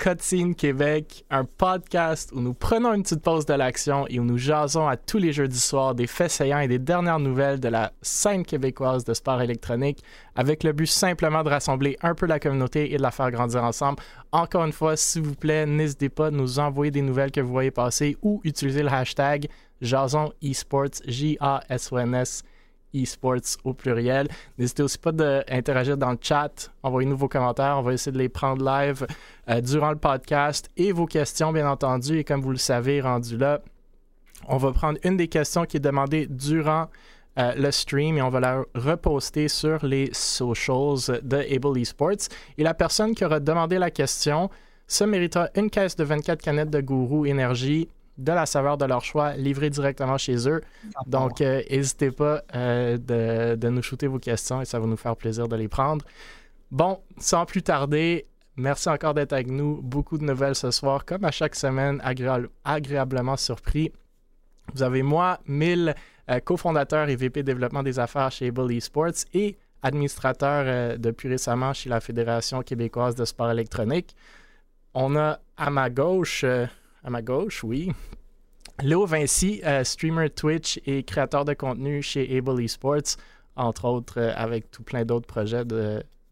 à Cotine Québec, un podcast où nous prenons une petite pause de l'action et où nous jasons à tous les jeudis soirs des faits saillants et des dernières nouvelles de la scène québécoise de sport électronique avec le but simplement de rassembler un peu la communauté et de la faire grandir ensemble. Encore une fois, s'il vous plaît, n'hésitez pas de nous envoyer des nouvelles que vous voyez passer ou utiliser le hashtag Jason Esports, J-A-S-O-N-S esports au pluriel. N'hésitez aussi pas d'interagir dans le chat, envoyez-nous vos commentaires, on va essayer de les prendre live euh, durant le podcast et vos questions, bien entendu. Et comme vous le savez, rendu là, on va prendre une des questions qui est demandée durant euh, le stream et on va la reposter sur les socials de Able Esports. Et la personne qui aura demandé la question se méritera une caisse de 24 canettes de Gourou Énergie de la saveur de leur choix livrée directement chez eux. Ah, Donc, euh, n'hésitez pas euh, de, nous shooter vos questions et ça va nous faire plaisir de les prendre. Bon, sans plus tarder, merci encore d'être avec nous. Beaucoup de nouvelles ce soir, comme à chaque semaine, agréablement surpris. Vous avez moi, Mille, euh, cofondateur et VP développement des affaires chez Able Esports et administrateur depuis récemment chez la Fédération québécoise de sport électronique. On a à ma gauche à ma gauche, oui. Léo Vinci, euh, streamer Twitch et créateur de contenu chez Able Esports, entre autres euh, avec tout plein d'autres projets,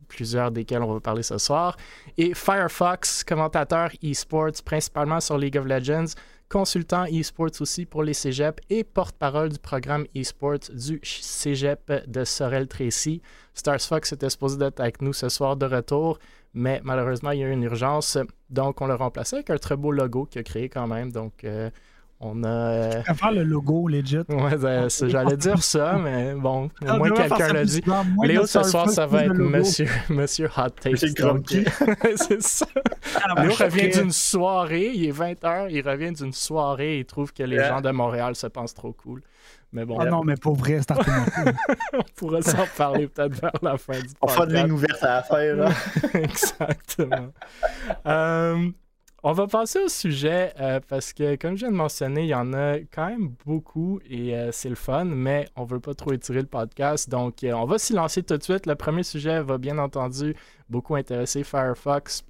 plusieurs desquels on va parler ce soir. Et Firefox, commentateur esports, principalement sur League of Legends, consultant esports aussi pour les cégeps et porte-parole du programme esports du cégep de Sorel-Tracy. Stars Fox était supposé d'être avec nous ce soir de retour mais malheureusement, il y a eu une urgence. Donc, on l'a remplacé avec un très beau logo qu'il a créé quand même. Donc, euh, on a. Euh... faire le logo legit. Ouais, ben, j'allais dire ça, mais bon, au moins quelqu'un l'a dit. Léo, ce soir, ça va être Monsieur, Monsieur Hot Taste. C'est ça. Ah, Léo revient d'une soirée, il est 20h, il revient d'une soirée il trouve que les gens de Montréal se pensent trop cool. Mais bon. Ah non, mais pour vrai, c'est On pourrait s'en parler peut-être vers la fin du podcast. On fait de ligne ouverte à la fin, Exactement. Euh, on va passer au sujet euh, parce que, comme je viens de mentionner, il y en a quand même beaucoup et euh, c'est le fun, mais on veut pas trop étirer le podcast. Donc, on va s'y lancer tout de suite. Le premier sujet va bien entendu beaucoup intéresser Firefox.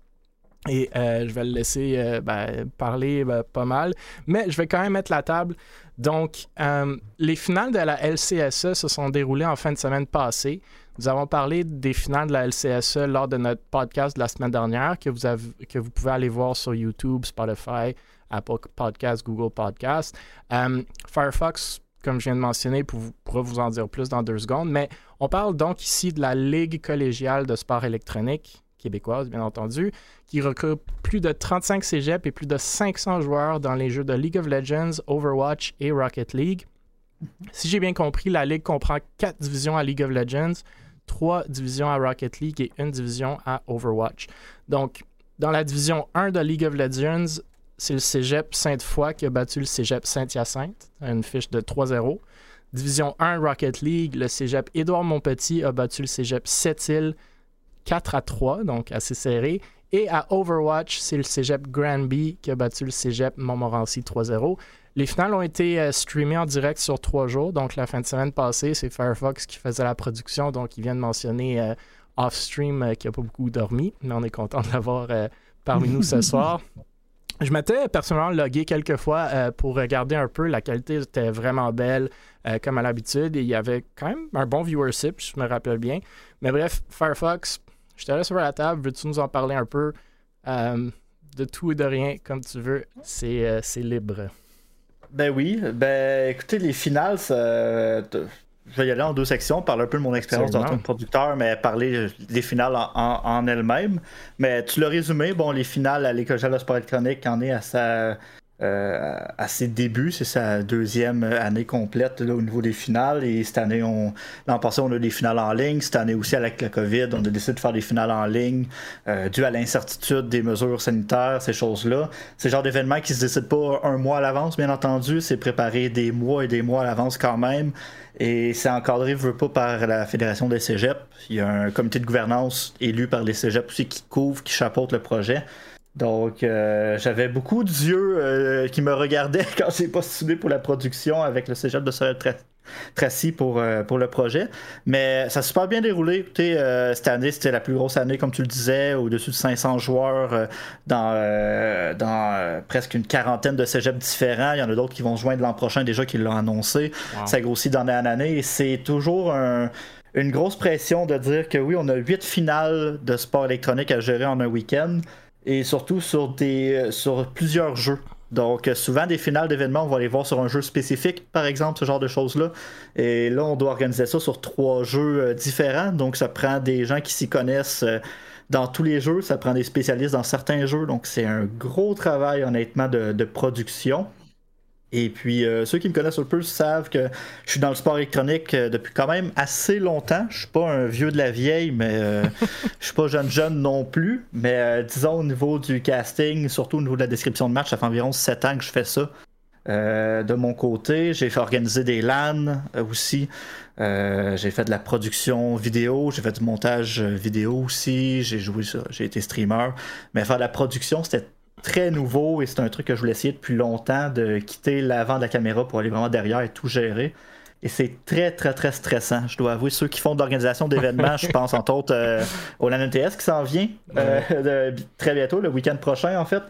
Et je vais le laisser ben, parler ben, pas mal. Mais je vais quand même mettre la table donc, euh, les finales de la LCSE se sont déroulées en fin de semaine passée. Nous avons parlé des finales de la LCSE lors de notre podcast de la semaine dernière que vous, que vous pouvez aller voir sur YouTube, Spotify, Apple Podcast, Google Podcast. Euh, Firefox, comme je viens de mentionner, pourra vous en dire plus dans deux secondes. Mais on parle donc ici de la Ligue collégiale de sport électronique québécoise, bien entendu, qui regroupe plus de 35 cégeps et plus de 500 joueurs dans les jeux de League of Legends, Overwatch et Rocket League. Si j'ai bien compris, la Ligue comprend quatre divisions à League of Legends, trois divisions à Rocket League et une division à Overwatch. Donc, dans la division 1 de League of Legends, c'est le cégep Sainte-Foy qui a battu le cégep Saint-Hyacinthe, une fiche de 3-0. Division 1 Rocket League, le cégep Édouard Montpetit a battu le cégep Sept-Îles 4 à 3, donc assez serré. Et à Overwatch, c'est le cégep Granby qui a battu le cégep Montmorency 3-0. Les finales ont été euh, streamées en direct sur trois jours. Donc, la fin de semaine passée, c'est Firefox qui faisait la production. Donc, il vient de mentionner euh, off-stream euh, qui n'a pas beaucoup dormi. Mais on est content de l'avoir parmi nous ce soir. Je m'étais personnellement logué quelques fois pour regarder un peu. La qualité était vraiment belle, comme à l'habitude. Et il y avait quand même un bon viewership, je me rappelle bien. Mais bref, Firefox, je te laisse sur la table. Veux-tu nous en parler un peu? Euh, de tout et de rien, comme tu veux? C'est, euh, libre. Ben oui. Ben écoutez, les finales, je vais y aller en deux sections, parler un peu de mon expérience en tant que producteur, mais parler des finales en, elles-mêmes. Mais tu l'as résumé, bon, les finales à l'École de sport électronique en est à sa euh, à ses débuts. C'est sa deuxième année complète au niveau des finales. Et cette année, on, l'an passé, on a des finales en ligne. Cette année aussi, avec la COVID, on a décidé de faire des finales en ligne euh, dû à l'incertitude des mesures sanitaires, ces choses-là. C'est le genre d'événement qui se décide pas un mois à l'avance, bien entendu. C'est préparé des mois et des mois à l'avance quand même. Et c'est encadré, veut pas, par la Fédération des cégeps. Il y a un comité de gouvernance élu par les cégeps aussi qui couvre, qui chapeaute le projet. Donc, euh, j'avais beaucoup d'yeux euh, qui me regardaient quand j'ai postulé pour la production avec le cégep de Tracy pour, pour le projet. Mais ça s'est super bien déroulé. Écoutez, cette année, c'était la plus grosse année, comme tu le disais, au-dessus de 500 joueurs dans, dans presque une quarantaine de cégeps différents. Il y en a d'autres qui vont se joindre l'an prochain déjà qui l'ont annoncé. Ça grossit d'année en année et c'est toujours une grosse pression de dire que oui, on a huit finales de sport électronique à gérer en un week-end et surtout sur, des, sur plusieurs jeux. Donc, souvent, des finales d'événements, on va les voir sur un jeu spécifique, par exemple, ce genre de choses-là. Et là, on doit organiser ça sur trois jeux euh, différents. Donc, ça prend des gens qui s'y connaissent euh, dans tous les jeux, ça prend des spécialistes dans certains jeux. Donc, c'est un gros travail, honnêtement, de production. Et puis, euh, ceux qui me connaissent un peu savent que je suis dans le sport électronique euh, depuis quand même assez longtemps. Je suis pas un vieux de la vieille, mais euh, je suis pas jeune jeune non plus. Mais disons au niveau du casting, surtout au niveau de la description de match, ça fait environ 7 ans que je fais ça. de mon côté, j'ai fait organiser des LAN aussi. j'ai fait de la production vidéo, j'ai fait du montage vidéo aussi, j'ai joué ça, j'ai été streamer. Mais faire de la production, c'était très nouveau et c'est un truc que je voulais essayer depuis longtemps de quitter l'avant de la caméra pour aller vraiment derrière et tout gérer. Et c'est très, très, très stressant. Je dois avouer, ceux qui font de l'organisation d'événements, je pense entre autres euh, au LAN qui s'en vient euh, très bientôt, le week-end prochain en fait.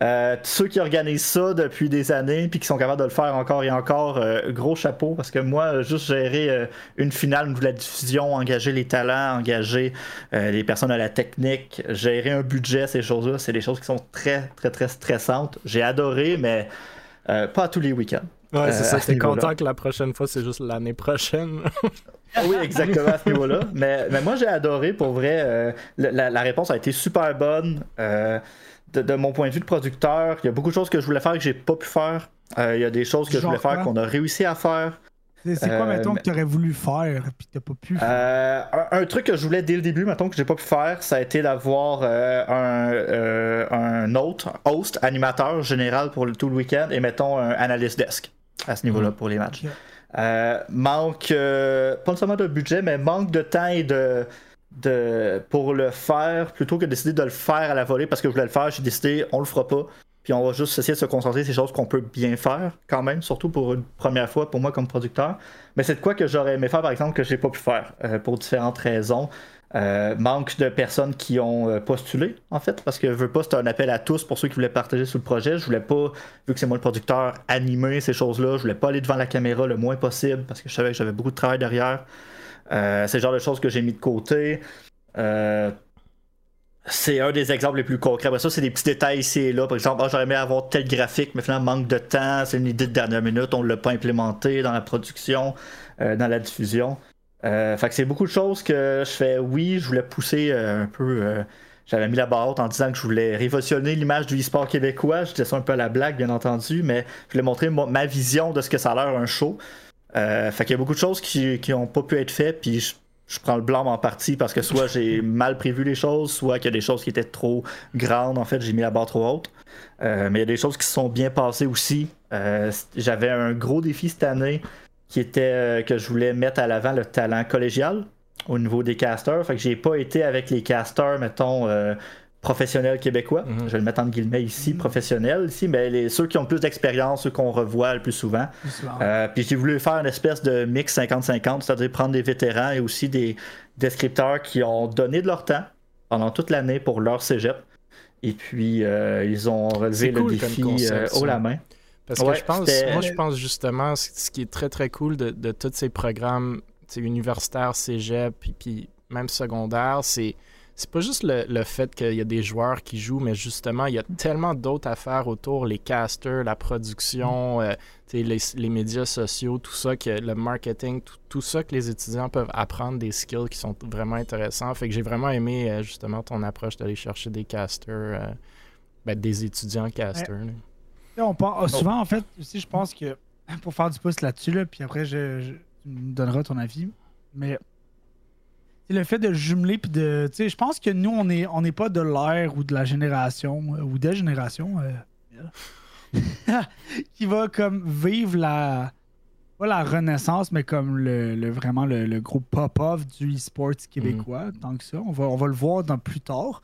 Euh, ceux qui organisent ça depuis des années puis qui sont capables de le faire encore et encore, euh, gros chapeau parce que moi, juste gérer euh, une finale de la diffusion, engager les talents, engager les personnes à la technique, gérer un budget, ces choses-là, c'est des choses qui sont très, très, très stressantes. J'ai adoré, mais pas tous les week-ends. Ouais, c'est ça. T'es content que la prochaine fois, c'est juste l'année prochaine. oui, exactement à ce niveau-là. Mais, mais moi, j'ai adoré pour vrai. La, la, réponse a été super bonne de, mon point de vue de producteur, il y a beaucoup de choses que je voulais faire que j'ai pas pu faire. Euh, il y a des choses que je voulais faire qu'on a réussi à faire. C'est quoi, mettons, que tu aurais voulu faire puis t'as pas pu faire? Euh, un, truc que je voulais dès le début, mettons, que j'ai pas pu faire, ça a été d'avoir euh, un, un autre host, animateur général pour tout le week-end et, mettons, un analyst desk à ce niveau-là mm. pour les matchs. manque, pas seulement de budget, mais manque de temps et de pour le faire, plutôt que de décider de le faire à la volée parce que je voulais le faire, j'ai décidé on le fera pas. Puis on va juste essayer de se concentrer sur ces choses qu'on peut bien faire quand même, surtout pour une première fois pour moi comme producteur. Mais c'est de quoi que j'aurais aimé faire par exemple que j'ai pas pu faire euh, pour différentes raisons. Euh, manque de personnes qui ont euh, postulé, en fait, parce que je veux pas, c'est un appel à tous pour ceux qui voulaient partager sur le projet. Je voulais pas, vu que c'est moi le producteur, animer ces choses-là. Je voulais pas aller devant la caméra le moins possible parce que je savais que j'avais beaucoup de travail derrière. Euh, c'est le genre de choses que j'ai mis de côté. Euh, c'est un des exemples les plus concrets. Ça, c'est des petits détails ici et là. Par exemple, ah, j'aurais aimé avoir tel graphique, mais finalement, manque de temps. C'est une idée de dernière minute. On ne l'a pas implémenté dans la production, euh, dans la diffusion. fait que c'est beaucoup de choses que je fais. Oui, je voulais pousser un peu. j'avais mis la barre haute en disant que je voulais révolutionner l'image du e-sport québécois. Je disais ça un peu à la blague, bien entendu, mais je voulais montrer ma vision de ce que ça a l'air un show. Euh, fait qu'il y a beaucoup de choses qui n'ont pas pu être faites, puis je, prends le blâme en partie parce que soit j'ai mal prévu les choses, soit qu'il y a des choses qui étaient trop grandes, en fait, j'ai mis la barre trop haute. Euh, mais il y a des choses qui se sont bien passées aussi. Euh, j'avais un gros défi cette année qui était que je voulais mettre à l'avant le talent collégial au niveau des casters. Fait que j'ai pas été avec les casters, mettons, professionnels québécois. Mhm. Je vais le mettre en guillemets ici, mhm. professionnels ici, mais les, ceux qui ont plus d'expérience, ceux qu'on revoit le plus souvent. Euh, puis j'ai voulu faire une espèce de mix 50-50, c'est-à-dire prendre des vétérans et aussi des descripteurs qui ont donné de leur temps pendant toute l'année pour leur cégep. Et puis euh, ils ont relevé le défi euh, haut la main. Parce que je pense, moi je pense justement, ce qui est très très cool de, de tous ces programmes universitaires, cégep, puis, puis même secondaire, c'est c'est pas juste le, fait qu'il y a des joueurs qui jouent, mais justement, il y a tellement d'autres affaires autour, les casters, la production, euh, les, médias sociaux, tout ça, que le marketing, tout, ça que les étudiants peuvent apprendre des skills qui sont vraiment intéressants. Fait que j'ai vraiment aimé euh, justement ton approche d'aller chercher des casters, euh, ben, des étudiants casters. On ah, souvent, en fait, aussi, je pense que pour faire du pouce là-dessus, là, puis après, je, je, tu me donneras ton avis, mais le fait de jumeler puis de. je pense que nous, on n'est on est pas de l'ère ou de la génération euh, ou des générations euh, qui va comme vivre la. Pas la renaissance, mais comme le, vraiment le, groupe pop-off du e-sport québécois, mm. tant que ça. On va, on va le voir dans plus tard,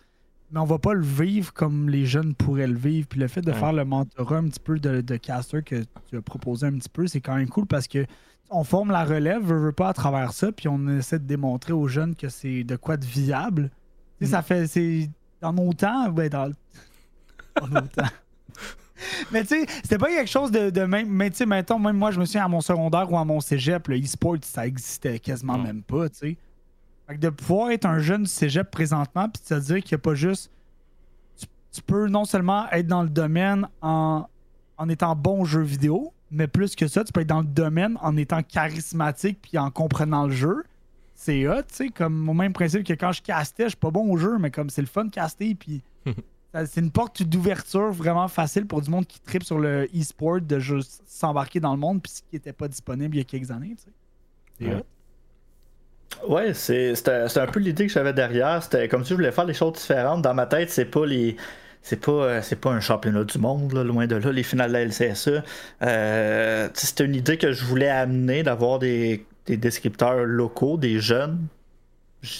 mais on va pas le vivre comme les jeunes pourraient le vivre. Puis le fait de faire le mentorat un petit peu de, de caster que tu as proposé un petit peu, c'est quand même cool parce que on forme la relève, veut, veut pas à travers ça, puis on essaie de démontrer aux jeunes que c'est de quoi de viable. Tu sais, Ça fait. C'est. Dans nos temps, ben, dans, nos temps. Mais tu sais, c'était pas quelque chose de, de même. Mais tu sais, mettons, même moi, je me souviens à mon secondaire ou à mon cégep, le e-sport, ça existait quasiment Non. même pas, tu sais. Fait que de pouvoir être un jeune du cégep présentement, puis de se dire qu'il n'y a pas juste. Tu, tu peux non seulement être dans le domaine en, en étant bon au jeu vidéo, mais plus que ça, tu peux être dans le domaine en étant charismatique puis en comprenant le jeu. C'est hot, tu sais, comme au même principe que quand je castais, je suis pas bon au jeu, mais comme c'est le fun de caster, puis c'est une porte d'ouverture vraiment facile pour du monde qui tripe sur le e-sport de juste s'embarquer dans le monde, puis ce qui était pas disponible il y a quelques années, tu sais. C'est Ouais. hot. Ouais, c'est c'était- c'était un peu l'idée que j'avais derrière. C'était comme si je voulais faire les choses différentes. Dans ma tête, c'est pas les. C'est pas, euh, pas un championnat du monde, loin de là, les finales de la LCSE. Euh, c'était une idée que je voulais amener d'avoir des, des descripteurs locaux, des jeunes.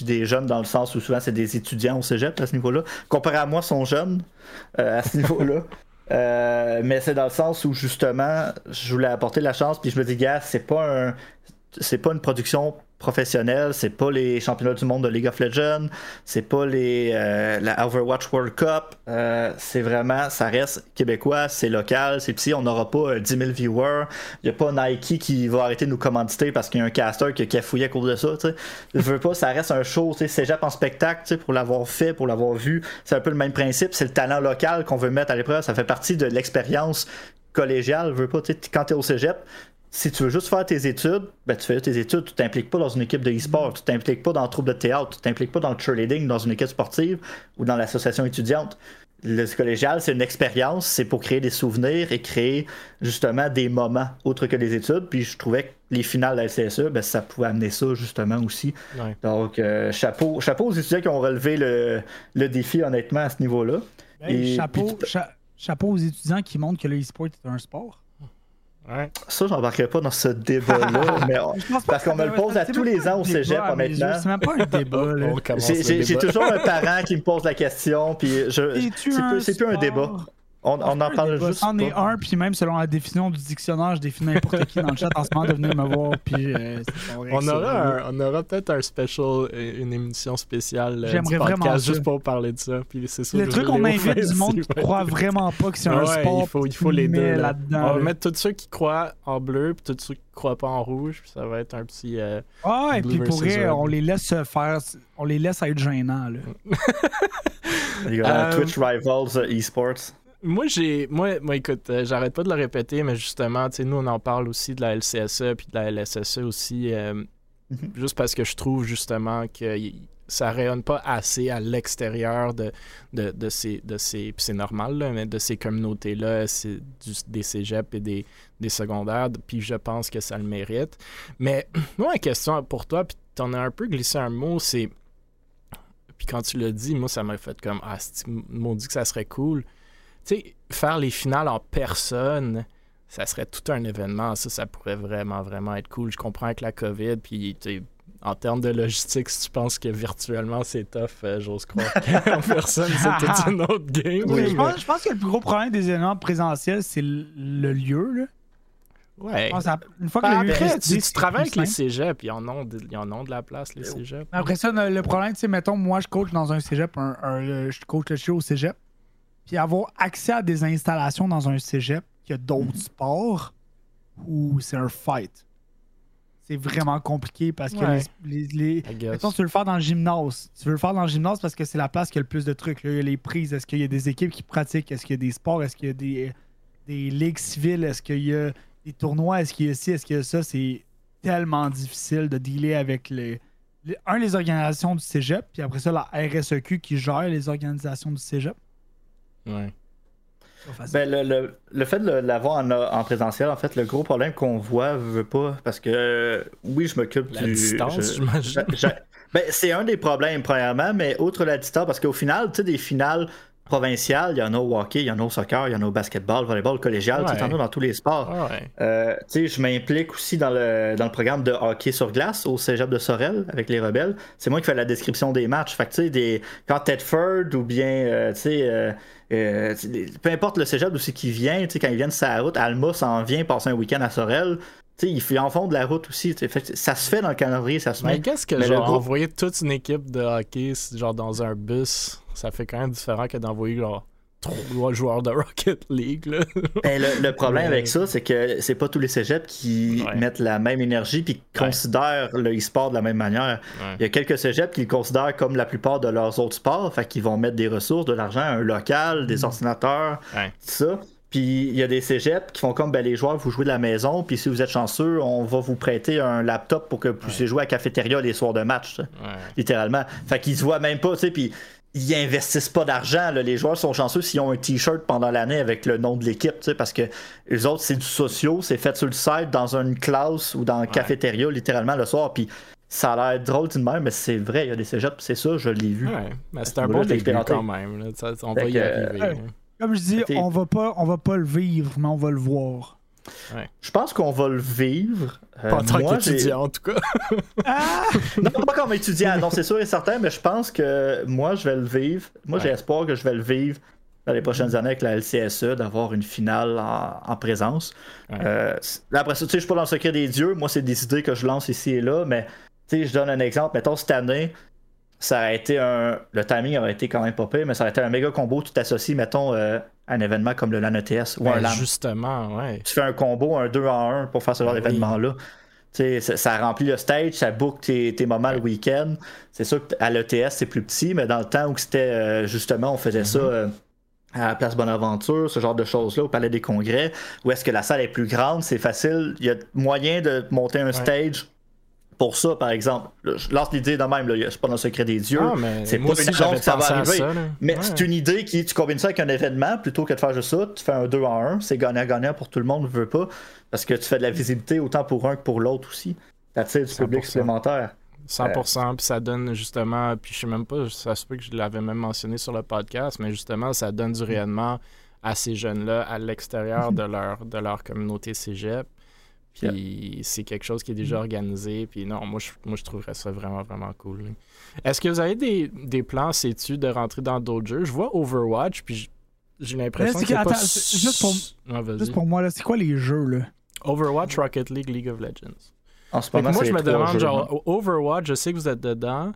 Des jeunes dans le sens où souvent c'est des étudiants au cégep à ce niveau-là. Comparé à moi, sont jeunes euh, à ce niveau-là. Euh, mais c'est dans le sens où justement, je voulais apporter la chance, puis je me dis, gars, c'est pas un, c'est pas une production c'est pas les championnats du monde de League of Legends, c'est pas les euh, la Overwatch World Cup, euh, c'est vraiment, ça reste québécois, c'est local, c'est petit, on n'aura pas euh, 10 000 viewers, il y a pas Nike qui va arrêter de nous commanditer parce qu'il y a un caster qui, a fouillé à cause de ça, tu sais. Je veux pas, ça reste un show, tu sais, cégep en spectacle, tu sais, pour l'avoir fait, pour l'avoir vu, c'est un peu le même principe, c'est le talent local qu'on veut mettre à l'épreuve, ça fait partie de l'expérience collégiale, je veux pas, tu sais, quand au cégep, si tu veux juste faire tes études, ben tu fais tes études, tu t'impliques pas dans une équipe de e-sport, tu t'impliques pas dans le troupe de théâtre, tu t'impliques pas dans le cheerleading, dans une équipe sportive ou dans l'association étudiante. Le collégial, c'est une expérience, c'est pour créer des souvenirs et créer justement des moments autres que les études. Puis je trouvais que les finales de la LCSE, ben, ça pouvait amener ça justement aussi. Ouais. Donc euh, chapeau, chapeau aux étudiants qui ont relevé le, le défi honnêtement à ce niveau-là. Ben, Et- chapeau, puis- cha- chapeau aux étudiants qui montrent que le e-sport est un sport. Ouais. Ça, j'embarquerai pas dans ce débat-là, mais Parce qu'on me le pose à tous les ans au cégep, honnêtement. C'est même pas un débat, J'ai toujours un parent qui me pose la question, puis je, c'est un plus, un débat. On, on en parle juste. C'en est un, puis même selon la définition du dictionnaire, je définis n'importe qui dans le chat en ce moment de venir me voir, puis euh, On aura, un- on aura peut-être un special, euh, une émission spéciale euh, J'aimerais du podcast vraiment ça. juste pour parler de ça. Puis c'est Le truc, vais on Léo invite du monde qui croit vraiment pas que c'est un Ouais, sport. il faut, il faut les deux. là. là-dedans, On va là. mettre tous ceux qui croient en bleu, puis tous ceux qui croient pas en rouge. Puis ça va être un petit. euh, Ah, et puis pour vrai, on les laisse se faire, on les laisse être gênants, là. Euh, Twitch Rivals Esports. Moi, j'ai. Moi, moi, écoute, euh, j'arrête pas de le répéter, mais justement, tu sais, nous, on en parle aussi de la LCSE puis de la LSSE aussi. euh, Mhm. Juste parce que je trouve justement que ça rayonne pas assez à l'extérieur de, de, de ces. De ces puis c'est normal, là, mais de ces communautés-là, des cégeps et des, des secondaires. Puis je pense que ça le mérite. Mais moi, la question pour toi, puis t'en as un peu glissé un mot, c'est. Puis quand tu l'as dit, moi, ça m'a fait comme Ah, maudit que ça serait cool. Tu sais, faire les finales en personne, ça serait tout un événement. Ça, ça pourrait vraiment, vraiment être cool. Je comprends avec la COVID, puis en termes de logistique, si tu penses que virtuellement c'est tough, euh, j'ose croire qu'en personne, c'est toute une autre game. Oui, mais- je, pense, je pense que le plus gros problème des événements présentiels, c'est le, le lieu, là. Ouais. À- une fois que le est après, tu, tu travailles avec les cégeps, ils en, ont de, ils en ont de la place, les cégeps. Après ça, le, problème, tu sais, mettons, moi, je coach dans un cégep, un, je coach le show au cégep, puis avoir accès à des installations dans un cégep qui a d'autres sports, ou c'est un fight. C'est vraiment compliqué parce que Ouais. les, les- les-. Mettons, tu veux le faire dans le gymnase. Tu veux le faire dans le gymnase parce que c'est la place qui a le plus de trucs. là. Il y a les prises. Est-ce qu'il y a des équipes qui pratiquent? Est-ce qu'il y a des sports? Est-ce qu'il y a des, des ligues civiles? Est-ce qu'il y a des tournois? Est-ce qu'il y a ci? Est-ce qu'il y a ça? C'est tellement difficile de dealer avec les, les- un, les organisations du cégep, puis après ça, la RSEQ qui gère les organisations du cégep. Ouais. Ben, le, le- le fait de l'avoir en, en présentiel, en fait, le gros problème qu'on voit, veut pas, parce que euh, oui, je m'occupe La du. distance, je- j'imagine. je- je- ben, c'est un des problèmes, premièrement, mais outre la distance, parce qu'au final, tu sais, des finales provinciales, il y en a au hockey, il y en a au soccer, il y en a au basketball, volleyball, collégial, tu sais, Ouais. t'en as dans tous les sports. Ah ouais. Euh, tu sais, je m'implique aussi dans le, dans le programme de hockey sur glace au cégep de Sorel avec les rebelles. C'est moi qui fais la description des matchs. Fait que, tu des, quand Tedford ou bien, euh, tu sais, euh, euh, tu peu importe le cégep d'où c'est qui vient, tu sais, quand ils viennent sur la route, Alma s'en vient passer un week-end à Sorel. Ils en font de la route aussi. ça se fait dans le calendrier, ça se met. Mais qu'est-ce que genre, envoyer toute une équipe de hockey genre dans un bus, ça fait quand même différent que d'envoyer genre trois joueurs de Rocket League. Ben, le, problème avec ça, c'est que c'est pas tous les cégeps qui mettent la même énergie puis qui considèrent le e-sport de la même manière. Il y a quelques cégeps qui le considèrent comme la plupart de leurs autres sports, fait qu'ils vont mettre des ressources, de l'argent, un local, des mm. ordinateurs, tout ça. Puis il y a des cégeps qui font comme ben, les joueurs, vous jouez de la maison, puis si vous êtes chanceux, on va vous prêter un laptop pour que vous puissiez jouer à cafétéria les soirs de match, littéralement. Fait qu'ils se voient même pas, tu sais, puis ils investissent pas d'argent. Les joueurs sont chanceux s'ils ont un t-shirt pendant l'année avec le nom de l'équipe, parce que les autres, c'est du socio, c'est fait sur le site, dans une classe ou dans une cafétéria, littéralement, le soir. Puis ça a l'air drôle d'une même, mais c'est vrai, il y a des cégeps, c'est ça, je l'ai vu. Ouais, mais c'est un bon début quand même. on va y arriver. Comme je dis, on va pas, on va pas le vivre, mais on va le voir. Je pense qu'on va le vivre. Euh, pas en tant qu'étudiant, en tout cas. ah! Non, pas comme étudiant, non, c'est sûr et certain, mais je pense que moi, je vais le vivre. Moi, j'ai espoir que je vais le vivre dans les prochaines années avec la LCSE, d'avoir une finale en, présence. Euh, après ça, tu sais, je suis pas dans le secret des dieux. Moi, c'est des idées que je lance ici et là, mais tu sais, je donne un exemple. Mettons, cette année, ça aurait été un. Le timing aurait été quand même pas pire, mais ça aurait été un méga combo tout associé, mettons, euh, un événement comme le LAN ETS ou un ben, LAN. Justement, ouais. Tu fais un combo, un 2 en 1 pour faire ce genre ben d'événement-là. Ça, ça remplit le stage, ça book tes, moments le week-end. C'est sûr qu'à l'ETS, c'est plus petit, mais dans le temps où c'était euh, justement, on faisait ça mm-hmm. euh, à la place Bonaventure, ce genre de choses-là, au Palais des Congrès, où est-ce que la salle est plus grande, c'est facile. Il y a moyen de monter un stage pour ça, par exemple. Je lance l'idée de même, c'est pas dans le secret des dieux. c'est pas une chance que ça va arriver. mais c'est une idée qui, tu combines ça avec un événement, plutôt que de faire juste ça, tu fais un 2 en 1, c'est gagnant-gagnant pour tout le monde, ne veut pas, parce que tu fais de la visibilité autant pour un que pour l'autre aussi. T'attires du public supplémentaire. 100%, puis ça donne justement, puis je sais même pas, ça se peut que je l'avais même mentionné sur le podcast, mais justement, ça donne du rayonnement à ces jeunes-là à l'extérieur de leur, de leur communauté cégep. Puis c'est quelque chose qui est déjà mm. organisé. Puis non, moi je, moi, je trouverais ça vraiment, vraiment cool. Est-ce que vous avez des, des plans, sais-tu, de rentrer dans d'autres jeux? Je vois Overwatch, puis j'ai l'impression que c'est pas... Juste pour, ah, juste pour moi, c'est quoi les jeux, là? Overwatch, Rocket League, League of Legends. En ce moment, moi, je me demande, genre, Overwatch, je sais que vous êtes dedans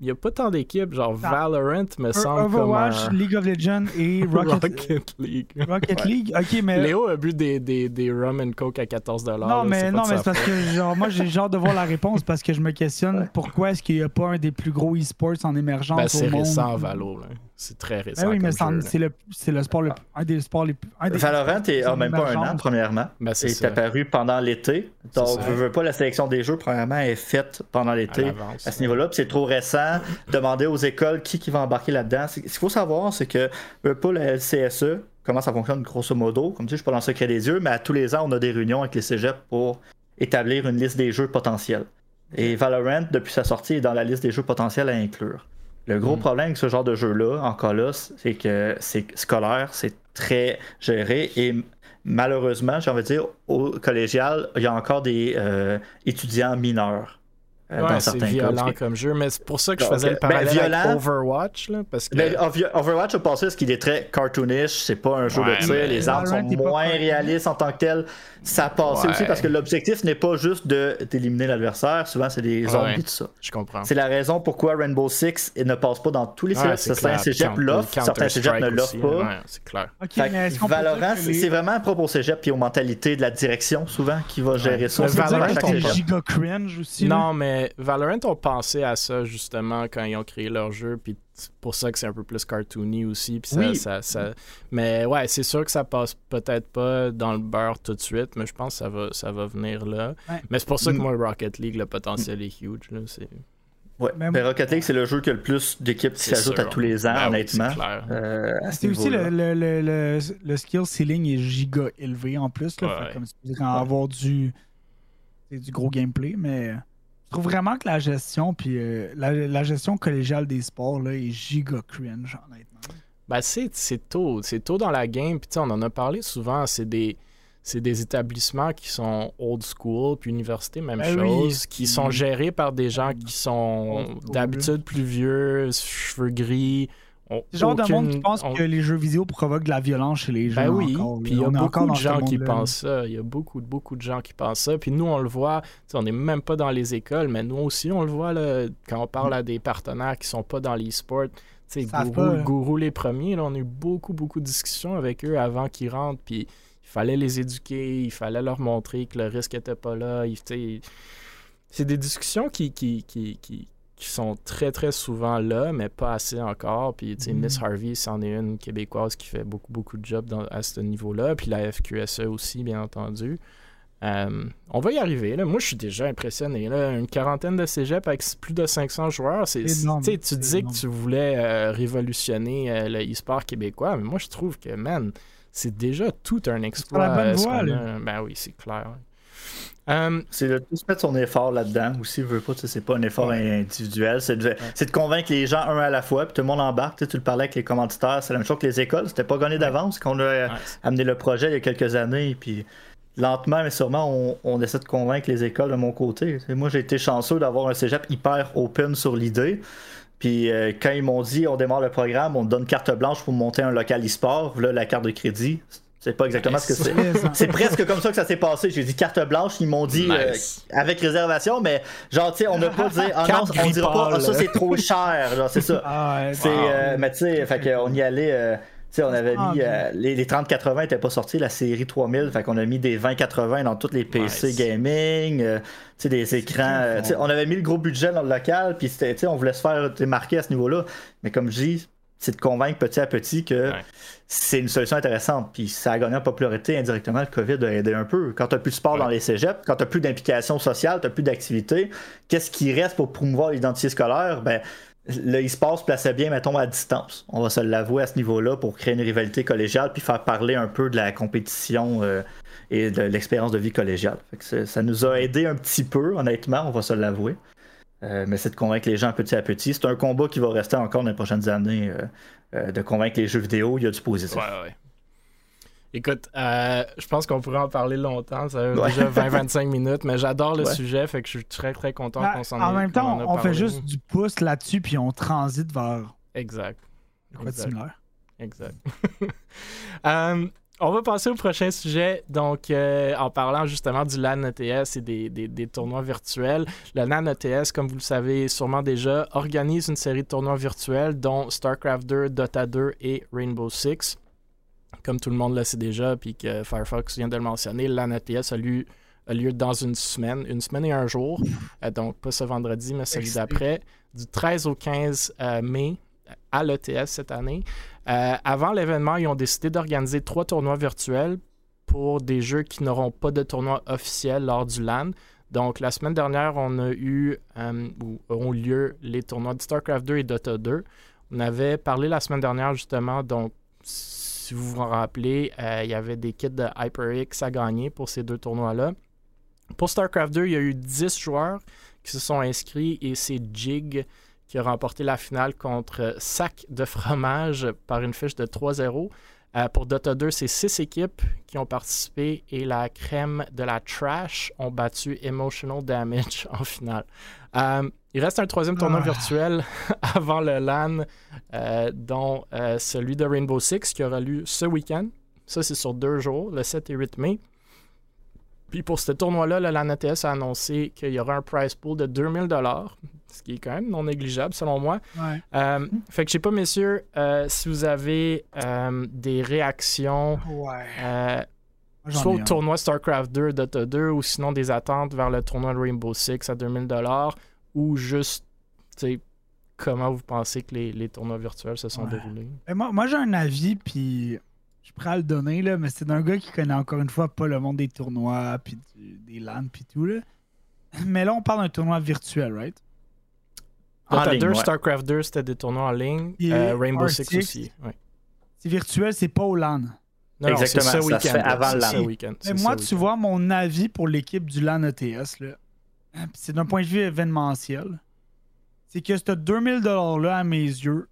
il n'y a pas tant d'équipes, genre Valorant me semble Overwatch, comme League of Legends et Rocket, League. Rocket League, ok, mais. Léo a bu des, des, des rum and coke à 14$. Non, mais, non, mais c'est parce que genre, moi j'ai genre de voir la réponse parce que je me questionne pourquoi est-ce qu'il n'y a pas un des plus gros e-sports en émergence ben. C'est récent, Valo. Là. C'est très récent. Ben oui, mais c'est le, le, sport le, un des sports les plus. Valorant est même pas un an, premièrement. Ben, c'est est apparu pendant l'été. Donc, je veux pas, la sélection des jeux, premièrement, est faite pendant l'été à, ce niveau-là. c'est trop récent. Demander aux écoles qui, qui va embarquer là-dedans. Ce qu'il faut savoir, c'est que veux pas la LCSE, comment ça fonctionne grosso modo. Comme tu sais, je suis pas dans le secret des yeux, mais à tous les ans, on a des réunions avec les cégeps pour établir une liste des jeux potentiels. Et Valorant, depuis sa sortie, est dans la liste des jeux potentiels à inclure. Le gros mm. problème avec ce genre de jeu-là, en Colos, c'est que c'est scolaire, c'est très géré et malheureusement, j'ai envie de dire, au collégial, il y a encore des euh, étudiants mineurs. Euh, ouais, c'est violent comme jeu, mais c'est pour ça que je faisais le ben, parallèle avec Overwatch. Là, parce que... Ben, Overwatch a passé ce qu'il est très cartoonish, c'est pas un jeu de tir, les armes sont moins réalistes en tant que telles. Ça passe aussi parce que l'objectif n'est pas juste d'éliminer l'adversaire, souvent c'est des zombies, tout ça. Je comprends. C'est la raison pourquoi Rainbow Six ne passe pas dans tous les cégeps. Certains cégeps l'offrent, certains cégeps ne l'offrent pas. c'est clair. Valorant, c'est vraiment propre au cégep et aux mentalités de la direction, souvent, qui va gérer ça. Valorant, giga cringe aussi. Non, mais Valorant ont pensé à ça justement quand ils ont créé leur jeu, puis c'est pour ça que c'est un peu plus cartoony aussi. Puis ça, ça, Mais ouais, c'est sûr que ça passe peut-être pas dans le beurre tout de suite, mais je pense que ça va, ça va venir là. Mais c'est pour ça que mm. moi, Rocket League, le potentiel est huge. Là, c'est... Ouais, mais Rocket League, c'est le jeu qui a le plus d'équipes qui s'ajoutent à tous les ans, ben honnêtement. Euh, c'est aussi le, le, le, le, skill ceiling est giga élevé en plus. Là, comme tu peux avoir du, du gros gameplay, mais je trouve vraiment que la gestion puis euh, la, gestion collégiale des sports là, est giga cringe, honnêtement. Ben, c'est, tôt. C'est tôt dans la game. Puis on en a parlé souvent. C'est des, c'est des établissements qui sont old school, puis université, même ben chose, qui sont gérés par des gens qui sont d'habitude plus vieux, cheveux gris, C'est genre de monde qui pense que les jeux vidéo provoquent de la violence chez les gens. Ben oui, puis il y a beaucoup de gens qui pensent ça. Il y a beaucoup, beaucoup de gens qui pensent ça. Puis nous, on le voit, on n'est même pas dans les écoles, mais nous aussi, on le voit là, quand on parle à des partenaires qui sont pas dans l'e-sport. Gourou. Gourou, les premiers, là, on a eu beaucoup, beaucoup de discussions avec eux avant qu'ils rentrent. Puis il fallait les éduquer, il fallait leur montrer que le risque n'était pas là. C'est des discussions qui, qui, qui, qui, sont très, très souvent là, mais pas assez encore. Puis, tu sais, Miss mm. Harvey, c'en est une québécoise qui fait beaucoup, beaucoup de jobs à ce niveau-là. Puis la FQSE aussi, bien entendu. Euh, on va y arriver. Là. Moi, je suis déjà impressionné. Là. Une quarantaine de cégep avec plus de 500 joueurs. C'est, tu disais que tu voulais euh, révolutionner euh, le e-sport québécois, mais moi, je trouve que, man, c'est déjà tout un exploit. La bonne voie, ben oui, c'est clair. C'est de tous mettre son effort là-dedans aussi, veut pas, c'est pas un effort individuel, c'est de, de, convaincre les gens un à la fois, puis tout le monde embarque. Tu le parlais avec les commanditaires, c'est la même chose que les écoles, c'était pas gagné d'avance qu'on a amené le projet il y a quelques années, puis lentement mais sûrement, on, essaie de convaincre les écoles de mon côté. moi, j'ai été chanceux d'avoir un cégep hyper open sur l'idée. Puis euh, quand ils m'ont dit on démarre le programme, on te donne carte blanche pour monter un local e-sport, là, la carte de crédit. C'est pas exactement ce que c'est. C'est presque comme ça que ça s'est passé. J'ai dit carte blanche, ils m'ont dit euh, avec réservation, mais genre, tu sais, on n'a pas dit, ah non, on dira pas, ah, ça c'est trop cher, genre, c'est ça. Ah c'est, euh, mais tu sais, fait qu'on y allait on avait ah, mis. Euh, les, les 3080 n'étaient pas sortis, la série 3000. Fait qu'on a mis des 2080 dans tous les PC gaming, euh, des écrans. Euh, on avait mis le gros budget dans le local, puis on voulait se faire démarquer à ce niveau-là. Mais comme je dis, c'est de convaincre petit à petit que c'est une solution intéressante. Puis ça a gagné en popularité indirectement. Le COVID a aidé un peu. Quand tu n'as plus de sport dans les cégeps, quand tu n'as plus d'implication sociale, tu n'as plus d'activité, qu'est-ce qui reste pour promouvoir l'identité scolaire? Ben, le e-sport se plaçait bien, mettons, à distance. On va se l'avouer à ce niveau-là pour créer une rivalité collégiale puis faire parler un peu de la compétition euh, et de l'expérience de vie collégiale. ça nous a aidé un petit peu, honnêtement, on va se l'avouer. Euh, mais c'est de convaincre les gens petit à petit. C'est un combat qui va rester encore dans les prochaines années, euh, de convaincre les jeux vidéo, il y a du positif. Ouais, ouais. Écoute, euh, je pense qu'on pourrait en parler longtemps. Ça va déjà 20-25 minutes, mais j'adore le sujet, fait que je suis très très content ben, qu'on s'en En même temps, on, fait juste du pouce là-dessus, puis on transite vers. Exact. Quoi exact. similaire. Exact. Euh, on va passer au prochain sujet. Donc, euh, en parlant justement du LAN ETS et des, des, des, tournois virtuels, le LAN ETS, comme vous le savez sûrement déjà, organise une série de tournois virtuels dont StarCraft 2, Dota 2 et Rainbow Six comme tout le monde le sait déjà, puis que Firefox vient de le mentionner, l'ANATS a lieu, a lieu dans une semaine, une semaine et un jour, euh, donc pas ce vendredi, mais celui d'après, du 13 au 15 euh, mai à l'ETS cette année. Euh, avant l'événement, ils ont décidé d'organiser trois tournois virtuels pour des jeux qui n'auront pas de tournoi officiel lors du LAN. Donc, la semaine dernière, on a eu, ou ont lieu les tournois de StarCraft 2 et Dota 2. On avait parlé la semaine dernière, justement, donc si vous vous rappelez, euh, il y avait des kits de HyperX à gagner pour ces deux tournois-là. Pour StarCraft 2, il y a eu 10 joueurs qui se sont inscrits et c'est Jig qui a remporté la finale contre Sac de fromage par une fiche de 3-0. Euh, pour Dota 2, c'est 6 équipes qui ont participé et la crème de la trash ont battu Emotional Damage en finale. Euh, il reste un troisième tournoi ah. virtuel avant le LAN, euh, dont euh, celui de Rainbow Six qui aura lieu ce week-end. Ça, c'est sur deux jours, le 7 et 8 mai. Puis pour ce tournoi-là, le LAN ATS a annoncé qu'il y aura un prize pool de 2000 ce qui est quand même non négligeable selon moi. Euh, fait que je sais pas, messieurs, si vous avez des réactions, soit au tournoi StarCraft 2, Dota 2, ou sinon des attentes vers le tournoi de Rainbow Six à 2000 ou juste, comment vous pensez que les, tournois virtuels se sont déroulés? Ben, moi, moi j'ai un avis, puis je prêt à le donner, là, mais c'est d'un gars qui connaît encore une fois pas le monde des tournois, puis des LAN, puis tout. Là. Mais là, on parle d'un tournoi virtuel, right? Dota 2, StarCraft 2, c'était des tournois en ligne. Euh, Rainbow Six aussi. C'est virtuel, c'est pas au LAN. Non, Exactement, ce ça se fait avant le LAN. Mais moi, tu vois, mon avis pour l'équipe du LAN ETS, là, Hein, c'est d'un point de vue événementiel, c'est que ce 2000 $-là, à mes yeux,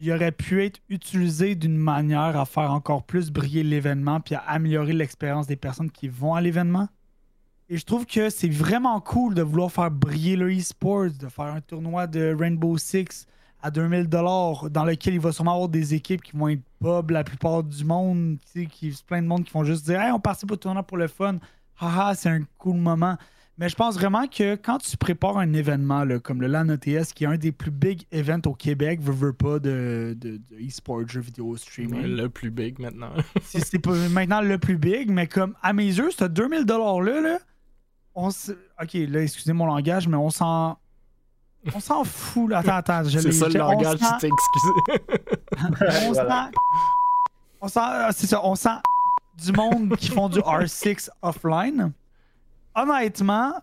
il aurait pu être utilisé d'une manière à faire encore plus briller l'événement puis à améliorer l'expérience des personnes qui vont à l'événement. Et je trouve que c'est vraiment cool de vouloir faire briller le e-sport, de faire un tournoi de Rainbow Six à 2000 dollars dans lequel il va sûrement avoir des équipes qui vont être pub la plupart du monde, tu sais, qui plein de monde qui vont juste dire hey, on participe au tournoi pour le fun. Haha, c'est un cool moment. Mais je pense vraiment que quand tu prépares un événement là, comme le LAN ETS, qui est un des plus big events au Québec, veux, veux pas de, de, e-sport, jeux vidéo, streaming. Le plus big maintenant. c'est pas maintenant le plus big, mais comme à mes yeux, ce 2000$ là, on Ok, là, excusez mon langage, mais on s'en. On s'en fout, là. Attends, attends. C'est ça le langage qui t'es excusé. on sent. On sent. C'est ça, on sent du monde qui font du R6 offline honnêtement,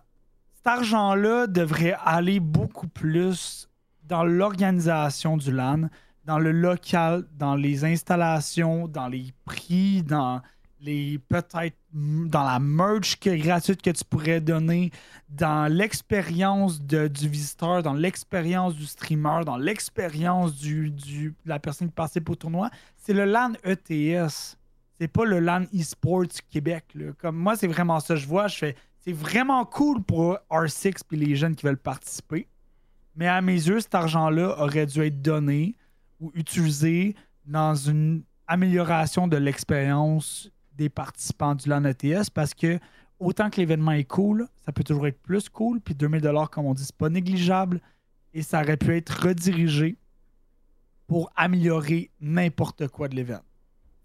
cet argent-là devrait aller beaucoup plus dans l'organisation du LAN, dans le local, dans les installations, dans les prix, dans les peut-être dans la merch gratuite que tu pourrais donner, dans l'expérience du visiteur, dans l'expérience du streamer, dans l'expérience du, de la personne qui participe au tournoi. C'est le LAN ETS. C'est pas le LAN eSports Québec. Comme moi, c'est vraiment ça. Je vois, je fais c'est vraiment cool pour R6 et les jeunes qui veulent participer. Mais à mes yeux, cet argent-là aurait dû être donné ou utilisé dans une amélioration de l'expérience des participants du LAN ETS parce que autant que l'événement est cool, ça peut toujours être plus cool. Puis 2000 comme on dit, c'est pas négligeable et ça aurait pu être redirigé pour améliorer n'importe quoi de l'événement.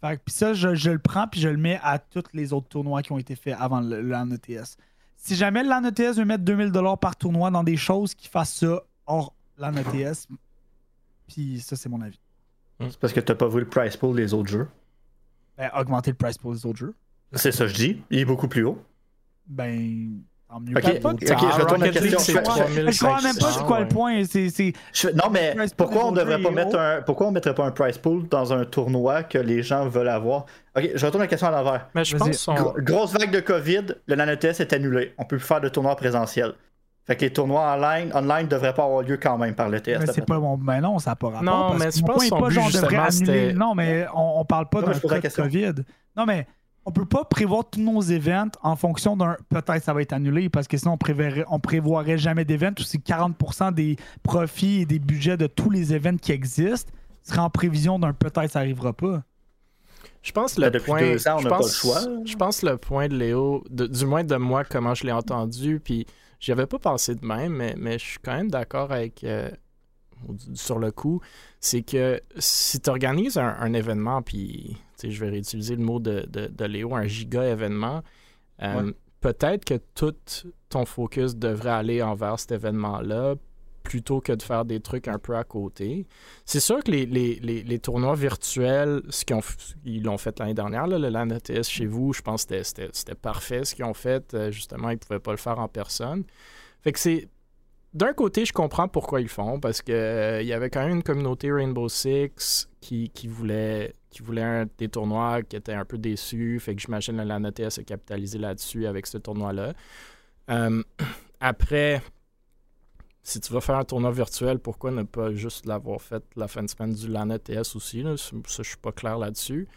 Puis ça, je, le prends puis je le mets à tous les autres tournois qui ont été faits avant le, LAN ETS. Si jamais le LAN ETS veut mettre 2000$ par tournoi dans des choses qui fassent ça hors LAN ETS, puis ça, c'est mon avis. C'est parce que tu n'as pas vu le price pool des autres jeux. Ben, augmenter le price pool des autres jeux. C'est ça, je dis. Il est beaucoup plus haut. Ben, Ok, je retourne la question. Je crois même pas c'est quoi le point. Non, mais pourquoi on devrait pas mettre un, pourquoi on mettrait pas un price pool dans un tournoi que les gens veulent avoir? Ok, je retourne la question à l'envers. Mais je pense grosse vague de Covid, le nanotest est annulé. On peut plus faire de tournois présentiels. Fait que les tournois online, online devraient pas avoir lieu quand même par le test. Mais c'est pas bon. Mais non, ça n'a pas rapport. Non, mais je pense qu'on devrait annuler. Non, mais on, on parle pas d'un cas de COVID. Non, mais on peut pas prévoir tous nos événements en fonction d'un peut-être ça va être annulé parce que sinon on prévoirait, on prévoirait jamais d'événements ou si 40% des profits et des budgets de tous les événements qui existent seraient en prévision d'un peut-être ça arrivera pas. Je pense le point. je, pense, je pense le point de Léo, du moins de moi, comment je l'ai entendu, puis j'y avais pas pensé de même, mais, mais je suis quand même d'accord avec euh, sur le coup, c'est que si tu organises un, événement, puis je vais réutiliser le mot de, Léo, un giga événement, euh, peut-être que tout ton focus devrait aller envers cet événement-là plutôt que de faire des trucs un peu à côté. C'est sûr que les, tournois virtuels, ce qu'ils ont, ils l'ont fait l'année dernière, le LAN ETS chez vous, je pense que c'était parfait ce qu'ils ont fait. Euh, justement, ils ne pouvaient pas le faire en personne. Fait que c'est d'un côté, je comprends pourquoi ils font, parce qu'il euh, y avait quand même une communauté Rainbow Six qui, voulait, qui voulait des tournois qui étaient un peu déçus. Fait que j'imagine que la NTS a capitalisé là-dessus avec ce tournoi-là. Euh, après, si tu vas faire un tournoi virtuel, pourquoi ne pas juste l'avoir fait la fin de semaine du LAN ETS aussi? Là? Ça, je suis pas clair là-dessus.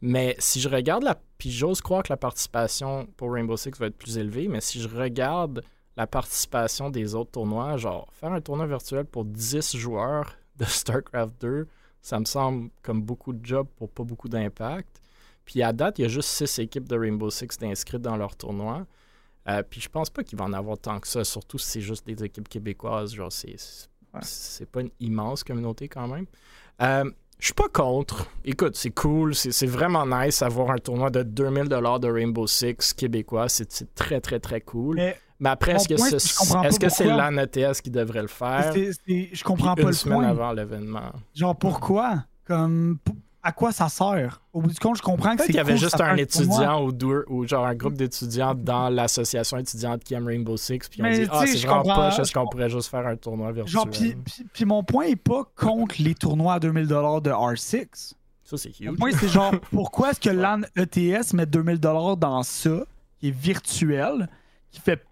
Mais si je regarde la. Puis j'ose croire que la participation pour Rainbow Six va être plus élevée, mais si je regarde la participation des autres tournois. Genre, faire un tournoi virtuel pour 10 joueurs de StarCraft 2, ça me semble comme beaucoup de jobs pour pas beaucoup d'impact. Puis à date, il y a juste 6 équipes de Rainbow Six inscrites dans leur tournoi. Euh, puis je pense pas qu'il va en avoir tant que ça, surtout si c'est juste des équipes québécoises. Genre, c'est, pas une immense communauté quand même. Euh, je suis pas contre. Écoute, c'est cool, c'est vraiment nice d'avoir un tournoi de 2000 de Rainbow Six québécois. C'est très, très, très cool. Mais après, est-ce que c'est est -ce c'est l'ANETS qui devrait le faire? je comprends pas une le semaine point. avant l'événement. Genre, pourquoi? Comme, à quoi ça sert? Au bout du compte, je comprends que c'est qu'il y avait juste un étudiant ou deux, ou genre un groupe d'étudiants dans l'association étudiante qui aime Rainbow Six, puis on dit « Ah, c'est vraiment est-ce qu'on pourrait juste faire un tournoi virtuel? » Genre, puis mon point est pas contre les tournois à 2000$ de R6. Ça, c'est huge. Mon point, c'est genre, pourquoi est-ce que l'AN ETS met 2000$ dans ça, qui est virtuel, qui fait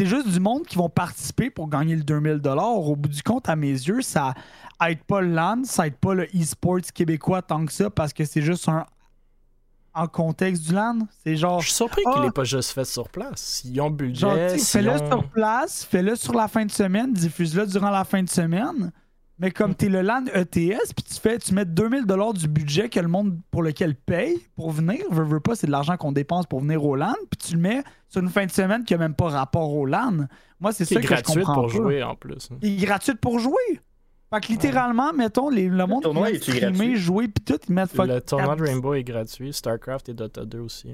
c'est juste du monde qui vont participer pour gagner le 2000 Au bout du compte, à mes yeux, ça aide pas le LAN, ça aide pas le e-sports québécois tant que ça parce que c'est juste un en contexte du LAN. C'est genre. Je suis surpris qu'il n'ait ah! pas juste fait sur place. Ils ont budget. fais-le sur place, fais-le sur la fin de semaine, diffuse-le durant la fin de semaine. Mais comme tu es le LAN ETS, puis tu fais, tu mets 2000 du budget que le monde pour lequel paye pour venir, veux, veux pas, c'est de l'argent qu'on dépense pour venir au LAN, puis tu le mets sur une fin de semaine qui n'a même pas rapport au LAN. Moi, c'est ça que je comprends pour jouer en plus. Hein. Il est gratuit pour jouer. Fait que littéralement, mettons, les, le monde qui va streamer, jouer, puis tout, ils mettent Le tournoi de Rainbow est gratuit, StarCraft et Dota 2 aussi.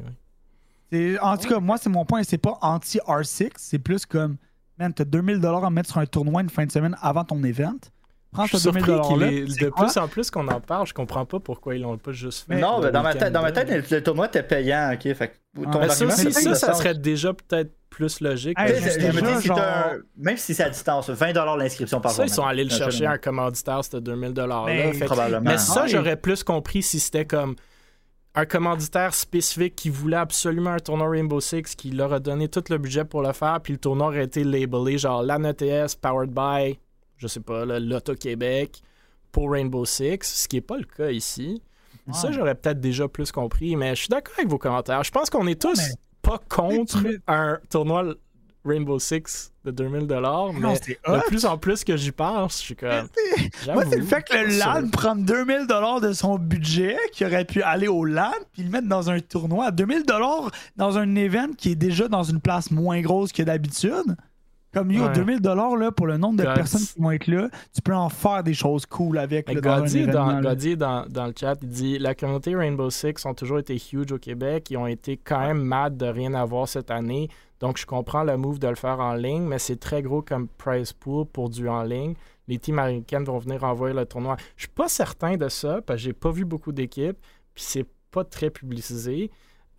Oui. En tout cas, moi, c'est mon point, c'est pas anti-R6, c'est plus comme, man, t'as 2000 à mettre sur un tournoi une fin de semaine avant ton event je suis de plus en plus qu'on en parle, je comprends pas pourquoi ils l'ont pas juste fait. Non, dans ma, tête, dans ma tête, le tournoi était payant, ok. Fait ton ça, ça, serait déjà peut-être plus logique. Même si c'est à distance, 20 l'inscription par mois. Ça, ils sont allés le chercher un commanditaire, c'était 2000 là. Mais ça, j'aurais plus compris si c'était comme un commanditaire spécifique qui voulait absolument un tournoi Rainbow Six, qui leur a donné tout le budget pour le faire, puis le tournoi aurait été labelé genre l'ANETS, powered by je sais pas, l'Auto-Québec pour Rainbow Six, ce qui n'est pas le cas ici. Ça, j'aurais peut-être déjà plus compris, mais je suis d'accord avec vos commentaires. Je pense qu'on est tous pas contre un tournoi Rainbow Six de 2000 dollars, mais de plus en plus que j'y pense, je suis comme. Moi, c'est le fait que le LAN prenne 2000 dollars de son budget, qui aurait pu aller au LAN, puis le mettre dans un tournoi. 2000 dollars dans un event qui est déjà dans une place moins grosse que d'habitude. Comme yo, 2000 dollars là pour le nombre de personnes qui vont être là, tu peux en faire des choses cool avec. le dans, dans, dans, le chat, il dit la communauté Rainbow Six ont toujours été huge au Québec. Ils ont été quand même mad de rien avoir cette année. Donc je comprends le move de le faire en ligne, mais c'est très gros comme prize pool pour du en ligne. Les teams américaines vont venir envoyer le tournoi. Je suis pas certain de ça parce que j'ai pas vu beaucoup d'équipes, puis c'est pas très publicisé.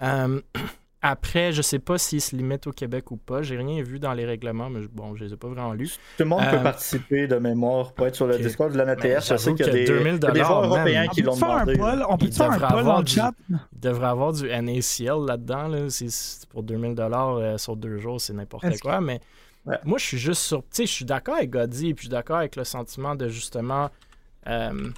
Euh, Après, je sais pas s'ils se limitent au Québec ou pas. J'ai rien vu dans les règlements, mais bon, je les ai pas vraiment lus. Tout le monde peut euh, participer de mémoire pour être sur le Discord de la NTS. Je sais qu'il y a des, 2000 des Européens qui l'ont demandé. on peut faire un poll en chat? Il devrait avoir du NACL là-dedans. Là. pour 2000 euh, sur deux jours, c'est n'importe quoi. Mais moi, je suis juste sur. Tu sais, je suis d'accord avec Goddy, puis je suis d'accord avec le sentiment de justement. Euh,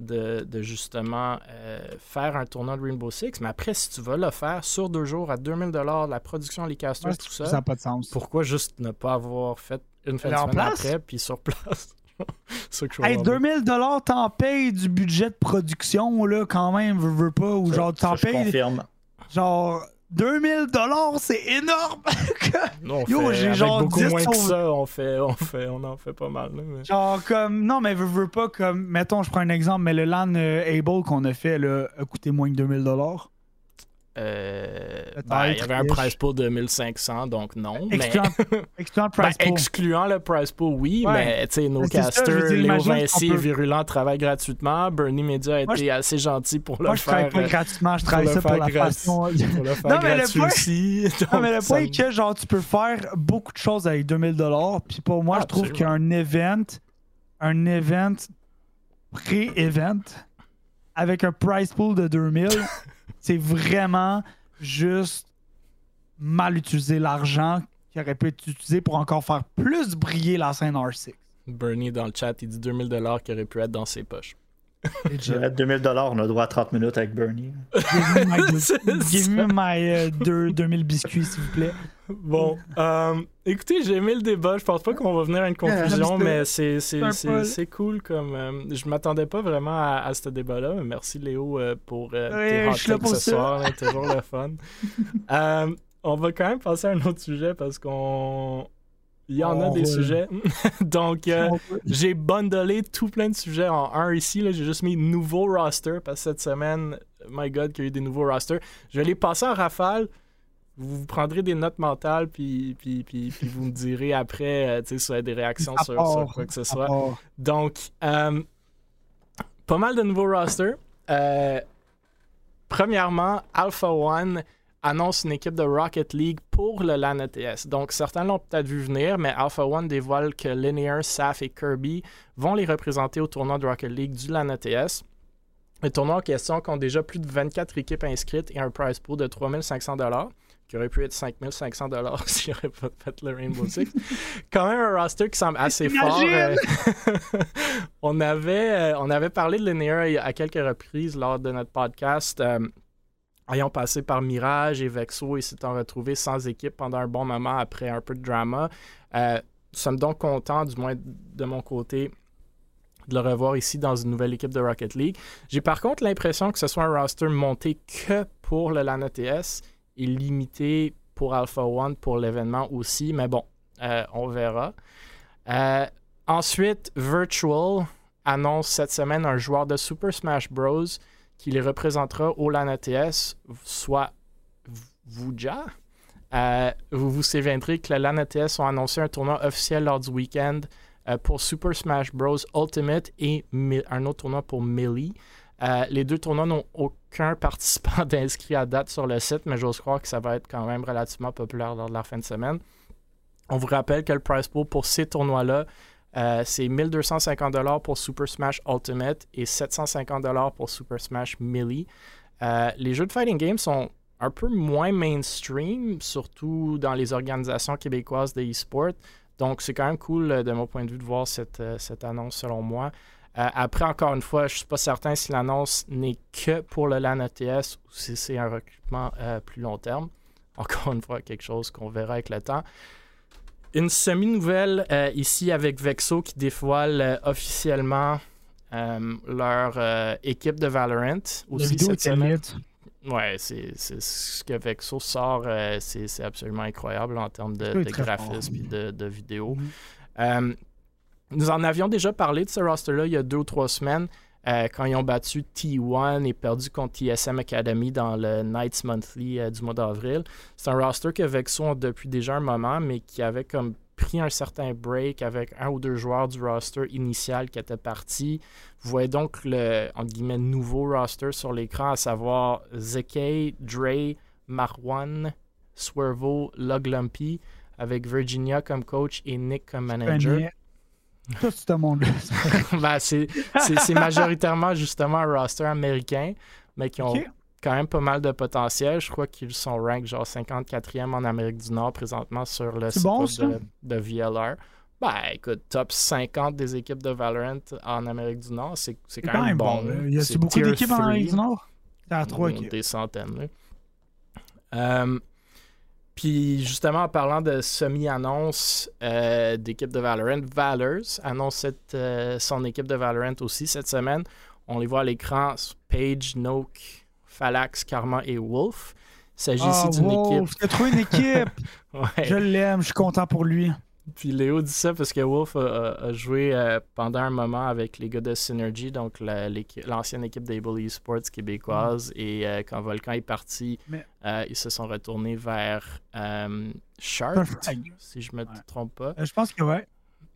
de, justement euh, faire un tournoi de Rainbow Six. Mais après, si tu veux le faire sur deux jours à 2000 la production, les casters, tout ça, ça pas de sens. pourquoi juste ne pas avoir fait une fin de semaine après, puis sur place? hey, 2000 dollars, t'en payes du budget de production, là, quand même, veux, veux pas, ou genre, t'en payes... Genre, 2000 dollars, c'est énorme. non, Yo, j'ai genre beaucoup moins que ça, on fait, on fait, on en fait pas mal. Genre comme, non, mais veux, veux pas comme, mettons, je prends un exemple, mais le LAN euh, Able qu'on a fait là, a coûté moins que 2000 dollars. Euh, ben, il y avait un price pool de 1500, donc non. Excluant, mais... excluant le price ben, pool. Excluant le price pool, oui, mais tu sais, nos casters, Léo Vinci et Virulent travaillent gratuitement. Bernie Media a été assez gentil pour le faire. Moi, je travaille pas gratuitement, je travaille ça pour la façon. Pour le faire non, mais le point, aussi, non, mais le point est que genre, tu peux faire beaucoup de choses avec 2000 Puis pour moi, je trouve qu'un event, un event pré-event, avec un price pool de 2000, c'est vraiment juste mal utiliser l'argent qui aurait pu être utilisé pour encore faire plus briller la scène R6. Bernie dans le chat, il dit 2000 dollars qui aurait pu être dans ses poches. J'aurais 2000 dollars, on a droit à 30 minutes avec Bernie. Give me my, 2000 biscuits, s'il vous plaît. Bon, euh, écoutez, j'ai aimé le débat. Je pense pas qu'on va venir à une conclusion, mais c'est, c'est, cool. Comme, euh, je m'attendais pas vraiment à, ce débat-là. Merci Léo euh, pour tes ce soir. C'est toujours le fun. on va quand même passer à un autre sujet parce qu'on il y en a des sujets. Donc, j'ai bundlé tout plein de sujets en un ici. J'ai juste mis nouveau roster parce que cette semaine, my God, qu'il y a eu des nouveaux rosters. Je vais les passer en rafale vous prendrez des notes mentales, puis, puis, puis, vous me direz après euh, si vous avez des réactions sur, quoi que ce soit. Donc, euh, pas mal de nouveaux rosters. Euh, premièrement, Alpha One annonce une équipe de Rocket League pour le LAN ETS. Donc, certains l'ont peut-être vu venir, mais Alpha One dévoile que Linear, Saf et Kirby vont les représenter au tournoi de Rocket League du LAN ETS. Le tournoi en question compte déjà plus de 24 équipes inscrites et un prize pool de 3500 qui aurait pu être 5500 dollars s'il aurait pas fait le Rainbow Six. Quand même un roster qui semble assez fort. Euh, on, avait, euh, on avait parlé de Linear à quelques reprises lors de notre podcast. Euh, ayant passé par Mirage et Vexo et s'étant retrouvé sans équipe pendant un bon moment après un peu de drama. nous sommes donc contents, du moins de mon côté, de le revoir ici dans une nouvelle équipe de Rocket League. J'ai par contre l'impression que ce soit un roster monté que pour le LAN ETS et limité pour Alpha One pour l'événement aussi, mais bon, euh, on verra. Euh, ensuite, Virtual annonce cette semaine un joueur de Super Smash Bros. Qui les représentera au LAN ETS, soit Vuja. Euh, vous vous souviendrez que le LAN ETS ont annoncé un tournoi officiel lors du week-end euh, pour Super Smash Bros. Ultimate et un autre tournoi pour Melee. Euh, les deux tournois n'ont aucun participant d'inscrit à date sur le site, mais j'ose croire que ça va être quand même relativement populaire lors de la fin de semaine. On vous rappelle que le price pool pour ces tournois-là, euh, c'est 1250$ pour Super Smash Ultimate et 750$ pour Super Smash Melee. les jeux de fighting game sont un peu moins mainstream, surtout dans les organisations québécoises de e-sport. Donc, c'est quand même cool euh, de mon point de vue de voir cette, euh, annonce selon moi. Euh, après, encore une fois, je ne suis pas certain si l'annonce n'est que pour le LAN ETS ou si c'est un recrutement plus long terme. Encore une fois, quelque chose qu'on verra avec le temps. Une semi-nouvelle ici avec Vexo qui dévoile officiellement leur équipe de Valorant. Aussi cette semaine. Ouais, c'est ce que Vexo sort, euh, c'est absolument incroyable en termes de, graphisme et de, vidéos. Mhm. Euh, nous en avions déjà parlé de ce roster-là il y a deux ou trois semaines. Euh, quand ils ont battu T1 et perdu contre TSM Academy dans le Knights Monthly du mois d'avril. C'est un roster que Vexo a depuis déjà un moment, mais qui avait comme pris un certain break avec un ou deux joueurs du roster initial qui étaient partis. Vous voyez donc le entre guillemets, nouveau roster sur l'écran, à savoir Zeke, Dre, Marwan, Swervo, Luglumpy, avec Virginia comme coach et Nick comme manager. Tout ce monde ben, c'est majoritairement justement un roster américain, mais qui ont quand même pas mal de potentiel. Je crois qu'ils sont rank genre 54e en Amérique du Nord présentement sur le site de, de, VLR. Ben, écoute, top 50 des équipes de Valorant en Amérique du Nord, c'est quand, même bon. Il y a beaucoup d'équipes en Amérique du Nord? Il y a trois équipes. Des centaines. Euh, puis justement, en parlant de semi-annonce euh, d'équipe de Valorant, Valors annonce euh, son équipe de Valorant aussi cette semaine. On les voit à l'écran, Page, Noke, Falax, Karma et Wolf. Il s'agit ici ah, d'une équipe. As trouvé une équipe! Je l'aime, je suis content pour lui. Puis Léo dit ça parce que Wolf a, joué euh, pendant un moment avec les gars de Synergy, donc l'ancienne équipe des Bully Sports québécoise. Mm. Et euh, quand Volcan est parti, euh, ils se sont retournés vers Shark, si je me trompe pas. je pense que ouais.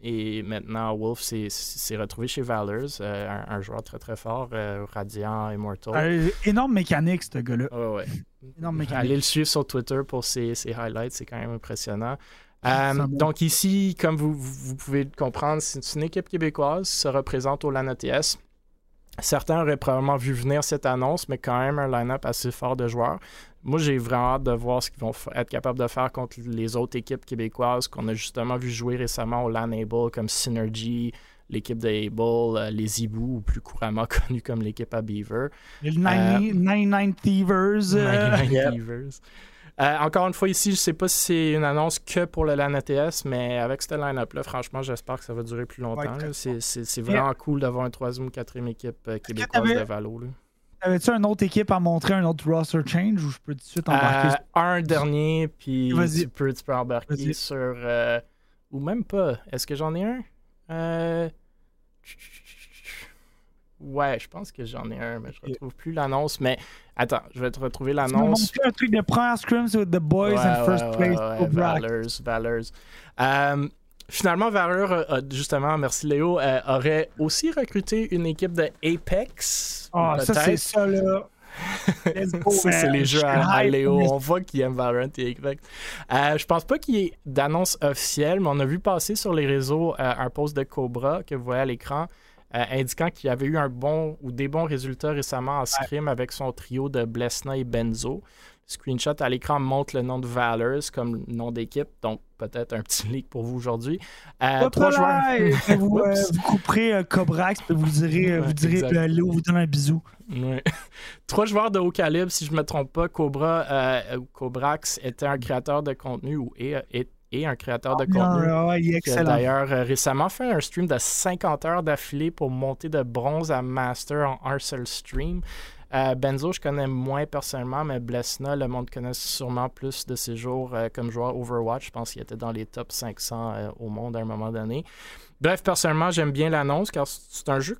Et maintenant, Wolf s'est retrouvé chez Valors, un, joueur très très fort, Radiant, Immortal. Énorme mécanique, ce gars-là. Ouais, ouais. Énorme mécanique. Allez le suivre sur Twitter pour ses, highlights, c'est quand même impressionnant. Donc ici, comme vous, vous pouvez comprendre, c'est une équipe québécoise qui se représente au LAN ETS. Certains auraient probablement vu venir cette annonce, mais quand même un line-up assez fort de joueurs. Moi, j'ai vraiment hâte de voir ce qu'ils vont être capables de faire contre les autres équipes québécoises qu'on a justement vu jouer récemment au LAN Able, comme Synergy, l'équipe de Able, euh, les Ibu, ou plus couramment connus comme l'équipe à Beaver. Les 99 euh, Thievers. 99 Thievers. Euh, encore une fois, ici, je ne sais pas si c'est une annonce que pour le LAN ATS, mais avec ce line-up-là, franchement, j'espère que ça va durer plus longtemps. c'est vraiment cool d'avoir une troisième ou quatrième équipe québécoise de Valo. Là. Avais-tu une autre équipe à montrer, un autre roster change ou je peux tout de suite embarquer euh, Un dernier, puis tu peux, tu peux embarquer sur. Euh, ou même pas. Est-ce que j'en ai un? Euh... Ouais, je pense que j'en ai un, mais je retrouve plus l'annonce. Mais attends, je vais te retrouver l'annonce. Un truc de prendre scrims with the boys in first place. Ouais, Valors, Valors. Euh, Finalement, Valor, justement, merci Léo, euh, aurait aussi recruté une équipe de Apex. Ah, ça, c'est ça, là. ça, c'est les jeux à, Léo. On voit qu'il aime Valorant et Apex. Euh, je pense pas qu'il y ait d'annonce officielle, mais on a vu passer sur les réseaux euh, un post de Cobra que vous voyez à l'écran. Indiquant qu'il avait eu un bon ou des bons résultats récemment en scrim avec son trio de Blesna et Benzo screenshot à l'écran montre le nom de Valors comme nom d'équipe, donc peut-être un petit leak pour vous aujourd'hui. Euh, trois joueurs. vous, euh, vous, couperez euh, Cobrax, puis vous direz, vous direz Léo vous donne un bisou. trois joueurs de haut calibre, si je ne me trompe pas. Cobra, Cobrax était un créateur de contenu ou est, et un créateur de contenu. Ah, il est qui a d'ailleurs euh, récemment fait un stream de 50 heures d'affilée pour monter de bronze à master en un seul stream. Euh, Benzo, je connais moins personnellement, mais Blesna, le monde connaît sûrement plus de ses jours euh, comme joueur Overwatch. Je pense qu'il était dans les top 500 euh, au monde à un moment donné. Bref, personnellement, j'aime bien l'annonce car c'est un jeu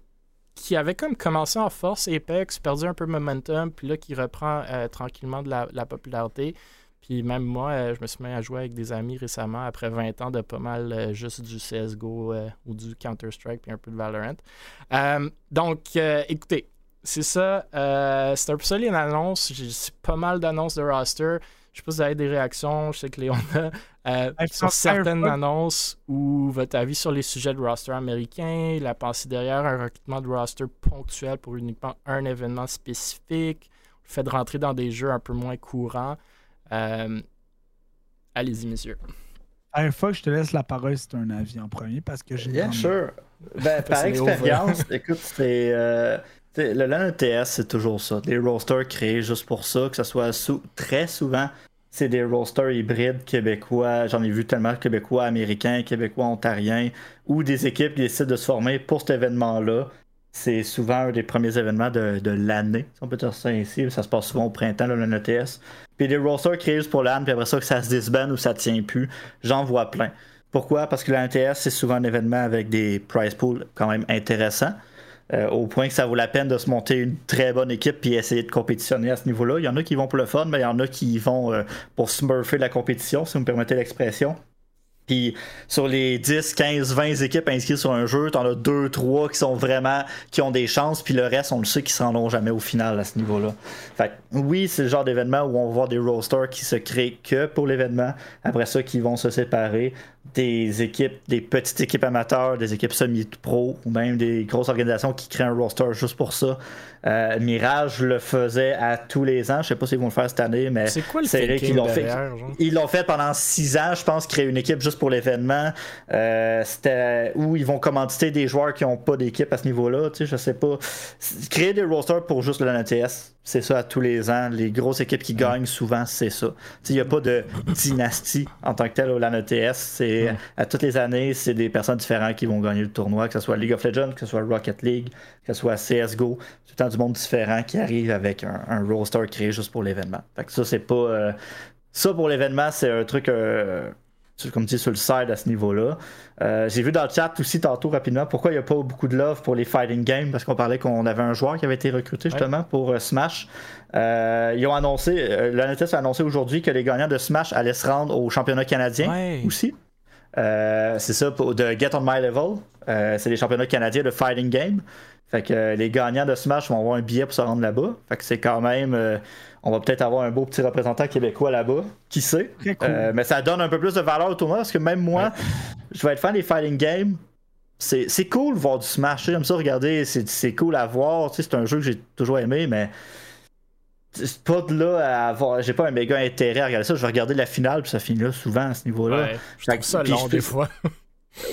qui avait comme commencé en force, Apex, perdu un peu de momentum, puis là qui reprend tranquillement de la, la popularité. Puis même moi, euh, je me suis mis à jouer avec des amis récemment, après 20 ans de pas mal euh, juste du CSGO euh, ou du Counter-Strike, puis un peu de Valorant. Euh, donc, euh, écoutez, c'est ça. c'est un peu ça les annonces. J'ai pas mal d'annonces de roster. Je sais pas si vous avez des réactions. Je sais que Léon a. Hey, sur certaines annonces ou votre avis sur les sujets de roster américain, la pensée derrière un recrutement de roster ponctuel pour uniquement un événement spécifique, le fait de rentrer dans des jeux un peu moins courants. Euh, Allez-y, messieurs. Firefox, je te laisse la parole si tu as un avis en premier parce que j'ai. Bien sûr. Ben, par expérience, écoute, c'est. euh, le LAN ETS, c'est toujours ça. Des rosters créés juste pour ça, que ce soit très souvent, c'est des rosters hybrides québécois. J'en ai vu tellement québécois, américains, québécois, ontariens, ou des équipes qui décident de se former pour cet événement-là. C'est souvent un des premiers événements de, l'année, si on peut dire ça ainsi. Ça se passe souvent au printemps, le LAN ETS. Puis des rosters créés pour LAN, puis après ça, que ça se disbande ou ça tient plus. J'en vois plein. Pourquoi? Parce que l'ANTS, c'est souvent un événement avec des prize pools quand même intéressants. euh, au point que ça vaut la peine de se monter une très bonne équipe puis essayer de compétitionner à ce niveau-là. Il y en a qui vont pour le fun, mais il y en a qui vont euh, pour smurfer la compétition, si vous me permettez l'expression. Puis sur les 10, 15, 20 équipes inscrites sur un jeu, t'en as 2, 3 qui sont vraiment qui ont des chances, puis le reste, on le sait, qui se rendront jamais au final à ce niveau-là. Fait que, oui, c'est le genre d'événement où on va voir des rosters qui se créent que pour l'événement. Après ça, qui vont se séparer des équipes, des petites équipes amateurs, des équipes semi-pro, ou même des grosses organisations qui créent un roster juste pour ça. Euh, Mirage le faisait à tous les ans. Je sais pas s'ils vont le faire cette année, mais C'est quoi le qu'ils l'ont fait. Ils l'ont fait pendant six ans, je pense, créer une équipe juste pour l'événement. Euh, c'était où ils vont commanditer des joueurs qui n'ont pas d'équipe à ce niveau-là. Tu sais, je sais pas. Créer des rosters pour juste le LNTS, c'est ça à tous les ans. Les grosses équipes qui gagnent souvent, c'est ça. Il n'y a pas de dynastie en tant que tel au LANETS. C'est à toutes les années, c'est des personnes différentes qui vont gagner le tournoi, que ce soit League of Legends, que ce soit Rocket League, que ce soit CSGO. C'est tout le temps du monde différent qui arrive avec un, un roster créé juste pour l'événement. Fait que ça, c'est pas. euh, ça pour l'événement, c'est un truc. euh, comme tu dis, sur le side à ce niveau-là. Euh, J'ai vu dans le chat aussi tantôt rapidement pourquoi il n'y a pas beaucoup de love pour les fighting games parce qu'on parlait qu'on avait un joueur qui avait été recruté justement pour euh, Smash. Euh, ils ont annoncé, l'ANTS a annoncé aujourd'hui que les gagnants de Smash allaient se rendre au championnat canadien Ouais. aussi. C'est ça, pour, de Get on My Level. C'est les championnats canadiens de fighting game. Fait que les gagnants de Smash vont avoir un billet pour se rendre là-bas. Fait que c'est quand même. On va peut-être avoir un beau petit représentant québécois là-bas. Qui sait? Cool. Euh, mais ça donne un peu plus de valeur au tournoi parce que même moi, je vais être fan des fighting games. C'est cool voir du Smash. J'aime ça regarder. C'est cool à voir. C'est un jeu que j'ai toujours aimé, mais c'est pas de là à avoir. J'ai pas un méga intérêt à regarder ça. Je vais regarder la finale, puis ça finit là souvent à ce niveau-là. Ouais, je trouve ça Puis long je des fois.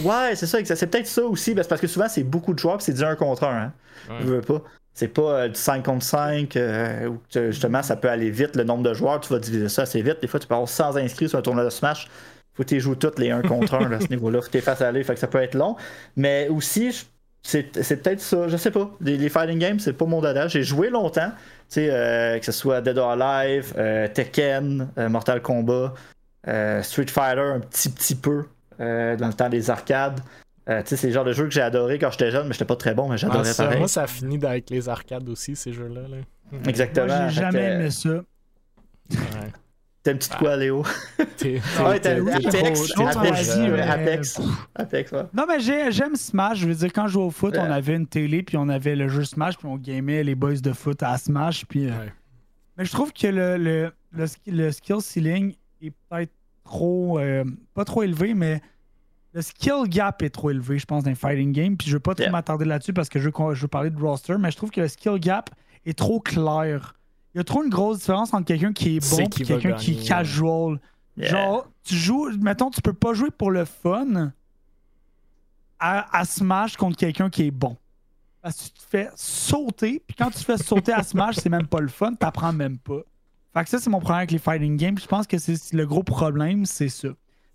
Ouais, c'est ça, c'est peut-être ça aussi, parce parce que souvent c'est beaucoup de joueurs, puis c'est du 1 contre 1. Hein. Ouais. Je veux pas. C'est pas euh, du 5 contre 5, euh, où justement ça peut aller vite, le nombre de joueurs, tu vas diviser ça assez vite. Des fois, tu peux avoir 100 inscrits sur un tournoi de Smash. Faut que tu joues toutes les 1 contre 1 là, à ce niveau-là. Faut que tu fasses aller, fait que ça peut être long. Mais aussi, c'est c'est peut-être ça, je sais pas. Les, les fighting games, c'est pas mon dada. J'ai joué longtemps, tu sais, euh, que ce soit Dead or Alive, Tekken, Mortal Kombat, Street Fighter un petit petit peu dans le temps des arcades. Euh, tu sais, c'est le genre de jeu que j'ai adoré quand j'étais jeune, mais j'étais pas très bon, mais Ah, j'adorais ça, pareil. moi, ça finit avec les arcades aussi, ces jeux-là. là. Exactement. Moi, j'ai jamais aimé ça. Ouais. T'aimes petite quoi, Léo? T'es- Apex, Apex, Apex, ouais. Non, mais j'ai- j'aime Smash. Je veux dire, quand je jouais au foot, Ouais. on avait une télé, puis on avait le jeu Smash, puis on gamait les boys de foot à Smash. Puis, euh, Ouais. Mais je trouve que le, le, le skill ceiling est peut-être trop. euh, pas trop élevé, mais le skill gap est trop élevé, je pense, dans les fighting game. Puis je veux pas trop Yeah. m'attarder là-dessus parce que je veux, qu'on- je veux parler de roster, mais je trouve que le skill gap est trop clair. Il y a trop une grosse différence entre quelqu'un qui est bon et quelqu'un qui est casual. Yeah. Genre, tu joues, mettons, tu peux pas jouer pour le fun à, à Smash contre quelqu'un qui est bon. Parce que tu te fais sauter, puis quand tu te fais sauter à Smash, c'est même pas le fun, t'apprends même pas. Fait que ça, c'est mon problème avec les fighting games. Je pense que c'est le gros problème, c'est ça.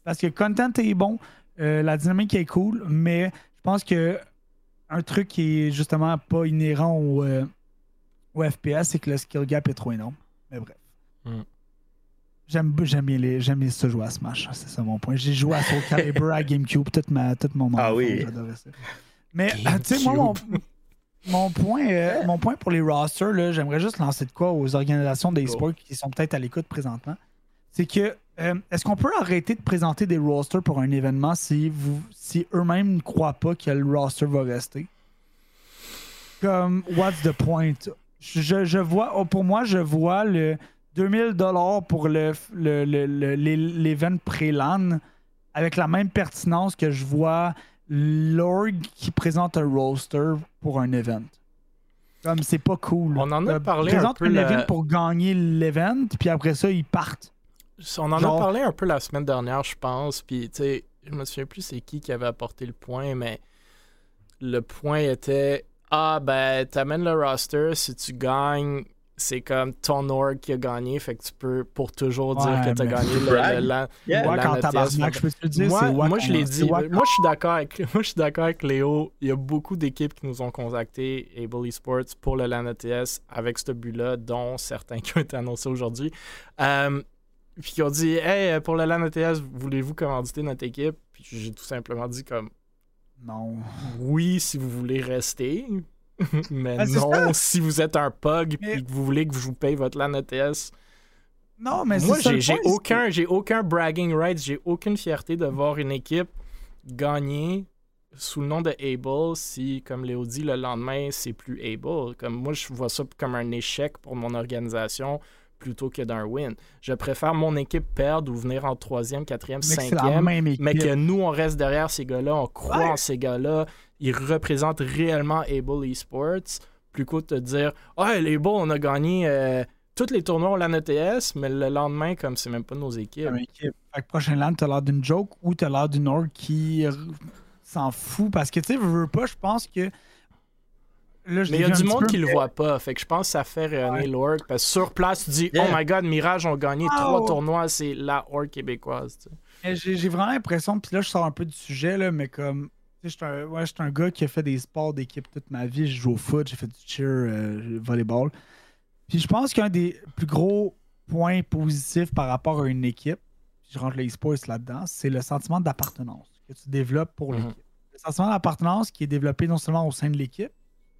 parce que content est bon, euh, la dynamique est cool, mais je pense que un truc qui est justement pas inhérent au, euh, au FPS, c'est que le skill gap est trop énorme. Mais bref. Mm. J'aime, j'aime, bien les, j'aime bien ça jouer à Smash, c'est ça mon point. J'ai joué à Soul Calibur à GameCube toute, ma, toute mon Ah oui. j'adorais ça. Mais euh, tu sais, moi, mon, mon point, euh, mon point pour les rosters, là, j'aimerais juste lancer de quoi aux organisations des sports qui sont peut-être à l'écoute présentement. C'est que euh, est-ce qu'on peut arrêter de présenter des rosters pour un événement si, vous, si eux-mêmes ne croient pas que le roster va rester? Comme, what's the point? Je, je vois, oh, pour moi, je vois le 2000 dollars pour le, le, le- pré-LAN avec la même pertinence que je vois l'org qui présente un roster pour un event. Comme c'est pas cool. On en a Euh, parlé ils un présentent peu un la- event pour gagner l'event, puis après ça, ils partent. On en Genre- a parlé un peu la semaine dernière, je pense. Puis, tu sais, je me souviens plus c'est qui qui avait apporté le point, mais le point était Ah, ben, t'amènes le roster, si tu gagnes, c'est comme ton org qui a gagné, fait que tu peux pour toujours dire Ouais, que t'as mais- gagné le, le, la- Yeah. quand tabarnak, je peux te le dire, moi, moi, je l'ai c'est dit. Moi, je suis d'accord avec, moi, je suis d'accord avec Léo. Il y a beaucoup d'équipes qui nous ont contactés, Able Esports, pour le LAN ETS avec ce but-là, dont certains qui ont été annoncés aujourd'hui. Euh, puis qui ont dit Hey, pour le LAN ETS, voulez-vous commanditer notre équipe Puis j'ai tout simplement dit comme Non. Oui, si vous voulez rester. Mais Ah, non, si vous êtes un pug Mais- et que vous voulez que je vous paye votre LAN ETS, Non, mais moi, c'est ça j'ai aucun, j'ai aucun bragging rights, j'ai aucune fierté de voir une équipe gagner sous le nom de Able si, comme Léo dit, le lendemain, c'est plus Able. Comme moi, je vois ça comme un échec pour mon organisation plutôt que d'un win. Je préfère mon équipe perdre ou venir en troisième, quatrième, la cinquième, même équipe. mais que nous, on reste derrière ces gars-là, on croit Ouais. en ces gars-là, ils représentent réellement Able Esports, plutôt que de dire Ah, les Able, on a gagné euh, tous les tournois au LAN ETS, mais le lendemain, comme c'est même pas nos équipes. Fait que prochain land, t'as l'air d'une joke ou t'as l'air d'une org qui s'en fout. Parce que, tu sais, veux veux pas, je pense que. Là, je Mais il y a du monde peu, qui le voit pas. Fait que je pense que ça fait rayonner l'org. Parce que sur place, tu dis Yeah. Oh my god, Mirage ont gagné Wow. trois tournois, c'est la org québécoise. J'ai j'ai vraiment l'impression, puis là, je sors un peu du sujet, là, mais comme. Tu sais, je suis un, ouais, je suis un gars qui a fait des sports d'équipe toute ma vie. J'ai joué au foot, j'ai fait du cheer, euh, volleyball. Puis je pense qu'un des plus gros points positifs par rapport à une équipe, puis je rentre le e-sports là-dedans, c'est le sentiment d'appartenance que tu développes pour Mhm. l'équipe. Le sentiment d'appartenance qui est développé non seulement au sein de l'équipe,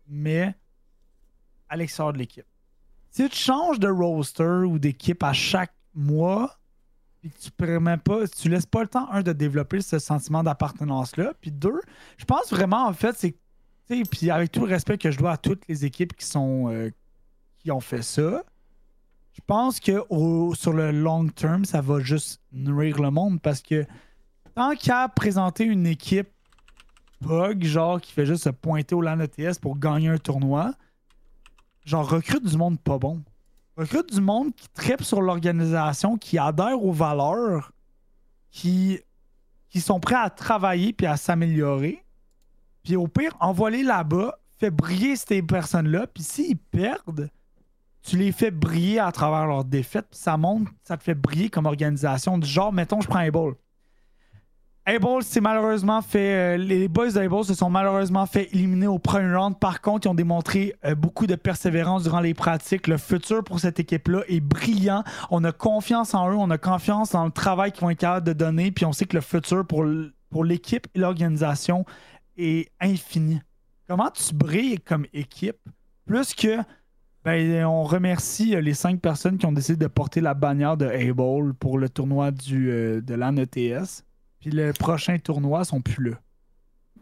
mais à l'extérieur de l'équipe. Si tu changes de roster ou d'équipe à chaque mois, puis tu permets pas, tu laisses pas le temps, un, de développer ce sentiment d'appartenance-là, puis deux, je pense vraiment, en fait, c'est, puis avec tout le respect que je dois à toutes les équipes qui sont, euh, qui ont fait ça, je pense que sur le long term, ça va juste nourrir le monde parce que tant qu'à présenter une équipe bug, genre qui fait juste se pointer au LAN ETS pour gagner un tournoi, genre recrute du monde pas bon. Recrute du monde qui tripe sur l'organisation, qui adhère aux valeurs, qui, qui sont prêts à travailler puis à s'améliorer. Puis au pire, envoie-les là-bas, fais briller ces personnes-là, puis s'ils perdent, tu les fais briller à travers leurs défaites, puis ça montre, ça te fait briller comme organisation. Du genre, mettons, je prends un ball. Able s'est malheureusement fait. euh, les boys d'Able se sont malheureusement fait éliminer au premier round. Par contre, ils ont démontré euh, beaucoup de persévérance durant les pratiques. Le futur pour cette équipe-là est brillant. On a confiance en eux, on a confiance dans le travail qu'ils vont être capables de donner. Puis on sait que le futur pour, pour l'équipe et l'organisation est infini. Comment tu brilles comme équipe? Plus que. Ben, on remercie euh, les cinq personnes qui ont décidé de porter la bannière de Able pour le tournoi du, de l'AN ETS. Puis le prochain tournoi sont plus là.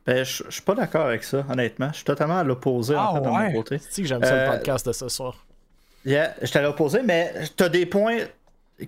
Ben, je je suis pas d'accord avec ça, honnêtement. Je suis totalement à l'opposé, Ah en fait, de ouais? mon côté. C'est que j'aime ça Euh, le podcast de ce soir. Yeah, j'étais à l'opposé, mais t'as des points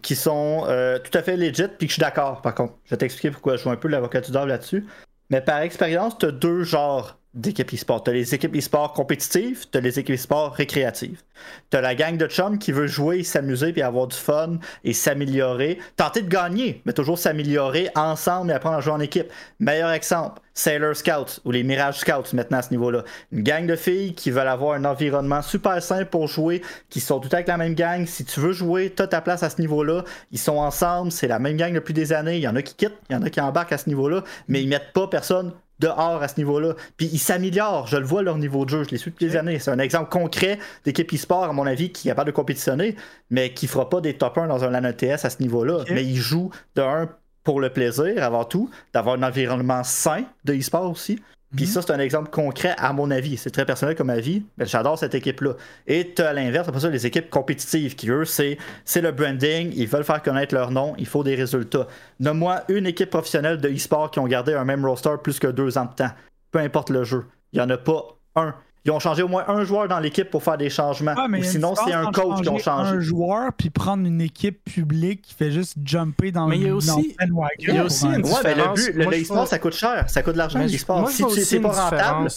qui sont euh, tout à fait legit, puis que je suis d'accord, par contre. Je vais t'expliquer pourquoi je joue un peu l'avocat du diable là-dessus. Mais par expérience, t'as deux genres d'équipes e-sport. Tu as les équipes e-sport compétitives, tu as les équipes e-sport récréatives. Tu as la gang de chums qui veut jouer, s'amuser, puis avoir du fun et s'améliorer. Tenter de gagner, mais toujours s'améliorer ensemble et apprendre à jouer en équipe. Meilleur exemple, Sailor Scouts ou les Mirage Scouts maintenant à ce niveau-là. Une gang de filles qui veulent avoir un environnement super simple pour jouer, qui sont tout avec la même gang. Si tu veux jouer, tu as ta place à ce niveau-là. Ils sont ensemble, c'est la même gang depuis des années. Il y en a qui quittent, il y en a qui embarquent à ce niveau-là, mais ils mettent pas personne dehors à ce niveau-là. Puis ils s'améliorent, je le vois leur niveau de jeu, je les suis depuis des années. C'est un exemple concret d'équipe e-sport, à mon avis, qui est capable de compétitionner, mais qui fera pas des top 1 dans un LAN ETS à ce niveau-là. Mais ils jouent de un pour le plaisir avant tout, d'avoir un environnement sain de e-sport aussi, puis mhm. ça, c'est un exemple concret, à mon avis. C'est très personnel comme avis, mais j'adore cette équipe-là. Et tu à l'inverse, après ça, les équipes compétitives qui, eux, c'est, c'est le branding, ils veulent faire connaître leur nom, il faut des résultats. Nomme-moi une équipe professionnelle de e-sport qui ont gardé un même roster plus que deux ans de temps. Peu importe le jeu. Il n'y en a pas un. Ils ont changé au moins un joueur dans l'équipe pour faire des changements. Ou sinon, c'est un coach qui ont changé. Un joueur puis prendre une équipe publique qui fait juste jumper dans mais il y a aussi, il y a aussi une différence. le, le ça coûte cher. Ça coûte de l'argent, l'e-sport. Si tu c'est pas rentable.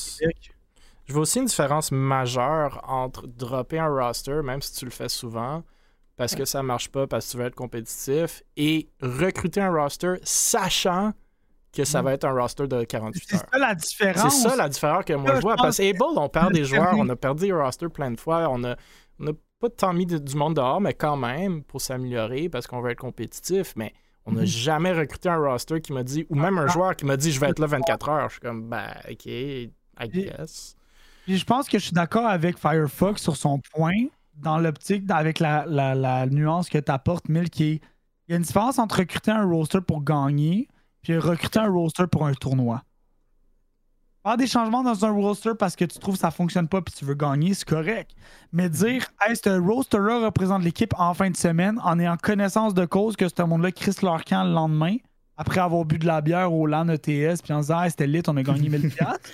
Je vois aussi une différence majeure entre dropper un roster, même si tu le fais souvent, parce que ça marche pas, parce que tu veux être compétitif, et recruter un roster sachant que ça va être un roster de 48 heures. C'est ça la différence. C'est ça la différence que moi je vois. Parce qu'Able, on perd des joueurs, on a perdu des rosters plein de fois, on a, on pas tant mis du monde dehors, mais quand même, pour s'améliorer, parce qu'on veut être compétitif, mais on n'a mhm. jamais recruté un roster qui m'a dit, ou même un ah. joueur qui m'a dit, je vais être là 24 heures. Je suis comme, ben, ok, I guess. je pense que je suis d'accord avec Firefox sur son point, dans l'optique, avec la, la, nuance que tu apportes, Mil, qui est, il y a une différence entre recruter un roster pour gagner, puis recruter un roster pour un tournoi. Faire des changements dans un roster parce que tu trouves que ça fonctionne pas puis tu veux gagner, c'est correct. Mais dire, hey, ce roster-là représente l'équipe en fin de semaine en ayant connaissance de cause que ce monde-là crisse leur camp le lendemain, après avoir bu de la bière au LAN ETS, puis en disant, hey, c'était lit, on a gagné 1004.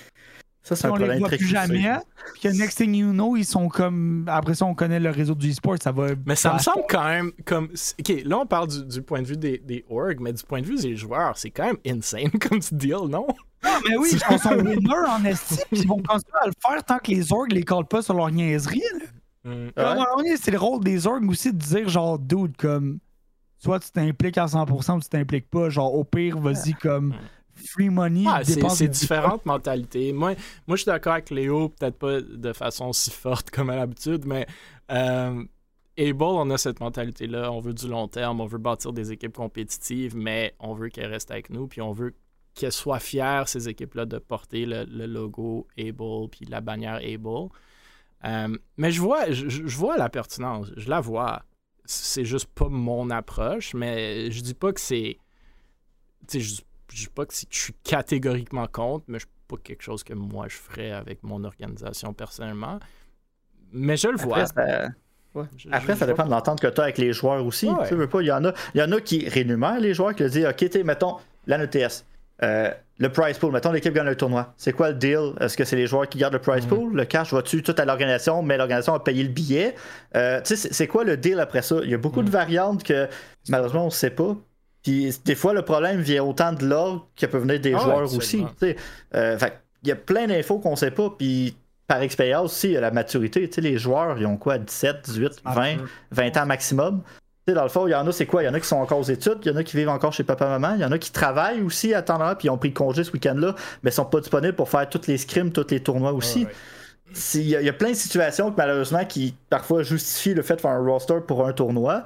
Ça, c'est un on les voit plus jamais. Puis que next thing you know, ils sont comme. Après ça, on connaît le réseau du e-sport, ça va. Mais ça me semble quand même comme. Ok, là, on parle du, point de vue des, des orgs, mais du point de vue des joueurs, c'est quand même insane comme tu deal, non? Non, mais oui, ils sont winners en estime, ils vont continuer à le faire tant que les orgs les collent pas sur leur niaiserie. Mm. C'est le rôle des orgs aussi de dire, genre, dude, comme. Soit tu t'impliques à 100% ou tu t'impliques pas. Genre, au pire, vas-y, comme. Mm free money. c'est différentes mentalités. Moi, moi, je suis d'accord avec Léo, peut-être pas de façon si forte comme à l'habitude, mais euh, Able, on a cette mentalité-là. On veut du long terme, on veut bâtir des équipes compétitives, mais on veut qu'elles restent avec nous, puis on veut qu'elles soient fières, ces équipes-là, de porter le, logo Able, puis la bannière Able. Euh, mais je vois, je, vois la pertinence, je la vois. C'est juste pas mon approche, mais je dis pas que c'est. Tu sais, je dis pas que je suis catégoriquement contre, mais je pas quelque chose que moi je ferais avec mon organisation personnellement. Mais je le vois. Après, ça, dépend de l'entente que tu as avec les joueurs aussi. Tu veux pas, il y en a, il y en a qui rénumèrent les joueurs qui disent OK, mettons la ETS. Euh, le prize pool, mettons l'équipe gagne le tournoi. C'est quoi le deal? Est-ce que c'est les joueurs qui gardent le prize mm. pool? Le cash va-tu tout à l'organisation, mais l'organisation a payé le billet? Euh, c'est quoi le deal après ça? Il y a beaucoup de mm. variantes que malheureusement on ne sait pas. Puis des fois, le problème vient autant de l'ordre que peut venir des ah joueurs aussi. Euh, il y a plein d'infos qu'on sait pas. Puis par expérience aussi, il y a la maturité. les joueurs, ils ont quoi 17, 18, 20, 20 ans maximum. dans le fond, il y en a, c'est quoi? Il y en a qui sont encore aux études, il y en a qui vivent encore chez papa-maman, il y en a qui travaillent aussi à temps puis ils ont pris congé ce week-end-là, mais sont pas disponibles pour faire tous les scrims, tous les tournois aussi. Il y, y, a plein de situations que malheureusement qui parfois justifient le fait de faire un roster pour un tournoi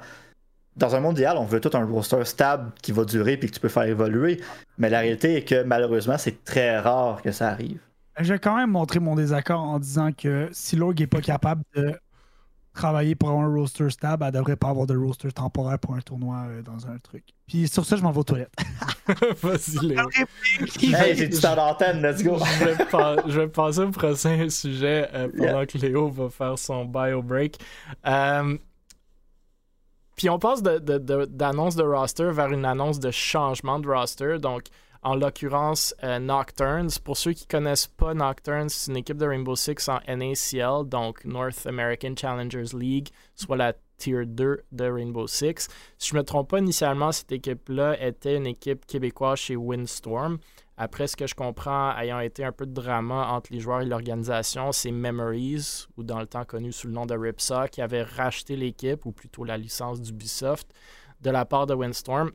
dans un monde idéal, on veut tout un roster stable qui va durer puis que tu peux faire évoluer. Mais la réalité est que malheureusement, c'est très rare que ça arrive. Je vais quand même montrer mon désaccord en disant que si Log n'est pas capable de travailler pour un roster stable, elle devrait pas avoir de roster temporaire pour un tournoi euh, dans un truc. Puis sur ça, je m'en vais aux toilettes. Vas-y, Léo. hey, j'ai du temps d'antenne, let's go. je, vais passer au prochain sujet euh, pendant que Léo va faire son bio break. Euh, puis on passe d'annonce de, roster vers une annonce de changement de roster. Donc, en l'occurrence, euh, Nocturnes. Pour ceux qui connaissent pas Nocturnes, c'est une équipe de Rainbow Six en NACL, donc North American Challengers League, soit la Tier 2 de Rainbow Six. Si je ne me trompe pas, initialement, cette équipe-là était une équipe québécoise chez Windstorm. Après, ce que je comprends, ayant été un peu de drama entre les joueurs et l'organisation, c'est Memories, ou dans le temps connu sous le nom de Ripsaw, qui avait racheté l'équipe, ou plutôt la licence d'Ubisoft, de la part de Windstorm,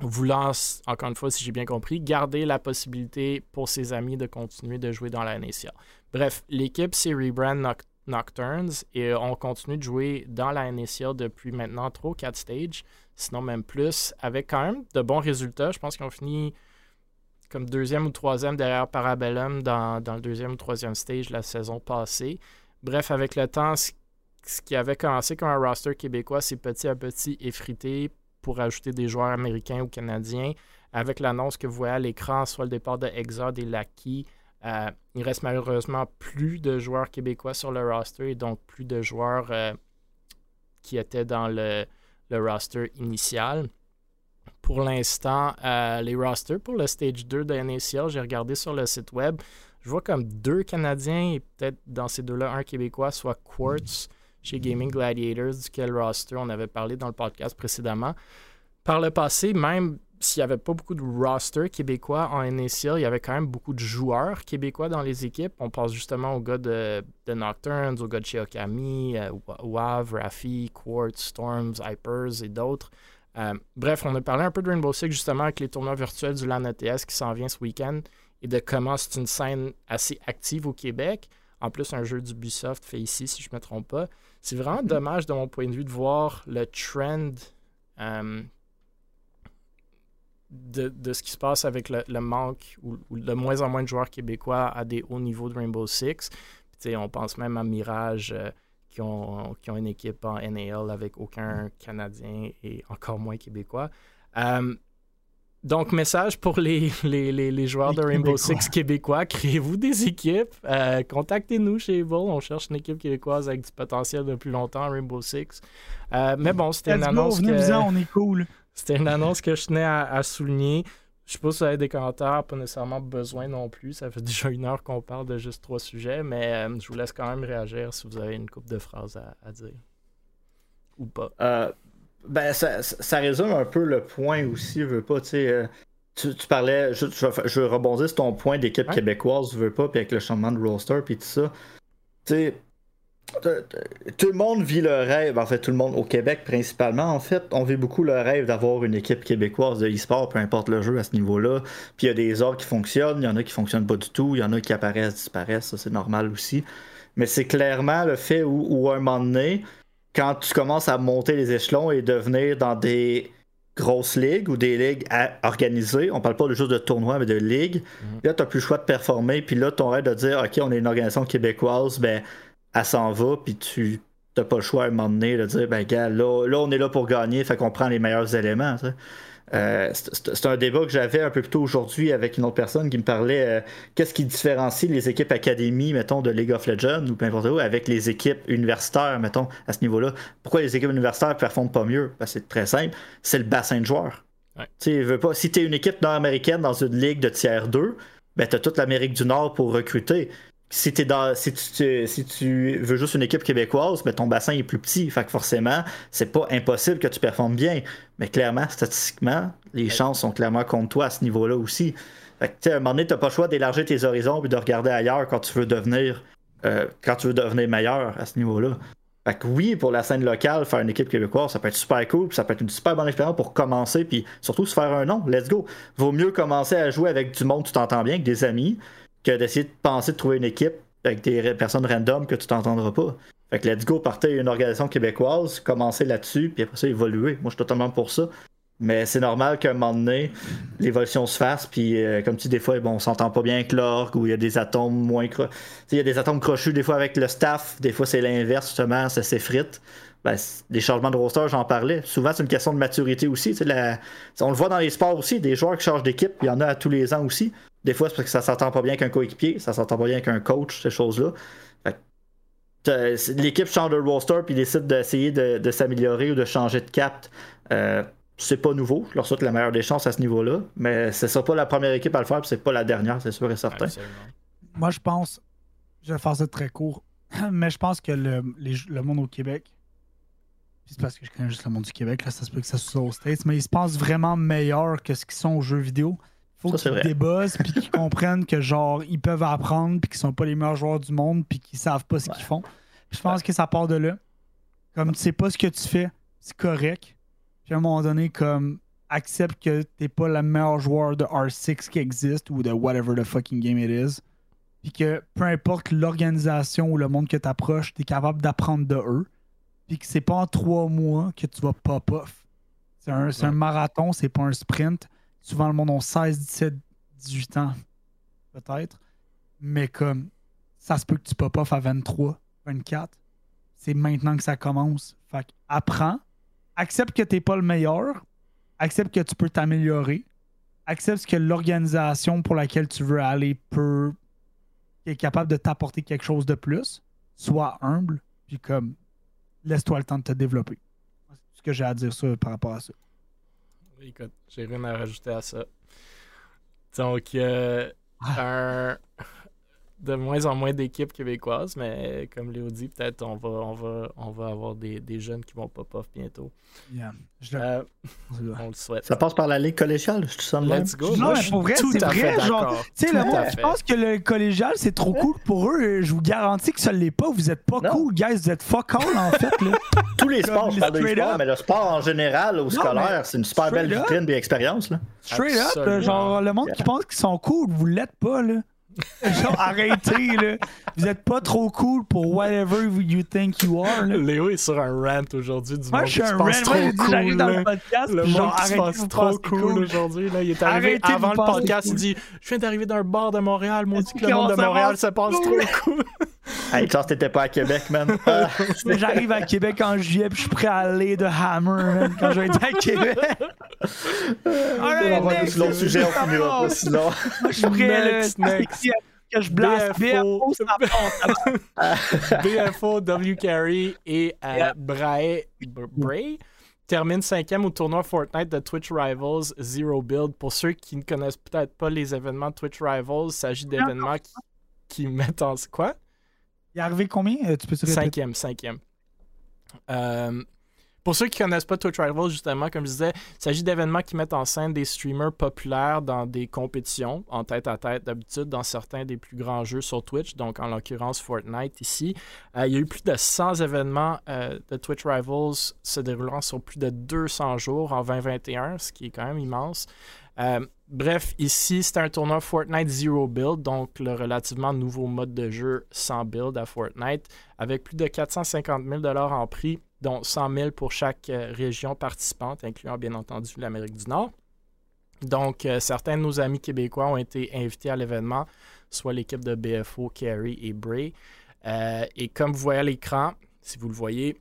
voulant, encore une fois, si j'ai bien compris, garder la possibilité pour ses amis de continuer de jouer dans la NACL. Bref, l'équipe s'est rebrand Nocturnes et on continue de jouer dans la NACL depuis maintenant 3 ou 4 stages, sinon même plus, avec quand même de bons résultats. Je pense qu'ils ont fini comme deuxième ou troisième derrière Parabellum dans, le deuxième ou troisième stage la saison passée. Bref, avec le temps, ce, qui avait commencé comme un roster québécois s'est petit à petit effrité pour ajouter des joueurs américains ou canadiens. Avec l'annonce que vous voyez à l'écran, soit le départ de Exod et Lucky, euh, il reste malheureusement plus de joueurs québécois sur le roster et donc plus de joueurs euh, qui étaient dans le roster initial pour l'instant euh, les rosters pour le stage 2 de NACL. J'ai regardé sur le site web. Je vois comme deux Canadiens et peut-être dans ces deux-là un Québécois, soit Quartz chez Gaming Gladiators, duquel roster on avait parlé dans le podcast précédemment. Par le passé, même s'il n'y avait pas beaucoup de rosters québécois en NACL, il y avait quand même beaucoup de joueurs québécois dans les équipes. On pense justement aux gars de, Nocturnes, aux gars de chez Okami, euh, WAV, Rafi, Quartz, Storms, Hypers et d'autres. Euh, bref, on a parlé un peu de Rainbow Six justement avec les tournois virtuels du LAN ETS qui s'en vient ce week-end et de comment c'est une scène assez active au Québec. En plus, un jeu d'Ubisoft fait ici, si je ne me trompe pas. C'est vraiment mm-hmm. dommage de mon point de vue de voir le trend euh, de, ce qui se passe avec le, manque ou, de moins en moins de joueurs québécois à des hauts niveaux de Rainbow Six. on pense même à Mirage. Euh, qui ont, qui ont une équipe en NAL avec aucun Canadien et encore moins Québécois. Euh, donc, message pour les, les, les, joueurs de Rainbow Six québécois. Créez-vous des équipes? Euh, contactez-nous chez Evil. On cherche une équipe québécoise avec du potentiel depuis longtemps, Rainbow Six. Euh, mais bon, c'était une annonce. que... on est cool. C'était une annonce que je tenais à souligner. Je sais pas si vous avez des commentaires, pas nécessairement besoin non plus. Ça fait déjà une heure qu'on parle de juste trois sujets, mais euh, je vous laisse quand même réagir si vous avez une coupe de phrases à, dire. Ou pas. Euh, ben, ça, résume un peu le point aussi, je veux pas, euh, tu tu, parlais, je, je, veux rebondir sur ton point d'équipe québécoise, je veux pas, puis avec le changement de roster, puis tout ça. Tu sais, tout le monde vit le rêve, en fait, tout le monde au Québec principalement, en fait, on vit beaucoup le rêve d'avoir une équipe québécoise de e-sport, peu importe le jeu à ce niveau-là. Puis il y a des ordres qui fonctionnent, il y en a qui fonctionnent pas du tout, il y en a qui apparaissent, disparaissent, ça c'est normal aussi. Mais c'est clairement le fait où, à un moment donné, quand tu commences à monter les échelons et devenir dans des grosses ligues ou des ligues organisées, on parle pas juste de tournois, mais de ligues, mhm. là, tu n'as plus le choix de performer, puis là, ton rêve de dire, OK, on est une organisation québécoise, ben elle s'en va, puis tu n'as pas le choix à un moment donné de dire, ben gars, là, là, on est là pour gagner, fait qu'on prend les meilleurs éléments. Euh, c'est un débat que j'avais un peu plus tôt aujourd'hui avec une autre personne qui me parlait euh, qu'est-ce qui différencie les équipes académies, mettons, de League of Legends ou peu importe où, avec les équipes universitaires, mettons, à ce niveau-là? Pourquoi les équipes universitaires performent pas mieux? Ben, c'est très simple, c'est le bassin de joueurs. Ouais. Veux pas, si tu es une équipe nord-américaine dans une ligue de tiers 2, ben, tu as toute l'Amérique du Nord pour recruter si, dans, si, tu, si tu veux juste une équipe québécoise, ben ton bassin est plus petit. Fait que forcément, c'est pas impossible que tu performes bien. Mais clairement, statistiquement, les chances sont clairement contre toi à ce niveau-là aussi. Fait que, à un moment donné, tu pas le choix d'élargir tes horizons et de regarder ailleurs quand tu veux devenir euh, quand tu veux devenir meilleur à ce niveau-là. Fait que oui, pour la scène locale, faire une équipe québécoise, ça peut être super cool, ça peut être une super bonne expérience pour commencer, puis surtout se faire un nom. Let's go. Vaut mieux commencer à jouer avec du monde, tu t'entends bien, avec des amis, que d'essayer de penser de trouver une équipe avec des personnes random que tu t'entendras pas. Fait que let's go, partez une organisation québécoise, commencer là-dessus, puis après ça, évoluer. Moi, je suis totalement pour ça. Mais c'est normal qu'à un moment donné, l'évolution se fasse, puis euh, comme tu dis, des fois, bon, on s'entend pas bien avec l'orgue, ou il y a des atomes moins crochus. Il y a des atomes crochus, des fois avec le staff, des fois c'est l'inverse, justement, ça s'effrite. Ben, les changements de roster, j'en parlais. Souvent, c'est une question de maturité aussi. On le voit dans les sports aussi, des joueurs qui changent d'équipe, il y en a à tous les ans aussi. Des fois, c'est parce que ça s'entend pas bien qu'un coéquipier, ça s'entend pas bien qu'un coach, ces choses-là. L'équipe change de roster puis décide d'essayer de, s'améliorer ou de changer de cap. Euh, c'est pas nouveau. Je leur souhaite la meilleure des chances à ce niveau-là. Mais ce sera pas la première équipe à le faire, puis c'est pas la dernière, c'est sûr et certain. Moi, je pense, je vais faire ça très court, mais je pense que le, le monde au Québec c'est parce que je connais juste le monde du Québec, là, ça se peut que ça soit aux States, mais ils se pensent vraiment meilleurs que ce qu'ils sont aux jeux vidéo. Faut qu'ils débossent puis qu'ils comprennent que genre ils peuvent apprendre puis qu'ils sont pas les meilleurs joueurs du monde puis qu'ils savent pas ce qu'ils font. je pense que ça part de là. Comme tu sais pas ce que tu fais, c'est correct. Puis à un moment donné, comme accepte que t'es pas le meilleur joueur de R6 qui existe ou de whatever the fucking game it is. Puis que peu importe l'organisation ou le monde que t'approches, t'es capable d'apprendre de eux. Puis que c'est pas en trois mois que tu vas pop off. C'est un, un, marathon, c'est pas un sprint. Souvent, le monde a 16, 17, 18 ans, peut-être. Mais comme ça se peut que tu pop off à 23, 24. C'est maintenant que ça commence. Fait apprends. Accepte que t'es pas le meilleur. Accepte que tu peux t'améliorer. Accepte que l'organisation pour laquelle tu veux aller peut est capable de t'apporter quelque chose de plus. Sois humble. Puis comme laisse-toi le temps de te développer. C'est ce que j'ai à dire par rapport à ça. Écoute, j'ai rien à rajouter à ça. Donc, euh, un, de moins en moins d'équipes québécoises, mais comme Léo dit, peut-être on va, on va, on va avoir des, des jeunes qui vont pop-off bientôt. Yeah. Euh, on le souhaite. Ça passe par la ligue collégiale, je te sens Let's go. Non, mais pour vrai, c'est vrai. Genre, tu sais, je pense que le collégial, c'est trop cool pour eux. Je vous garantis que ça ne l'est pas. Vous êtes pas cool, guys. Vous êtes fuck all, en fait. Là. Tous les sports, je parle de sport, mais le sport en général, au scolaire, c'est une super belle vitrine d'expérience. Straight up, genre, le monde qui pense qu'ils sont cool, vous l'êtes pas, là. Genre, arrêtez, là. Vous êtes pas trop cool pour whatever you think you are, là. Léo est sur un rant aujourd'hui du Moi, monde je suis un rant. Trop Moi, cool, j'arrive dans le podcast, le puis genre, monde qui se arrêtez passe trop cool, aujourd'hui. Là. Il est arrivé Arrêtez avant le podcast, il cool. dit Je viens d'arriver d'un bar de Montréal, mon dit que le monde de Montréal se passe cool? trop cool. Hey, chance, t'étais pas à Québec, man. Ah. Mais J'arrive à Québec en juillet, puis je suis prêt à aller de Hammer man, quand je vais être à Québec. on va next. l'autre sujet, on finira pas sinon. Moi, je suis prêt. Next, next. Que je blast BFO. BFO, W Carry et euh. Bray, Bray termine cinquième au tournoi Fortnite de Twitch Rivals Zero Build. Pour ceux qui ne connaissent peut-être pas les événements de Twitch Rivals, il s'agit d'événements qui, qui mettent en... Quoi? Il est arrivé combien? Euh, Cinquième, cinquième. Euh, pour ceux qui ne connaissent pas Twitch Rivals, justement, comme je disais, il s'agit d'événements qui mettent en scène des streamers populaires dans des compétitions, en tête à tête d'habitude, dans certains des plus grands jeux sur Twitch, donc en l'occurrence Fortnite ici. Euh, il y a eu plus de 100 événements de Twitch Rivals se déroulant sur plus de 200 jours en 2021, ce qui est quand même immense. Euh, bref, ici, c'est un tournoi Fortnite Zero Build, donc le relativement nouveau mode de jeu sans build à Fortnite, avec plus de 450 000 en prix, dont 100 000 pour chaque euh, région participante, incluant bien entendu l'Amérique du Nord. Donc, euh, certains de nos amis québécois ont été invités à l'événement, soit l'équipe de BFO, Carey et Bray. Et comme vous voyez à l'écran, si vous le voyez,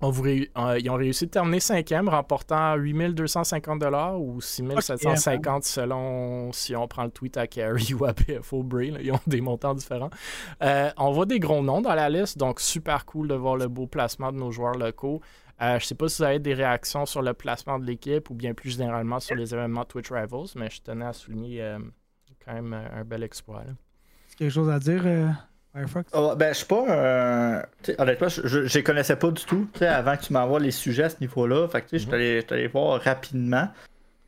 on vous ré- euh, ils ont réussi de terminer cinquième, remportant 8250 ou 6750 selon si on prend le tweet à Carey ou à BFO Bray. là, ils ont des montants différents. Euh, on voit des gros noms dans la liste, donc super cool de voir le beau placement de nos joueurs locaux. Euh, je sais pas si vous avez des réactions sur le placement de l'équipe ou bien plus généralement sur les événements Twitch Rivals, mais je tenais à souligner quand même un bel exploit. là. Quelque chose à dire, Firefox? Oh, ben, je suis pas un. tu sais, honnêtement, je, les connaissais pas du tout. tu sais, avant que tu m'envoies les sujets à ce niveau-là. Fait que, tu sais, je suis je suis allé voir rapidement.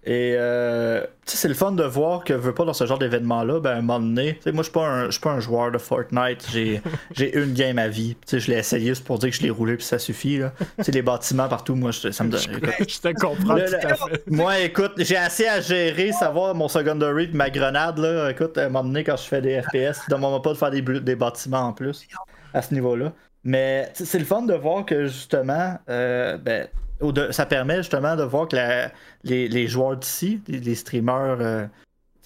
Et euh, tu sais, c'est le fun de voir que veut pas dans ce genre d'événement-là, ben à un moment donné, moi je suis pas un pas un joueur de Fortnite, j'ai une game à vie. Je l'ai essayé juste pour dire que je l'ai roulé puis ça suffit là. Tu sais, les bâtiments partout, moi je- ça me donne. je te comprends Le- tout à fait. moi, écoute, j'ai assez à gérer, savoir mon secondary de ma grenade, là. Écoute, à un moment donné, quand je fais des FPS, demande pas de faire des, des bâtiments en plus à ce niveau-là. Mais c'est le fun de voir que justement, euh, ben, de- ça permet justement de voir que la- les, les joueurs d'ici, les, les streamers, euh,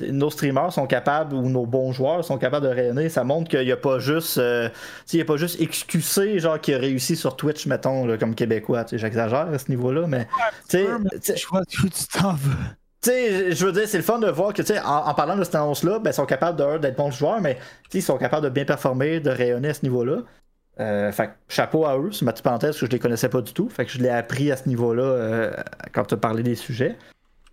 nos streamers sont capables, ou nos bons joueurs sont capables de rayonner. Ça montre qu'il n'y a pas juste, euh, il y a pas juste XQC, genre, qui a réussi sur Twitch, mettons, là, comme Québécois. J'exagère à ce niveau-là, mais tu sais, Je vois où tu t'en sais, je veux dire, c'est le fun de voir que, tu sais, en, en parlant de cette annonce-là, ben, ils sont capables d'être bons joueurs, mais ils sont capables de bien performer, de rayonner à ce niveau-là. Euh, fait chapeau à eux, c'est ma petite parenthèse, que je les connaissais pas du tout. Fait que je l'ai appris à ce niveau-là euh, quand tu as parlé des sujets.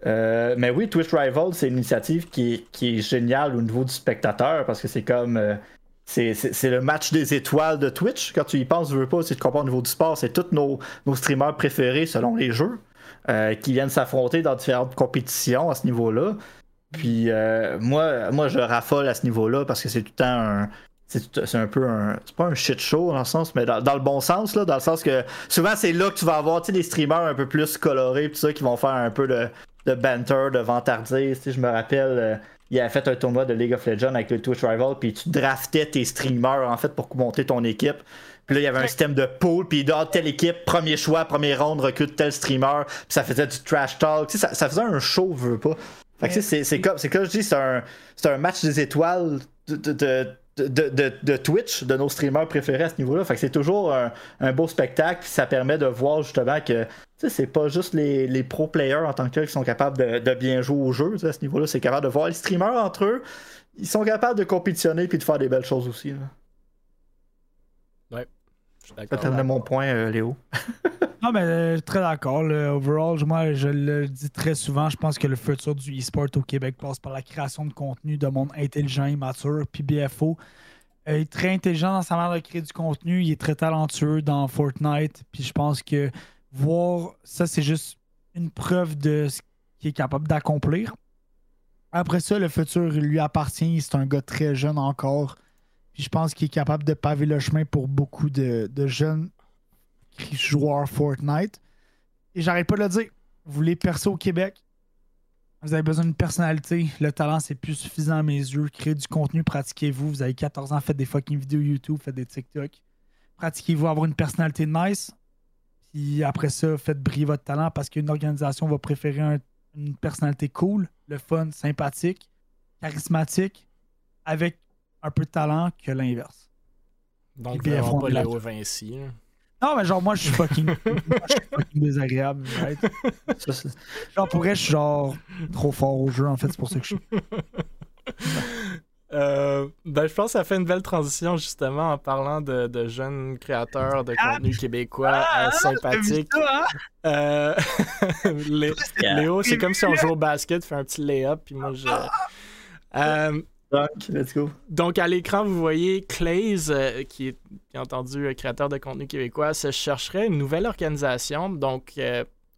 Euh, mais oui, Twitch Rival, c'est une initiative qui est, géniale au niveau du spectateur, parce que c'est comme. c'est le match des étoiles de Twitch. Quand tu y penses, je veux pas, si tu comprends au niveau du sport, c'est tous nos, nos, streamers préférés selon les jeux qui viennent s'affronter dans différentes compétitions à ce niveau-là. Puis moi, moi, je raffole à ce niveau-là parce que c'est tout le temps un. C'est un peu un. C'est pas un shit show dans le sens, mais dans, le bon sens, là, dans le sens que souvent c'est là que tu vas avoir des streamers un peu plus colorés, tout ça, qui vont faire un peu de, de banter, de vantardise. Je me rappelle, euh, il a fait un tournoi de League of Legends avec le Twitch Rival, puis tu draftais tes streamers en fait pour monter ton équipe. Puis là, il y avait un système de pool, puis dans telle équipe, premier choix, premier round, recrute tel streamer, puis ça faisait du trash talk. Ça, ça, faisait un show, veux pas. Fait que c'est comme, comme je dis, c'est un, un match des étoiles de, de, de, de, Twitch, de nos streamers préférés à ce niveau-là. Fait que c'est toujours un, un, beau spectacle, ça permet de voir justement que c'est pas juste les, les pro players en tant que tels qui sont capables de, bien jouer au jeu. À ce niveau-là, c'est capable de voir les streamers entre eux. Ils sont capables de compétitionner puis de faire des belles choses aussi. Là. Ouais. Ça termine mon point, euh, Léo. non, mais euh, très d'accord. Overall, moi, je le dis très souvent, je pense que le futur du e-sport au Québec passe par la création de contenu de monde intelligent et mature. Puis BFO euh, est très intelligent dans sa manière de créer du contenu. Il est très talentueux dans Fortnite. Puis je pense que voir ça, c'est juste une preuve de ce qu'il est capable d'accomplir. Après ça, le futur lui appartient. C'est un gars très jeune encore. Puis je pense qu'il est capable de paver le chemin pour beaucoup de, jeunes joueurs Fortnite. Et j'arrête pas de le dire. Vous voulez percer au Québec, vous avez besoin d'une personnalité. Le talent, c'est plus suffisant à mes yeux. Créez du contenu, pratiquez-vous. Vous avez 14 ans, faites des fucking vidéos YouTube, faites des TikTok. Pratiquez-vous, avoir une personnalité nice. Puis après ça, faites briller votre talent parce qu'une organisation va préférer une personnalité cool, le fun, sympathique, charismatique, avec un peu de talent que l'inverse. Donc, vraiment pas Léo Vinci. Non, mais genre, moi, je suis fucking, désagréable. Right? genre, pour vrai, je suis genre trop fort au jeu, en fait, c'est pour ça que je suis. Euh, ben, je pense que ça fait une belle transition justement en parlant de, jeunes créateurs de ah, contenu québécois ah, euh, sympathiques. Hein? Euh, Léo, c'est comme si on joue au basket, fait un petit lay-up, puis moi je. Donc, à l'écran, vous voyez Clays, qui est bien entendu créateur de contenu québécois, se chercherait une nouvelle organisation. Donc,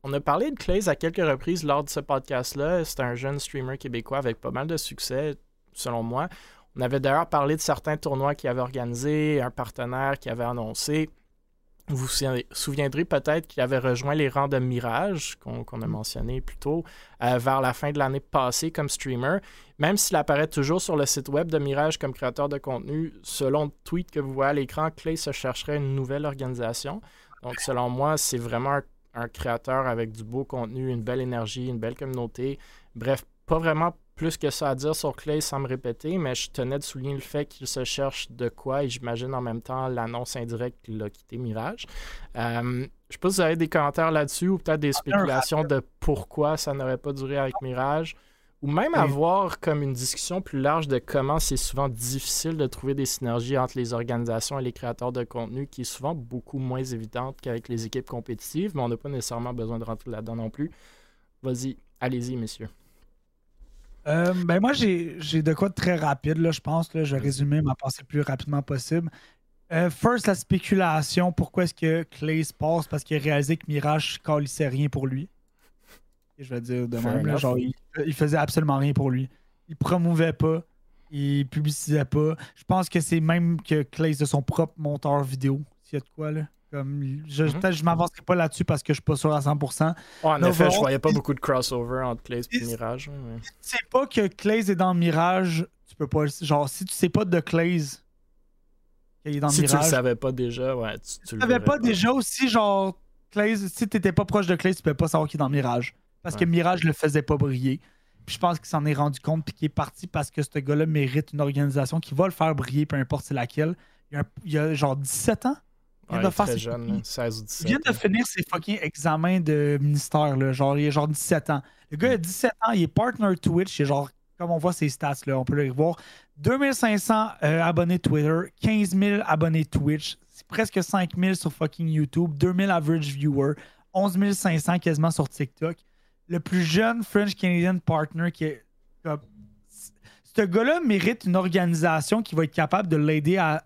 on a parlé de Clays à quelques reprises lors de ce podcast-là. C'est un jeune streamer québécois avec pas mal de succès selon moi. On avait d'ailleurs parlé de certains tournois qu'il avait organisés, un partenaire qui avait annoncé. Vous vous souviendrez peut-être qu'il avait rejoint les rangs de Mirage, qu'on a mentionné plus tôt, euh, vers la fin de l'année passée comme streamer. Même s'il apparaît toujours sur le site web de Mirage comme créateur de contenu, selon le tweet que vous voyez à l'écran, Clay se chercherait une nouvelle organisation. Donc, selon moi, c'est vraiment un créateur avec du beau contenu, une belle énergie, une belle communauté. Bref, pas vraiment plus que ça à dire sur Clay sans me répéter, mais je tenais de souligner le fait qu'il se cherche de quoi et j'imagine en même temps l'annonce indirecte qu'il a quitté Mirage. Euh, je sais pas si vous avez des commentaires là-dessus ou peut-être des spéculations de pourquoi ça n'aurait pas duré avec Mirage ou même avoir comme une discussion plus large de comment c'est souvent difficile de trouver des synergies entre les organisations et les créateurs de contenu qui est souvent beaucoup moins évidente qu'avec les équipes compétitives, mais on n'a pas nécessairement besoin de rentrer là-dedans non plus. Vas-y, allez-y, messieurs. Euh, ben moi, j'ai de quoi de très rapide, là, je pense. Là, je vais résumer ma pensée le plus rapidement possible. Euh, first, la spéculation. Pourquoi est-ce que Clay se passe? Parce qu'il a réalisé que Mirage ne rien pour lui. Et je vais dire de même. genre, il, faisait absolument rien pour lui. Il promouvait pas. Il publicisait pas. Je pense que c'est même que Clay de son propre monteur vidéo. S'il y a de quoi, là je, mhm. je m'avancerai pas là-dessus parce que je suis pas sûr à 100%. en effet, je voyais pas beaucoup de crossover entre Clays et Mirage. Mais... Si tu sais pas que Clays est dans Mirage, tu peux pas. Genre, si tu sais pas de Clays qu'il est dans si Mirage. Si tu le savais pas déjà, ouais. Tu, tu le savais pas, déjà aussi, genre, Clays, si t'étais pas proche de Clays, tu peux pas savoir qu'il est dans Mirage. Parce que Mirage le faisait pas briller. Puis je pense qu'il s'en est rendu compte puis qu'il est parti parce que ce gars-là mérite une organisation qui va le faire briller, peu importe c'est laquelle. Il y a, il y a genre 17 ans? Il vient, de, faire jeune, 16 ou 17, il vient de finir ses fucking examens de ministère. Là, genre, il a genre 17 ans. Le gars, il a 17 ans, il est partner Twitch. Il est genre, comme on voit ses stats, là, on peut le voir. 2500 euh, abonnés Twitter, 15 000 abonnés Twitch, c'est presque 5000 sur fucking YouTube, 2000 average viewers, 11 500 quasiment sur TikTok. Le plus jeune French Canadian partner qui est. ce gars-là mérite une organisation qui va être capable de l'aider à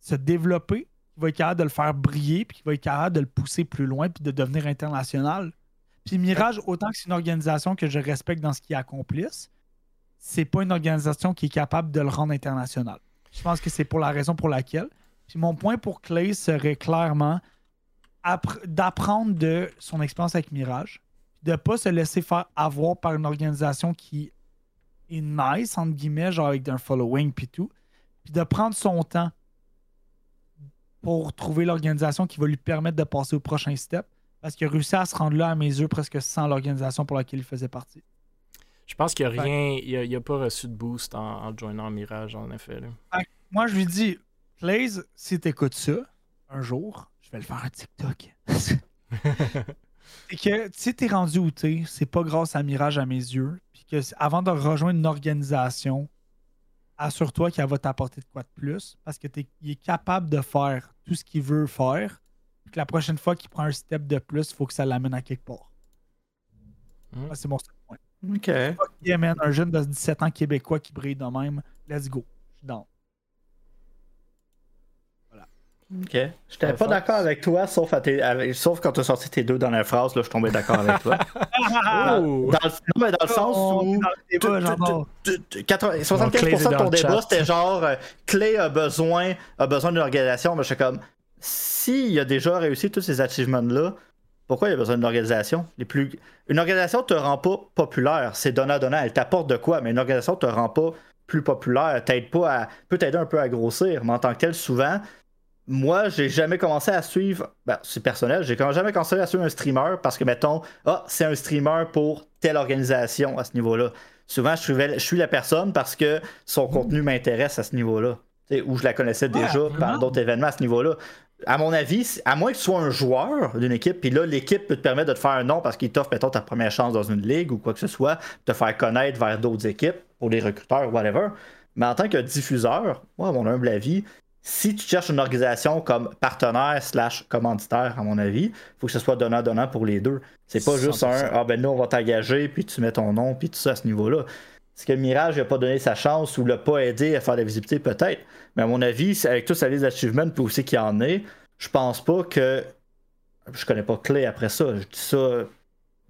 se développer, qui va être capable de le faire briller, puis qui va être capable de le pousser plus loin, puis de devenir international. Puis Mirage, autant que c'est une organisation que je respecte dans ce qu'ils accomplissent, c'est pas une organisation qui est capable de le rendre international. Je pense que c'est pour la raison pour laquelle. Puis mon point pour Clay serait clairement d'apprendre de son expérience avec Mirage, de pas se laisser faire avoir par une organisation qui est nice, entre guillemets, genre avec un following puis tout, puis de prendre son temps pour trouver l'organisation qui va lui permettre de passer au prochain step, parce qu'il a réussi à se rendre là à mes yeux presque sans l'organisation pour laquelle il faisait partie. Je pense qu'il n'y a rien, il n'a pas reçu de boost en, en joignant Mirage, en effet. Moi, je lui dis, Blaze, si tu écoutes ça, un jour, je vais le faire un TikTok. c'est que si t'es rendu où t'es, c'est pas grâce à Mirage à mes yeux. Puis que avant de rejoindre une organisation, assure-toi qu'elle va t'apporter de quoi de plus. Parce que il est capable de faire tout ce qu'il veut faire. Puis que la prochaine fois qu'il prend un step de plus, il faut que ça l'amène à quelque part. Hmm. c'est mon seul point. Ok. un jeune de 17 ans québécois qui brille de même. Let's go. Je suis dans. Ok. Je n'étais pas d'accord avec toi, sauf, sauf quand tu as sorti tes deux dernières phrases, là, je tombais d'accord avec toi. dans, le... Non, mais dans le sens où. 75% de ton débat, c'était genre euh, Clé a besoin, a besoin d'une organisation. Mais je suis comme, s'il a déjà réussi tous ces achievements-là, pourquoi il a besoin d'une organisation? Les plus... Une organisation te rend pas populaire, c'est donnant-donnant. Elle t'apporte de quoi, mais une organisation te rend pas plus populaire, t'aide pas à. peut t'aider un peu à grossir, mais en tant que tel, souvent, moi, j'ai jamais commencé à suivre, ben, c'est personnel, j'ai jamais commencé à suivre un streamer parce que, mettons, ah, c'est un streamer pour telle organisation à ce niveau-là. Souvent, je, suis la personne parce que son contenu m'intéresse à ce niveau-là. Ou je la connaissais déjà par d'autres événements à ce niveau-là. À mon avis, à moins que tu sois un joueur d'une équipe, puis là, l'équipe peut te permettre de te faire un nom parce qu'il t'offre, mettons, ta première chance dans une ligue ou quoi que ce soit, te faire connaître vers d'autres équipes, pour les recruteurs, whatever. Mais en tant que diffuseur, moi, à mon humble avis, si tu cherches une organisation comme partenaire slash commanditaire, à mon avis, il faut que ce soit donnant-donnant pour les deux. C'est pas juste un Ah ben nous on va t'engager, puis tu mets ton nom, puis tout ça à ce niveau-là. Est-ce que Mirage n'a pas donné sa chance ou l'a pas aidé à faire la visibilité, peut-être. Mais à mon avis, avec tout sa liste d'achievements, puis aussi qu'il y en ait, je pense pas que. Je connais pas Clé après ça. Je dis ça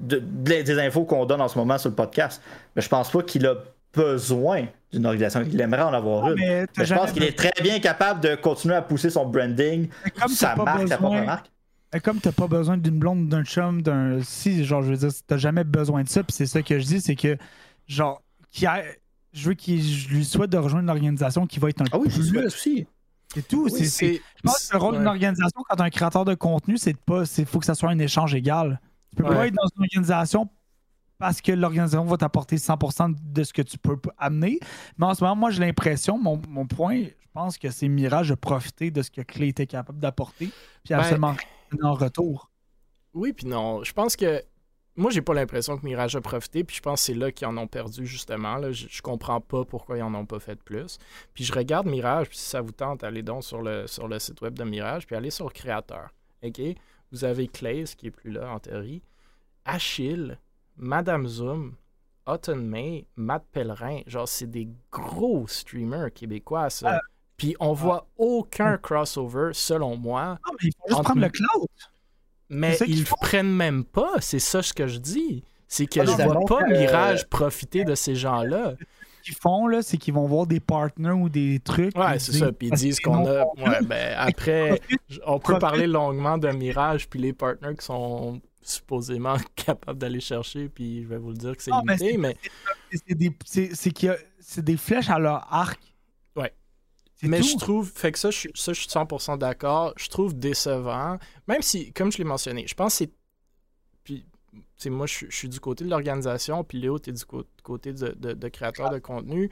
des infos qu'on donne en ce moment sur le podcast. Mais je pense pas qu'il a besoin d'une organisation. Il aimerait en avoir une. Mais, je pense qu'il est très bien capable de continuer à pousser son branding, sa marque, sa propre marque. comme tu n'as pas besoin d'une blonde, d'un chum, d'un. Si, genre, je veux dire, tu n'as jamais besoin de ça, puis c'est ça que je dis, c'est que, genre, je veux qu'il lui souhaite de rejoindre une organisation qui va être un Ah oui, je souhaite aussi. C'est tout. c'est, je pense que le rôle d'une organisation, quand tu es un créateur de contenu, c'est pas. Il faut que ça soit un échange égal. Tu peux pas être dans une organisation parce que l'organisation va t'apporter 100% de ce que tu peux amener. Mais en ce moment, moi, j'ai l'impression, mon, point, je pense que c'est Mirage de profiter de ce que Clay était capable d'apporter, puis ben, absolument en retour. Oui, puis non. Je pense que moi, j'ai pas l'impression que Mirage a profité, puis je pense que c'est là qu'ils en ont perdu, justement. Là. Je, comprends pas pourquoi ils en ont pas fait plus. Puis je regarde Mirage, puis si ça vous tente, allez donc sur le, sur le site web de Mirage, puis allez sur Créateur. OK? Vous avez Clay, qui est plus là, en théorie. Achille, Madame Zoom, Autumn May, Matt Pellerin, genre, c'est des gros streamers québécois, ça. Puis on voit aucun crossover, selon moi. Ah, mais il faut juste prendre le cloud. Mais ils ne prennent même pas, c'est ça ce que je dis. C'est que ah, je vois pas Mirage profiter de ces gens-là. Ce qu'ils font, là, c'est qu'ils vont voir des partners ou des trucs. Ouais, c'est ça. Puis ils disent qu'on a. Ouais, ben après, on peut parler longuement de Mirage, puis les partners qui sont supposément capable d'aller chercher, puis je vais vous le dire que c'est limité, mais... C'est des, flèches à leur arc. Ouais. Mais je trouve, fait que ça, je, ça, je suis 100% d'accord, je trouve décevant, même si, comme je l'ai mentionné, je pense que c'est... Puis, moi, je, suis du côté de l'organisation, puis Léo, tu es du côté de, de, de créateur de contenu,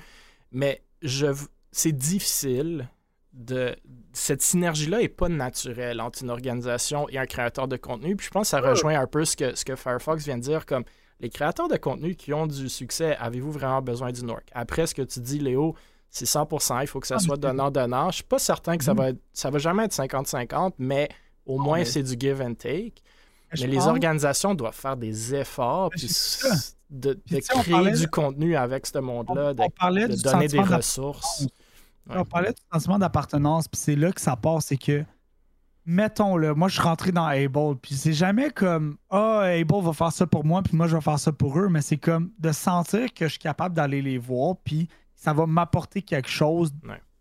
mais je c'est difficile de cette synergie-là n'est pas naturelle entre une organisation et un créateur de contenu. Puis je pense que ça rejoint un peu ce que, ce que Firefox vient de dire, comme les créateurs de contenu qui ont du succès, avez-vous vraiment besoin d'une org? Après ce que tu dis, Léo, c'est 100%, il faut que ça ah, soit donnant-donnant. Je suis pas certain que ça mhm. va être, ça va jamais être 50-50, mais au moins c'est du give and take. Mais les organisations doivent faire des efforts. Puis de, créer du contenu avec ce monde-là, de, donner des ressources. On parlait du sentiment d'appartenance, puis c'est là que ça passe, c'est que mettons-le, moi je suis rentré dans Able, puis c'est jamais comme Ah, oh, Able va faire ça pour moi, puis moi je vais faire ça pour eux, mais c'est comme de sentir que je suis capable d'aller les voir, puis ça va m'apporter quelque chose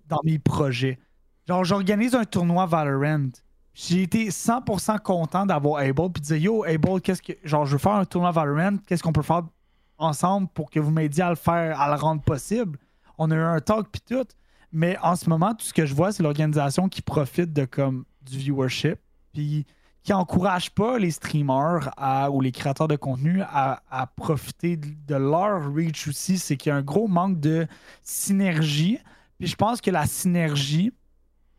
dans mes projets. Genre, j'organise un tournoi Valorant. J'ai été 100% content d'avoir Able, puis de dire Yo, Able, qu'est-ce que. Genre, je veux faire un tournoi Valorant, qu'est-ce qu'on peut faire ensemble pour que vous m'aidiez à le faire, à le rendre possible? On a eu un talk, puis tout. Mais en ce moment, tout ce que je vois, c'est l'organisation qui profite de comme du viewership, puis qui encourage pas les streamers ou les créateurs de contenu à, profiter de, leur reach aussi. C'est qu'il y a un gros manque de synergie. Puis je pense que la synergie,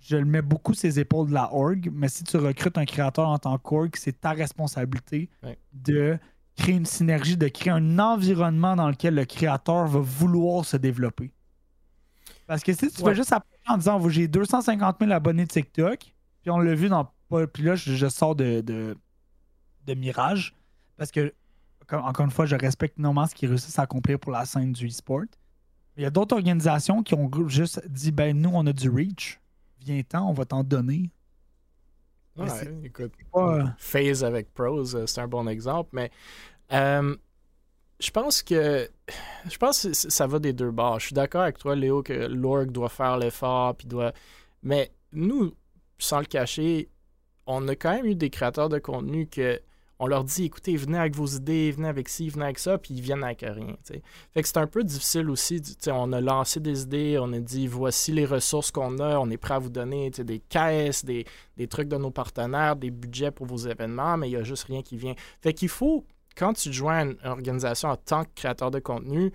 je le mets beaucoup sur les épaules de la org, mais si tu recrutes un créateur en tant qu'org, c'est ta responsabilité de créer une synergie, de créer un environnement dans lequel le créateur va vouloir se développer. Parce que si tu fais juste en disant j'ai 250 000 abonnés de TikTok, puis on l'a vu dans. Puis là, je, sors de, de, Mirage. Parce que, encore une fois, je respecte énormément ce qu'ils réussissent à accomplir pour la scène du e-sport. Il y a d'autres organisations qui ont juste dit ben nous, on a du reach. Viens-t'en, on va t'en donner. Ouais, écoute, Phase avec Pros, euh, c'est un bon exemple, mais euh, je pense que je pense que ça va des deux bords. Je suis d'accord avec toi, Léo, que l'org doit faire l'effort, puis doit. Mais nous, sans le cacher, on a quand même eu des créateurs de contenu que on leur dit écoutez, venez avec vos idées, venez avec ci, venez avec ça, puis ils viennent avec rien. Fait que c'est un peu difficile aussi. On a lancé des idées, on a dit voici les ressources qu'on a, on est prêt à vous donner des caisses, des, des, trucs de nos partenaires, des budgets pour vos événements, mais il n'y a juste rien qui vient. Fait qu'il faut, quand tu joins une organisation en tant que créateur de contenu,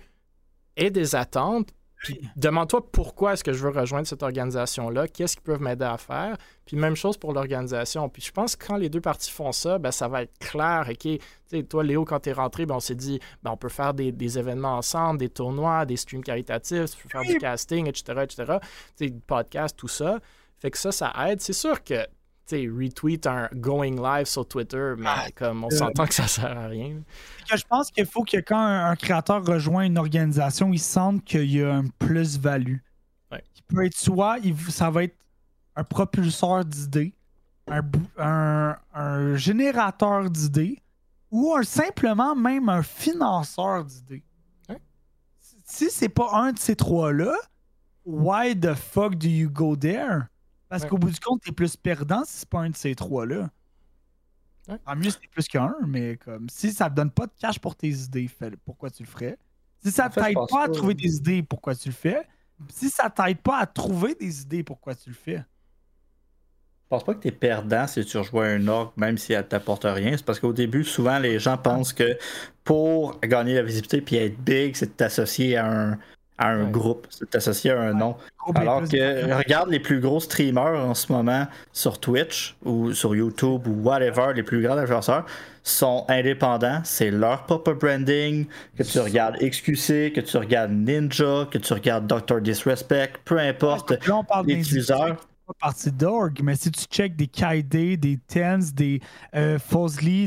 et des attentes, puis demande-toi pourquoi est-ce que je veux rejoindre cette organisation-là, qu'est-ce qu'ils peuvent m'aider à faire. Puis même chose pour l'organisation. Puis je pense que quand les deux parties font ça, ben, ça va être clair. OK, toi, Léo, quand tu es rentré, ben, on s'est dit, ben, on peut faire des, événements ensemble, des tournois, des streams caritatifs, tu peux faire du casting, etc., etc., des podcasts, tout ça. Fait que ça, ça aide. C'est sûr que retweet un going live sur Twitter, mais ah, comme on s'entend que ça sert à rien. je pense qu'il faut que quand un, créateur rejoint une organisation, il sente qu'il y a un plus-value. Il peut être soit, ça va être un propulseur d'idées, un, générateur d'idées, ou simplement même un financeur d'idées. Si c'est pas un de ces trois-là, why the fuck do you go there? Parce qu'au bout du compte, t'es plus perdant si c'est pas un de ces trois-là. En mieux, c'est plus qu'un, mais comme si ça te donne pas de cash pour tes idées, pourquoi tu le ferais? Si ça t'aide pas à trouver des idées, pourquoi tu le fais? Si ça t'aide pas à trouver des idées, pourquoi tu le fais? Je pense pas que tu es perdant si tu rejoins un org, même si elle t'apporte rien. C'est parce qu'au début, souvent, les gens pensent que pour gagner la visibilité puis être big, c'est de t'associer à un, à un groupe, c'est associé à un nom. Alors que regarde les plus gros streamers en ce moment sur Twitch ou sur YouTube ou whatever, les plus grands influenceurs sont indépendants, c'est leur propre branding, que tu regardes XQC, que tu regardes Ninja, que tu regardes Dr. Disrespect, peu importe les partie d'org, mais si tu check des Kaide, des Tens, des euh,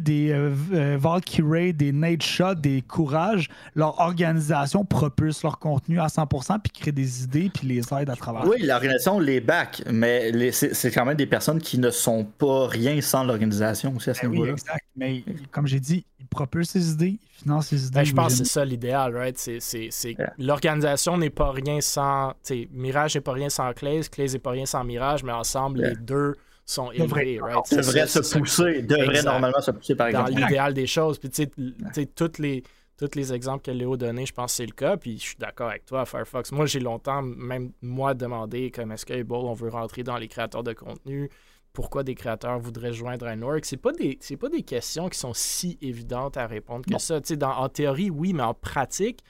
des euh, euh, Valkyrie, des Nate Shot, des Courage, leur organisation propulse leur contenu à 100% puis crée des idées puis les aide à travailler. Oui, l'organisation les back, mais c'est quand même des personnes qui ne sont pas rien sans l'organisation aussi à ce ben niveau-là. Oui, exact. Mais comme j'ai dit, ils propulsent ces idées, ils financent ces idées. Ben, je pense que c'est ça l'idéal, right? C'est, L'organisation n'est pas rien sans. Mirage n'est pas rien sans Clays, Clays n'est pas rien sans Mirage mais ensemble, les deux sont élevés. Right? Devraient se pousser, devraient normalement se pousser, par exemple. Dans l'idéal des choses. Puis, tu sais, toutes les tous les exemples que Léo donnait, je pense que c'est le cas. Puis je suis d'accord avec toi, Firefox. Moi, j'ai longtemps, même moi, demandé comme est-ce que on veut rentrer dans les créateurs de contenu? Pourquoi des créateurs voudraient joindre un org? C'est pas des pas des questions qui sont si évidentes à répondre que ça. Dans, en théorie, oui, mais en pratique,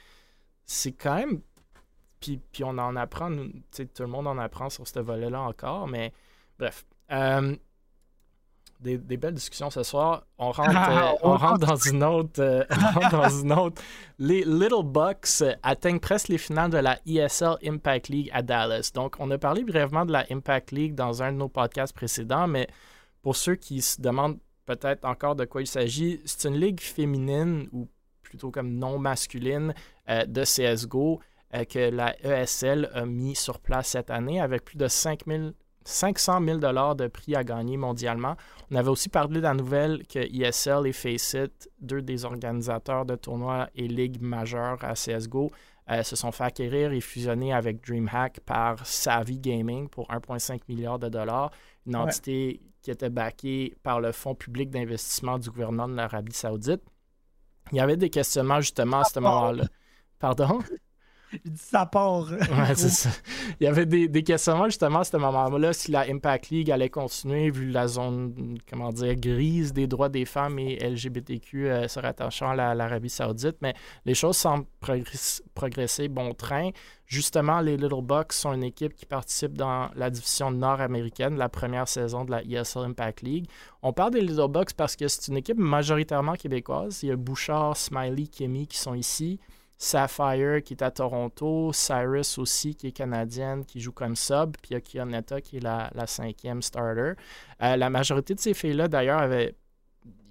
c'est quand même puis, on en apprend, tout le monde en apprend sur ce volet-là encore, mais bref. Euh, des, belles discussions ce soir. On rentre, euh, on rentre dans une autre. Euh, dans une autre. Les Little Bucks atteignent presque les finales de la ESL Impact League à Dallas. Donc, on a parlé brièvement de la Impact League dans un de nos podcasts précédents, mais pour ceux qui se demandent peut-être encore de quoi il s'agit, c'est une ligue féminine ou plutôt comme non masculine de CSGO que la ESL a mis sur place cette année avec plus de 5000 500 000 de prix à gagner mondialement. On avait aussi parlé de la nouvelle que ESL et Faceit, deux des organisateurs de tournois et ligues majeures à CSGO, euh, se sont fait acquérir et fusionner avec DreamHack par Savvy Gaming pour 1,5 milliard de dollars, une entité qui était backée par le Fonds public d'investissement du gouvernement de l'Arabie saoudite. Il y avait des questionnements justement à ce moment-là. Pardon? Il dit ça part. ouais, c'est ça. Il y avait des, des, questionnements justement à ce moment-là si la Impact League allait continuer vu la zone, comment dire, grise des droits des femmes et LGBTQ euh, se rattachant à l'Arabie Saoudite. Mais les choses semblent progresser bon train. Justement, les Little Bucks sont une équipe qui participe dans la division nord-américaine, la première saison de la ESL Impact League. On parle des Little Bucks parce que c'est une équipe majoritairement québécoise. Il y a Bouchard, Smiley, Kemi qui sont ici. Sapphire qui est à Toronto, Cyrus aussi qui est canadienne qui joue comme sub, puis il qui est la, cinquième starter. Euh, la majorité de ces filles-là d'ailleurs avaient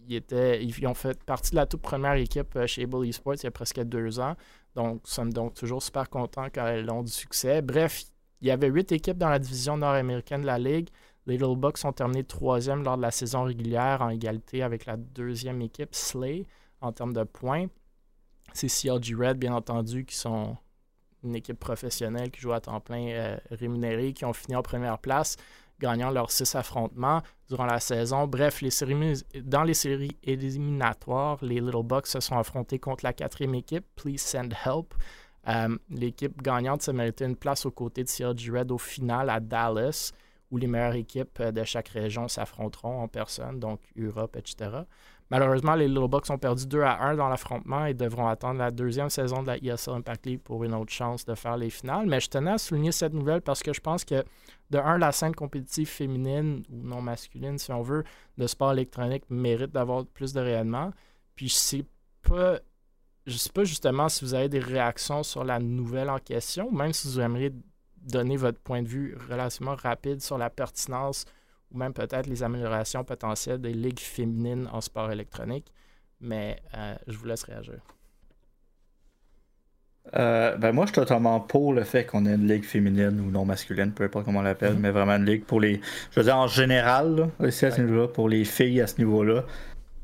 ils ont fait partie de la toute première équipe euh, chez Able Esports il y a presque deux ans. Donc, nous sommes donc toujours super contents quand elles ont du succès. Bref, il y avait huit équipes dans la division nord-américaine de la Ligue. Les Little Bucks ont terminé troisième lors de la saison régulière en égalité avec la deuxième équipe, Slay, en termes de points. C'est CLG Red, bien entendu, qui sont une équipe professionnelle qui joue à temps plein euh, rémunéré, qui ont fini en première place, gagnant leurs six affrontements durant la saison. Bref, dans les séries éliminatoires, les Little Bucks se sont affrontés contre la quatrième équipe, Please Send Help. Euh, l'équipe gagnante s'est mérité une place aux côtés de CLG Red au final à Dallas, où les meilleures équipes euh, de chaque région s'affronteront en personne, donc Europe, etc. Malheureusement, les Little Bucks ont perdu 2 à 1 dans l'affrontement et devront attendre la deuxième saison de la ESL Impact League pour une autre chance de faire les finales. Mais je tenais à souligner cette nouvelle parce que je pense que, de un, la scène compétitive féminine ou non masculine, si on veut, de sport électronique mérite d'avoir plus de rayonnement. Puis je sais pas. Je sais pas justement si vous avez des réactions sur la nouvelle en question, même si vous aimeriez donner votre point de vue relativement rapide sur la pertinence ou même peut-être les améliorations potentielles des ligues féminines en sport électronique. Mais euh, je vous laisse réagir. Euh, ben moi, je suis totalement pour le fait qu'on ait une ligue féminine ou non masculine, peu importe comment on l'appelle, mm-hmm. mais vraiment une ligue pour les. Je veux dire, en général, aussi à ce niveau-là, pour les filles à ce niveau-là.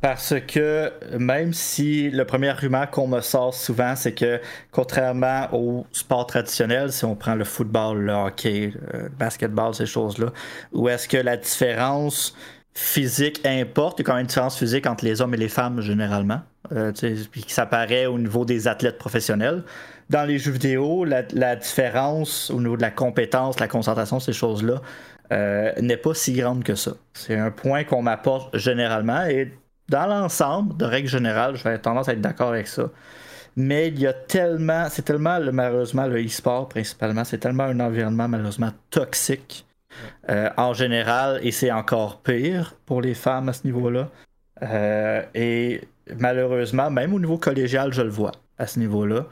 Parce que même si le premier argument qu'on me sort souvent, c'est que contrairement au sport traditionnel, si on prend le football, le hockey, le basketball, ces choses-là, où est-ce que la différence physique importe, il y a quand même une différence physique entre les hommes et les femmes généralement, euh, puis ça paraît au niveau des athlètes professionnels. Dans les jeux vidéo, la, différence au niveau de la compétence, la concentration, ces choses-là, euh, n'est pas si grande que ça. C'est un point qu'on m'apporte généralement et dans l'ensemble, de règle générale, je vais tendance à être d'accord avec ça. Mais il y a tellement, c'est tellement malheureusement le e-sport principalement, c'est tellement un environnement malheureusement toxique euh, en général et c'est encore pire pour les femmes à ce niveau-là. Euh, et malheureusement, même au niveau collégial, je le vois à ce niveau-là.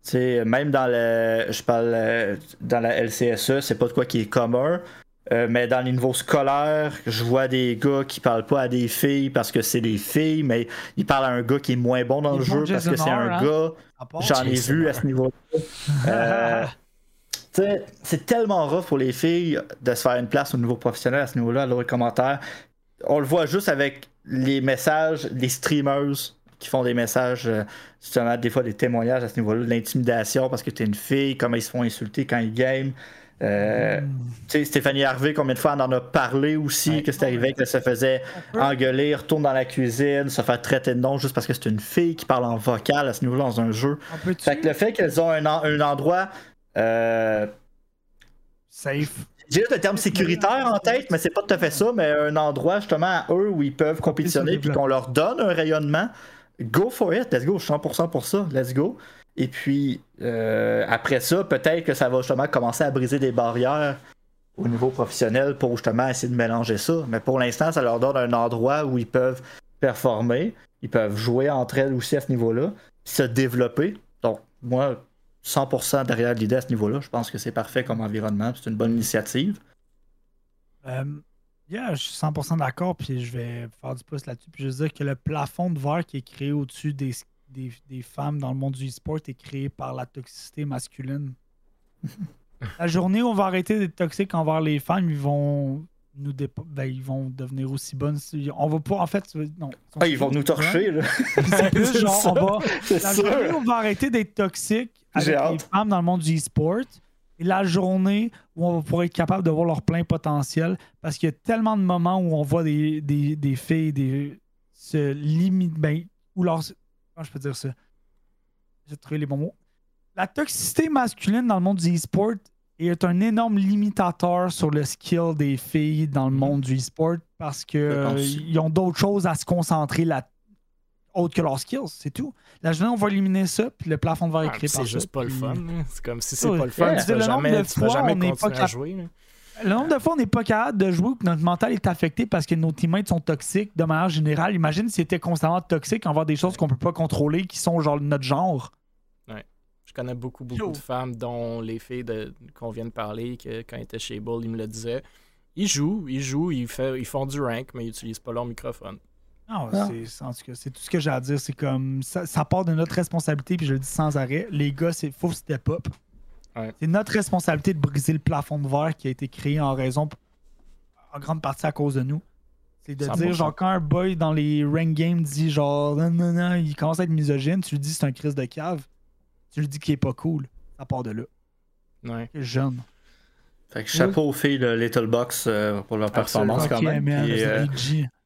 C'est même dans le, je parle euh, dans la LCSE, c'est pas de quoi qui est commun, euh, mais dans les niveaux scolaires, je vois des gars qui parlent pas à des filles parce que c'est des filles, mais ils parlent à un gars qui est moins bon dans le jeu parce que c'est un hein? gars. J'en ai vu à ce niveau-là. Euh, c'est tellement rough pour les filles de se faire une place au niveau professionnel à ce niveau-là, à les commentaires. On le voit juste avec les messages, les streamers qui font des messages, euh, justement, des fois des témoignages à ce niveau-là, de l'intimidation parce que tu es une fille, comment ils se font insulter quand ils game. Euh, Stéphanie Harvey, combien de fois on en a parlé aussi, que c'est arrivé qu'elle se faisait engueuler, retourne dans la cuisine, se faire traiter de nom juste parce que c'est une fille qui parle en vocal à ce niveau-là dans un jeu. Fait que le fait qu'elles ont un, un endroit euh, safe. J'ai juste le terme sécuritaire en tête, mais c'est pas tout à fait ça, mais un endroit justement à eux où ils peuvent compétitionner puis qu'on leur donne un rayonnement. Go for it, let's go, je suis 100% pour ça, let's go. Et puis, euh, après ça, peut-être que ça va justement commencer à briser des barrières au niveau professionnel pour justement essayer de mélanger ça. Mais pour l'instant, ça leur donne un endroit où ils peuvent performer, ils peuvent jouer entre elles aussi à ce niveau-là, se développer. Donc, moi, 100% derrière l'idée à ce niveau-là. Je pense que c'est parfait comme environnement, c'est une bonne initiative. Euh, yeah, je suis 100% d'accord, puis je vais faire du pouce là-dessus. Puis je veux dire que le plafond de verre qui est créé au-dessus des des, femmes dans le monde du e-sport est créé par la toxicité masculine. la journée où on va arrêter d'être toxique envers les femmes, ils vont nous ben, ils vont devenir aussi bonnes. On va pas, en fait, non. Ah, ils vont nous torcher, là. C'est plus genre, on va. La journée où on va arrêter d'être toxique avec les femmes dans le monde du e-sport, et la journée où on va pouvoir être capable de voir leur plein potentiel, parce qu'il y a tellement de moments où on voit des, des, des filles des, se limiter, ben, ou leur. Comment je peux dire ça? J'ai trouvé les bons mots. La toxicité masculine dans le monde du e-sport est un énorme limitateur sur le skill des filles dans le monde du e-sport parce qu'ils ont d'autres choses à se concentrer là autre que leurs skills, c'est tout. La journée, on va éliminer ça, puis le plafond de verre est créé par C'est juste pas le fun. C'est comme si c'est pas le fun, tu vas jamais, jamais continuer à jouer. Le nombre de fois on n'est pas capable de jouer ou que notre mental est affecté parce que nos teammates sont toxiques de manière générale. Imagine si c'était constamment toxique envers des choses qu'on peut pas contrôler qui sont genre notre genre. Ouais. Je connais beaucoup, beaucoup de femmes, dont les filles qu'on vient de parler, que quand ils étaient chez Bull, ils me le disaient. Ils jouent, ils jouent, ils, ils font du rank, mais ils n'utilisent pas leur microphone. Non, c'est, en tout cas, c'est tout ce que j'ai à dire. C'est comme ça, ça, part de notre responsabilité, puis je le dis sans arrêt. Les gars, c'est faut step up. C'est notre responsabilité de briser le plafond de verre qui a été créé en raison, en grande partie à cause de nous. C'est de dire, genre, quand un boy dans les rank games dit, genre, non, non, non, il commence à être misogyne, tu lui dis c'est un crise de cave. Tu lui dis qu'il est pas cool. Ça part de là. Ouais. jeune. Fait que chapeau aux filles de Little Box euh, pour leur performance quand même. Euh,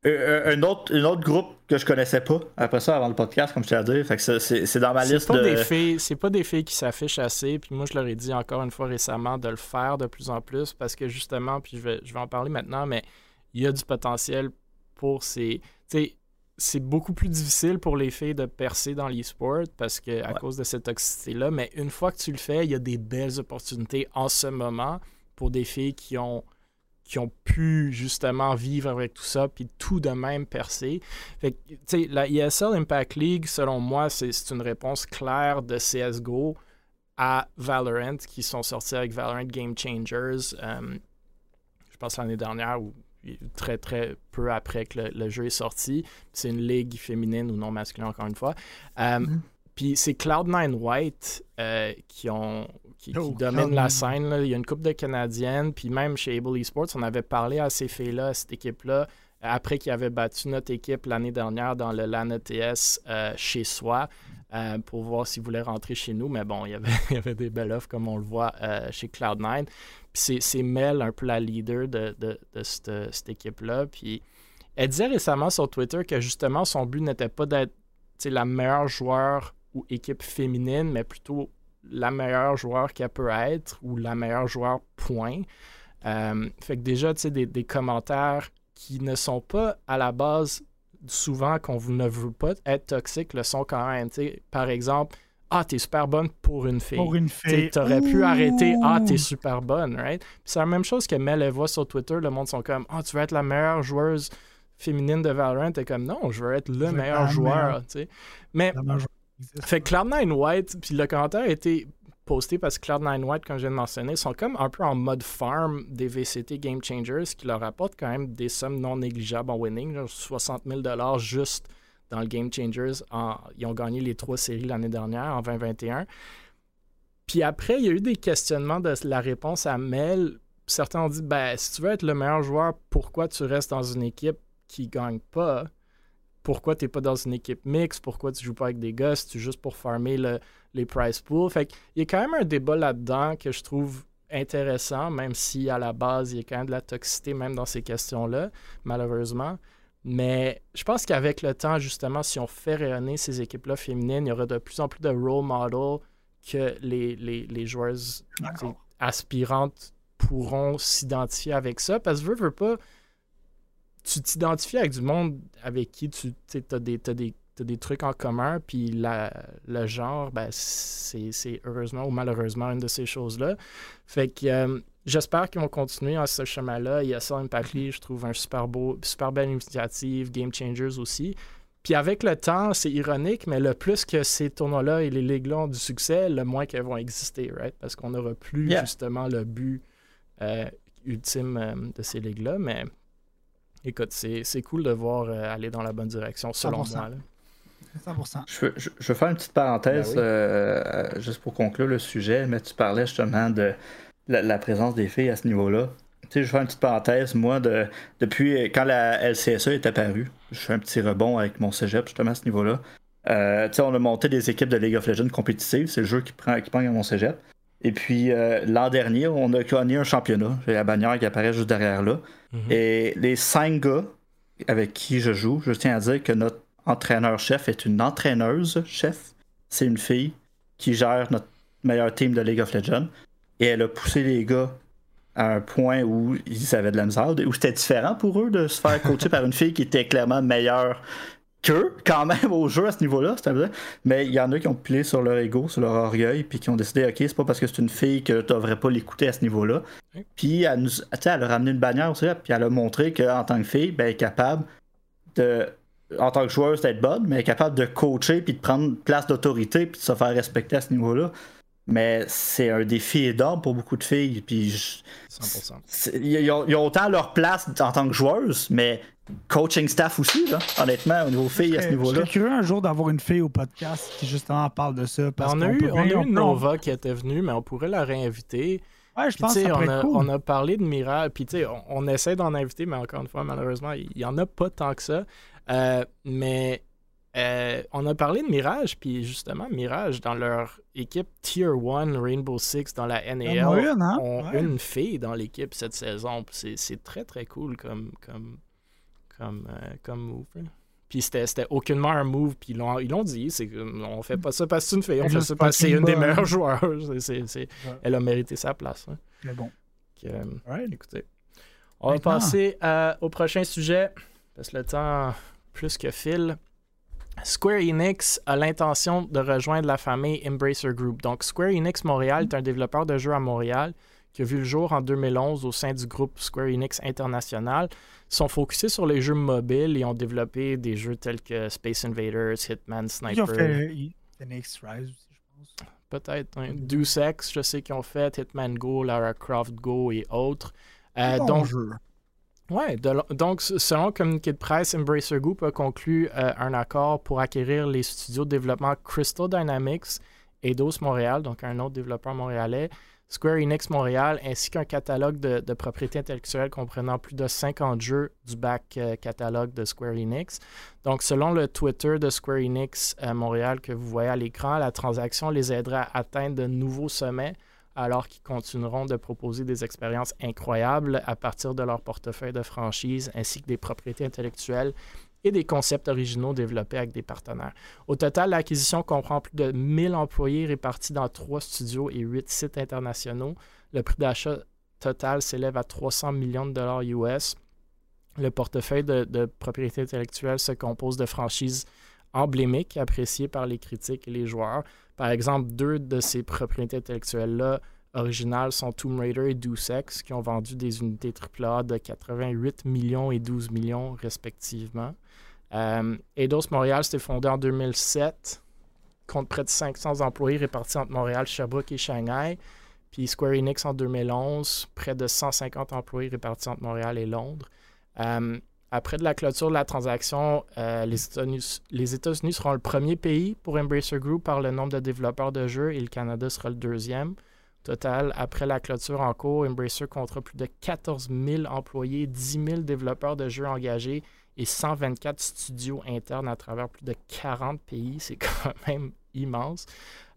euh, un, autre, autre groupe que je connaissais pas après ça avant le podcast, comme je t'ai dit. Fait que c'est dans ma liste pas de. Des filles, c'est pas des filles qui s'affichent assez. Puis moi, je leur ai dit encore une fois récemment de le faire de plus en plus parce que justement, puis je vais, je vais en parler maintenant, mais il y a du potentiel pour ces. Tu c'est beaucoup plus difficile pour les filles de percer dans l'e-sport parce que à cause de cette toxicité-là. Mais une fois que tu le fais, il y a des belles opportunités en ce moment pour des filles qui ont qui ont pu justement vivre avec tout ça, puis tout de même percer. Fait que, tu sais, la ESL Impact League, selon moi, c'est une réponse claire de CSGO à Valorant, qui sont sortis avec Valorant Game Changers, euh, je pense l'année dernière, ou très, très peu après que le, jeu est sorti. C'est une ligue féminine ou non masculine, encore une fois. Euh, mm-hmm. Puis c'est Cloud9 White euh, qui ont qui, oh, dominent la scène. Il y a une coupe de Canadiennes. Puis même chez Able Esports, on avait parlé à ces filles-là, à cette équipe-là, après qu'ils avaient battu notre équipe l'année dernière dans le LAN ETS euh, chez soi. Euh, pour voir s'ils voulaient rentrer chez nous. Mais bon, il y avait, il y avait des belles offres, comme on le voit chez Cloud9. Puis c'est Mel, un peu la leader de, de, de cette, cette équipe-là. Puis elle disait récemment sur Twitter que justement, son but n'était pas d'être la meilleure joueur ou équipe féminine, mais plutôt la meilleure joueur qu'elle peut être ou la meilleure joueur point. Euh, fait que déjà, tu sais, des, des, commentaires qui ne sont pas à la base souvent qu'on ne veut pas être toxique le sont quand même. sais par exemple, ah, t'es super bonne pour une fille. Pour une fille. T'aurais pu arrêter, ah, t'es super bonne, right? c'est la même chose que Mel, voit sur Twitter, le monde sont comme, ah, tu veux être la meilleure joueuse féminine de Valorant. T'es comme, non, je veux être le meilleur joueur, tu sais. Mais fait que Cloud9 White, puis le commentaire a été posté parce que Cloud9 White, comme je viens de mentionner, sont comme un peu en mode farm des VCT Game Changers qui leur apportent quand même des sommes non négligeables en winning, 60 000 juste dans le Game Changers. ils ont gagné les trois séries l'année dernière, en 2021. Puis après, il y a eu des questionnements de la réponse à Mel. Certains ont dit ben, si tu veux être le meilleur joueur, pourquoi tu restes dans une équipe qui gagne pas? Pourquoi tu n'es pas dans une équipe mixte, pourquoi tu joues pas avec des gars, tu juste pour farmer les prize pools. Fait il y a quand même un débat là-dedans que je trouve intéressant, même si à la base, il y a quand même de la toxicité même dans ces questions-là, malheureusement. Mais je pense qu'avec le temps, justement, si on fait rayonner ces équipes-là féminines, il y aura de plus en plus de role models que les, les, les joueuses aspirantes pourront s'identifier avec ça. Parce que veux, veux pas, tu t'identifies avec du monde avec qui tu as des, des, des, trucs en commun, puis le genre, ben, c'est heureusement ou malheureusement une de ces choses-là. Fait que euh, j'espère qu'ils vont continuer à ce chemin-là. Il y a ça, Impact League, je trouve un super beau, super belle initiative, Game Changers aussi. Puis avec le temps, c'est ironique, mais le plus que ces tournois-là et les ligues-là ont du succès, le moins qu'elles vont exister, right? Parce qu'on n'aura plus justement le but euh, ultime euh, de ces ligues-là. Mais écoute, c'est cool de voir euh, aller dans la bonne direction, selon moi. 100%. Je veux, je, faire une petite parenthèse ben euh, juste pour conclure le sujet, mais tu parlais justement de la, présence des filles à ce niveau-là. Tu sais, je fais une petite parenthèse. Moi, de, depuis quand la LCSE est apparue, je fais un petit rebond avec mon cégep justement à ce niveau-là. Euh, on a monté des équipes de League of Legends compétitives. C'est le jeu qui prend, qui prend à mon cégep. Et puis euh, l'an dernier, on a gagné un championnat. J'ai la bannière qui apparaît juste derrière là. Mhm. Et les cinq gars avec qui je joue, je tiens à dire que notre entraîneur-chef est une entraîneuse-chef. C'est une fille qui gère notre meilleur team de League of Legends. Et elle a poussé les gars à un point où ils avaient de la misère, où c'était différent pour eux de se faire coacher par une fille qui était clairement meilleure qu'eux, quand même, au jeu à ce niveau-là. Mais il y en a qui ont pilé sur leur ego, sur leur orgueil, puis qui ont décidé, OK, c'est pas parce que c'est une fille que tu devrais pas l'écouter à ce niveau-là. Puis elle, nous, elle a ramené une bannière aussi, puis elle a montré qu'en tant que fille, ben, elle est capable de, en tant que joueuse, d'être bonne, mais elle est capable de coacher, puis de prendre place d'autorité, puis de se faire respecter à ce niveau-là. Mais c'est un défi énorme pour beaucoup de filles. Puis 100%. Ils ont, autant leur place en tant que joueuse, mais coaching staff aussi, là, honnêtement, au niveau filles à ce niveau-là. Je serais curieux un jour d'avoir une fille au podcast qui justement parle de ça. Parce on, a eu, on a eu Nova qui était venue, mais on pourrait la réinviter. Ouais, je pense que ça on, a, cool. on a parlé de Mirage, puis tu sais, on, essaie d'en inviter, mais encore une fois, malheureusement, il n'y en a pas tant que ça. Euh, mais euh, on a parlé de Mirage, puis justement, Mirage, dans leur équipe Tier 1 Rainbow Six dans la NAL, une, hein? ont une fille dans l'équipe cette saison. C'est très, très cool comme, comme, comme, euh, comme move. Puis c'était aucunement un move, puis ils l'ont dit. C'est on fait pas ça parce que c'est une fille, on fait ça parce que c'est une des meilleures joueurs. Elle a mérité sa place. Hein. Mais bon. Euh, écoutez. On va passer au prochain sujet, parce que le temps plus que file. Square Enix a l'intention de rejoindre la famille Embracer Group. Donc, Square Enix Montréal est un développeur de jeux à Montréal qui a vu le jour en 2011 au sein du groupe Square Enix International. Sont focusés sur les jeux mobiles et ont développé des jeux tels que Space Invaders, Hitman, Sniper. Ils ont fait Rise aussi, je pense. Peut-être. Hein. Deus Ex, je sais qu'ils ont fait, Hitman Go, Lara Croft Go et autres. Euh, donc, oui, donc selon le communiqué de presse, Embracer Group a conclu euh, un accord pour acquérir les studios de développement Crystal Dynamics, Eidos Montréal, donc un autre développeur montréalais, Square Enix Montréal, ainsi qu'un catalogue de, de propriété intellectuelle comprenant plus de 50 jeux du back euh, catalogue de Square Enix. Donc, selon le Twitter de Square Enix euh, Montréal que vous voyez à l'écran, la transaction les aidera à atteindre de nouveaux sommets alors qu'ils continueront de proposer des expériences incroyables à partir de leur portefeuille de franchise ainsi que des propriétés intellectuelles et des concepts originaux développés avec des partenaires. Au total, l'acquisition comprend plus de 1000 employés répartis dans trois studios et huit sites internationaux. Le prix d'achat total s'élève à 300 millions de dollars US. Le portefeuille de, de propriété intellectuelle se compose de franchises emblémiques appréciées par les critiques et les joueurs, par exemple, deux de ces propriétés intellectuelles-là originales sont Tomb Raider et Deus Ex, qui ont vendu des unités AAA de 88 millions et 12 millions respectivement. Euh, Eidos Montréal s'est fondé en 2007, compte près de 500 employés répartis entre Montréal, Sherbrooke et Shanghai. Puis Square Enix en 2011, près de 150 employés répartis entre Montréal et Londres. Euh, après de la clôture de la transaction, euh, les États-Unis seront le premier pays pour Embracer Group par le nombre de développeurs de jeux et le Canada sera le deuxième. Total, après la clôture en cours, Embracer comptera plus de 14 000 employés, 10 000 développeurs de jeux engagés et 124 studios internes à travers plus de 40 pays. C'est quand même immense.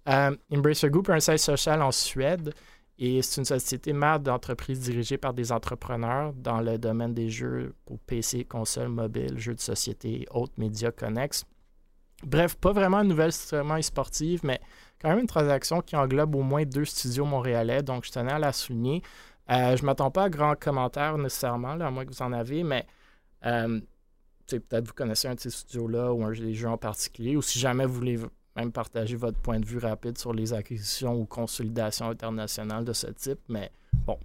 Euh, Embracer Group a un siège social en Suède. Et c'est une société mère d'entreprise dirigée par des entrepreneurs dans le domaine des jeux pour PC, console, mobile, jeux de société, autres médias connexes. Bref, pas vraiment une nouvelle extrêmement sportive, mais quand même une transaction qui englobe au moins deux studios montréalais, donc je tenais à la souligner. Euh, je ne m'attends pas à grands commentaires nécessairement, là, à moins que vous en avez, mais euh, peut-être vous connaissez un de ces studios-là ou un des jeux en particulier, ou si jamais vous voulez même partager votre point de vue rapide sur les acquisitions ou consolidations internationales de ce type. Mais bon,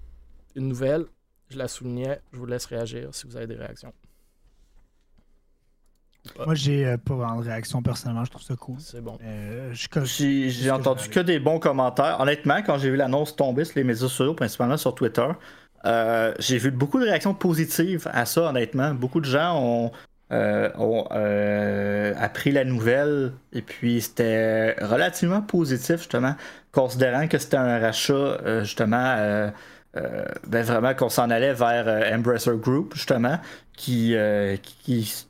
une nouvelle, je la soulignais, je vous laisse réagir si vous avez des réactions. Moi, j'ai euh, pas vraiment de réaction personnellement, je trouve ça cool. C'est bon. Euh, j'ai entendu que des bons commentaires. Honnêtement, quand j'ai vu l'annonce tomber sur les médias sociaux, principalement sur Twitter, euh, j'ai vu beaucoup de réactions positives à ça, honnêtement. Beaucoup de gens ont ont appris la nouvelle et puis c'était relativement positif justement, considérant que c'était un rachat justement ben vraiment qu'on s'en allait vers Embracer Group justement qui, qui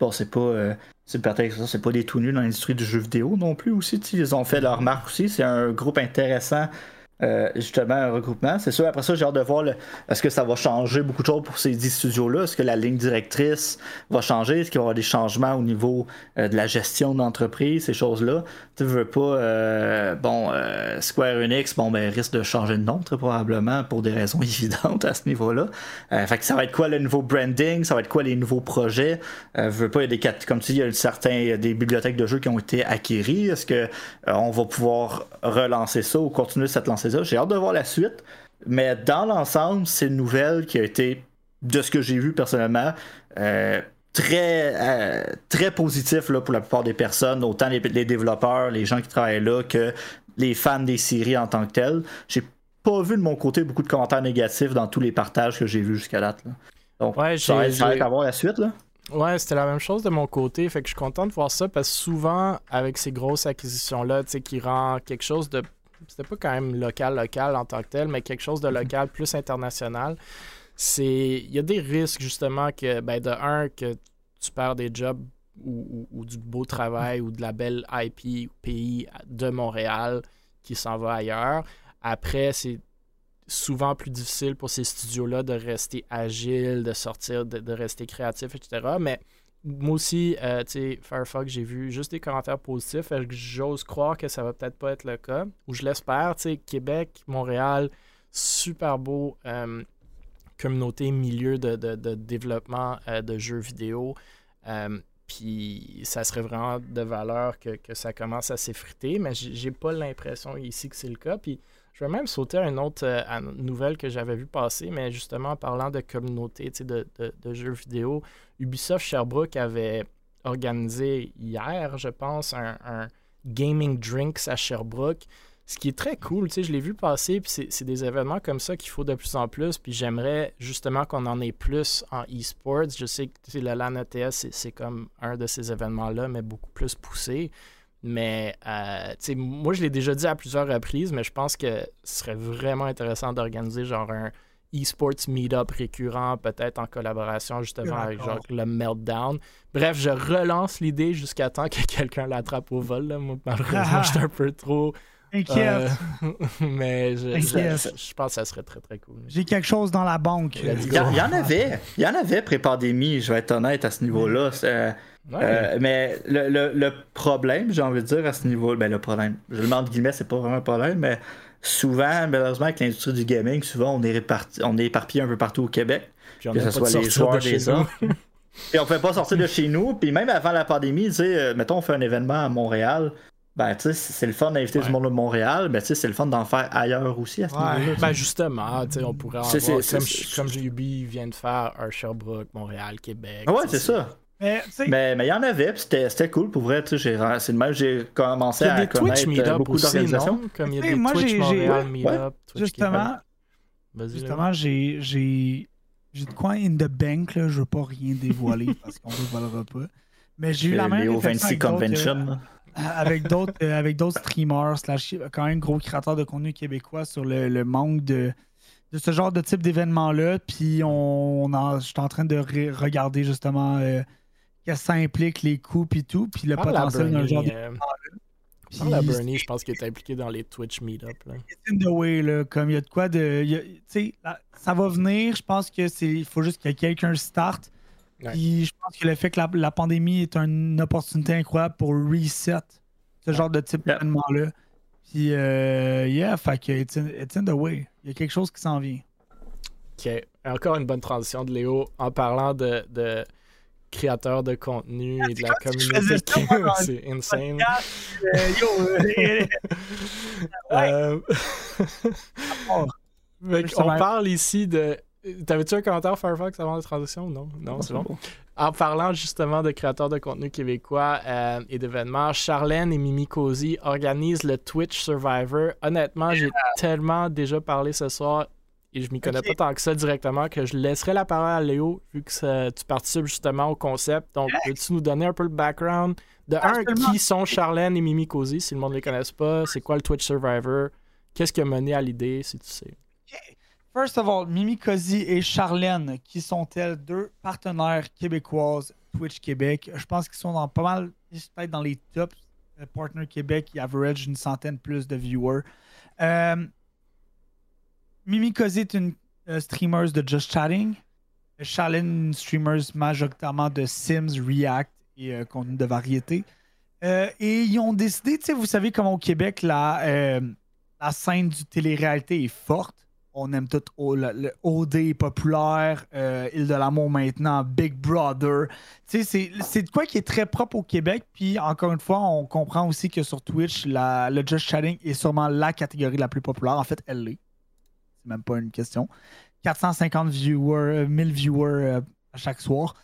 bon c'est pas c'est peut-être c'est pas des tout nuls dans l'industrie du jeu vidéo non plus aussi. Ils ont fait leur marque aussi. C'est un groupe intéressant euh, justement un regroupement. C'est sûr, après ça, j'ai hâte de voir est-ce que ça va changer beaucoup de choses pour ces 10 studios-là? Est-ce que la ligne directrice va changer? Est-ce qu'il va y avoir des changements au niveau euh, de la gestion d'entreprise, ces choses-là? Tu veux pas, euh, bon, Square Enix, bon, ben, risque de changer de nom très probablement pour des raisons évidentes à ce niveau-là. fait que ça va être quoi le nouveau branding? Ça va être quoi les nouveaux projets? veux pas, il y a des, comme tu dis, il y a certains, des bibliothèques de jeux qui ont été acquéries. Est-ce que on va pouvoir relancer ça ou continuer cette lancée j'ai hâte de voir la suite. Mais dans l'ensemble, c'est une nouvelle qui a été, de ce que j'ai vu personnellement, euh, très, euh, très positif là, pour la plupart des personnes, autant les, développeurs, les gens qui travaillent là, que les fans des séries en tant que telles. J'ai pas vu de mon côté beaucoup de commentaires négatifs dans tous les partages que j'ai vus jusqu'à date. Donc, ouais, ça va avoir la suite. Là. Ouais, c'était la même chose de mon côté. Fait que je suis content de voir ça parce que souvent, avec ces grosses acquisitions-là, tu sais, qui rend quelque chose de c'était pas quand même local, local en tant que tel, mais quelque chose de mhm. local plus international. C'est, il y a des risques justement que, ben, de un, que tu perds des jobs ou, du beau travail ou de la belle IP pays de Montréal qui s'en va ailleurs. Après, c'est souvent plus difficile pour ces studios-là de rester agiles, de sortir, de, de rester créatifs, etc. Mais moi aussi, euh, tu sais, Firefox, j'ai vu juste des commentaires positifs. J'ose croire que ça va peut-être pas être le cas? Ou je l'espère. Tu sais, Québec, Montréal, super beau euh, communauté, milieu de, développement euh, de jeux vidéo. Puis ça serait vraiment de valeur que, que ça commence à s'effriter. Mais j'ai pas l'impression ici que c'est le cas. Puis je vais même sauter à une autre euh, nouvelle que j'avais vu passer, mais justement en parlant de communauté de, de, jeux vidéo, Ubisoft Sherbrooke avait organisé hier, je pense, un, Gaming Drinks à Sherbrooke. Ce qui est très cool, tu sais, je l'ai vu passer, puis c'est des événements comme ça qu'il faut de plus en plus, puis j'aimerais justement qu'on en ait plus en e-sports. Je sais que le LAN ETS, c'est comme un de ces événements-là, mais beaucoup plus poussé. Mais euh, moi, je l'ai déjà dit à plusieurs reprises, mais je pense que ce serait vraiment intéressant d'organiser genre un e-sports meet-up récurrent, peut-être en collaboration justement avec genre le Meltdown. Bref, je relance l'idée jusqu'à temps que quelqu'un l'attrape au vol. Là. Moi, malheureusement, je suis un peu trop. Inquiète. Euh, mais je, je, pense que ça serait très très cool. J'ai quelque chose dans la banque. Il y, en avait. Il y en avait pré-pandémie, je vais être honnête à ce niveau-là. Euh, mais le, problème, j'ai envie de dire, à ce niveau, ben le problème, je le demande guillemets, c'est pas vraiment un problème, mais souvent, malheureusement, avec l'industrie du gaming, souvent, on est, réparti, on est éparpillé un peu partout au Québec. que ce soit les joueurs des autres. Et on ne pouvait pas sortir de chez nous. Puis même avant la pandémie, tu sais, euh, mettons, on fait un événement à Montréal. Ben, tu sais, c'est le fun d'inviter du monde de Montréal, mais tu sais, c'est le fun d'en faire ailleurs aussi à ce niveau-là. Ben, justement, tu sais, on pourrait avoir, comme, comme JB vient de faire, un Sherbrooke, Montréal, Québec. ouais, c'est ça. Mais il y en avait, c'était cool pour vrai. C'est le même j'ai commencé à connaître euh, beaucoup d'organisations. Comme il y a des moi, Twitch Montréal Meetup, Justement, justement j'ai de quoi in the bank. Là. Je veux pas rien dévoiler parce qu'on ne dévoilera pas. Mais j'ai eu la même réflexion Convention. Euh, avec d'autres euh, avec d'autres streamers slash quand même gros créateurs de contenu québécois sur le, le manque de de ce genre de type d'événement là puis on, je suis en train de regarder justement que ça implique les coûts et tout, puis le potentiel d'un genre de. Euh, parle à Bernie, je pense qu'il est impliqué dans les Twitch Meetup. C'est in the way, là, comme il y a de quoi de. Tu sais, ça va venir, je pense que c'est. Il faut juste que quelqu'un start. Puis je pense que le fait que la, pandémie est une opportunité incroyable pour reset ce genre de type d'événement-là. Puis, euh, yeah, fait que it's in, the way. Il y a quelque chose qui s'en vient. Ok. Encore une bonne transition de Léo en parlant de, de créateurs de contenu et de la communauté. C'est insane. on parle ici de. T'avais-tu un commentaire Firefox avant la transition? Non, non, c'est bon. En parlant justement de créateurs de contenu québécois euh, et d'événements, Charlène et Mimi Cozy organisent le Twitch Survivor. Honnêtement, j'ai tellement déjà parlé ce soir et je m'y connais pas tant que ça directement, que je laisserai la parole à Léo, vu que tu participes justement au concept. Donc, peux-tu nous donner un peu le background de un, qui sont Charlène et Mimi Cozy, si le monde ne les connaisse pas? C'est quoi le Twitch Survivor? Qu'est-ce qui a mené à l'idée, si tu sais? First of all, Mimi Cozy et Charlène, qui sont-elles deux partenaires québécoises Twitch Québec? Je pense qu'ils sont dans pas mal, peut-être dans les tops euh, partners Québec, ils average une centaine plus de viewers. Euh, Mimi Cozy est une euh, streamer de Just Chatting. Charlène, une streamer majoritairement de Sims, React et euh, contenu de variété. Euh, et ils ont décidé, tu sais, vous savez comment au Québec, la, euh, la scène du télé-réalité est forte. On aime tout le, OD est populaire, Île de l'amour maintenant, Big Brother. Tu sais, c'est de quoi qui est très propre au Québec. Puis encore une fois, on comprend aussi que sur Twitch, la, le Just Chatting est sûrement la catégorie la plus populaire. En fait, elle l'est. C'est même pas une question. 450 viewers, 1000 viewers à chaque soir.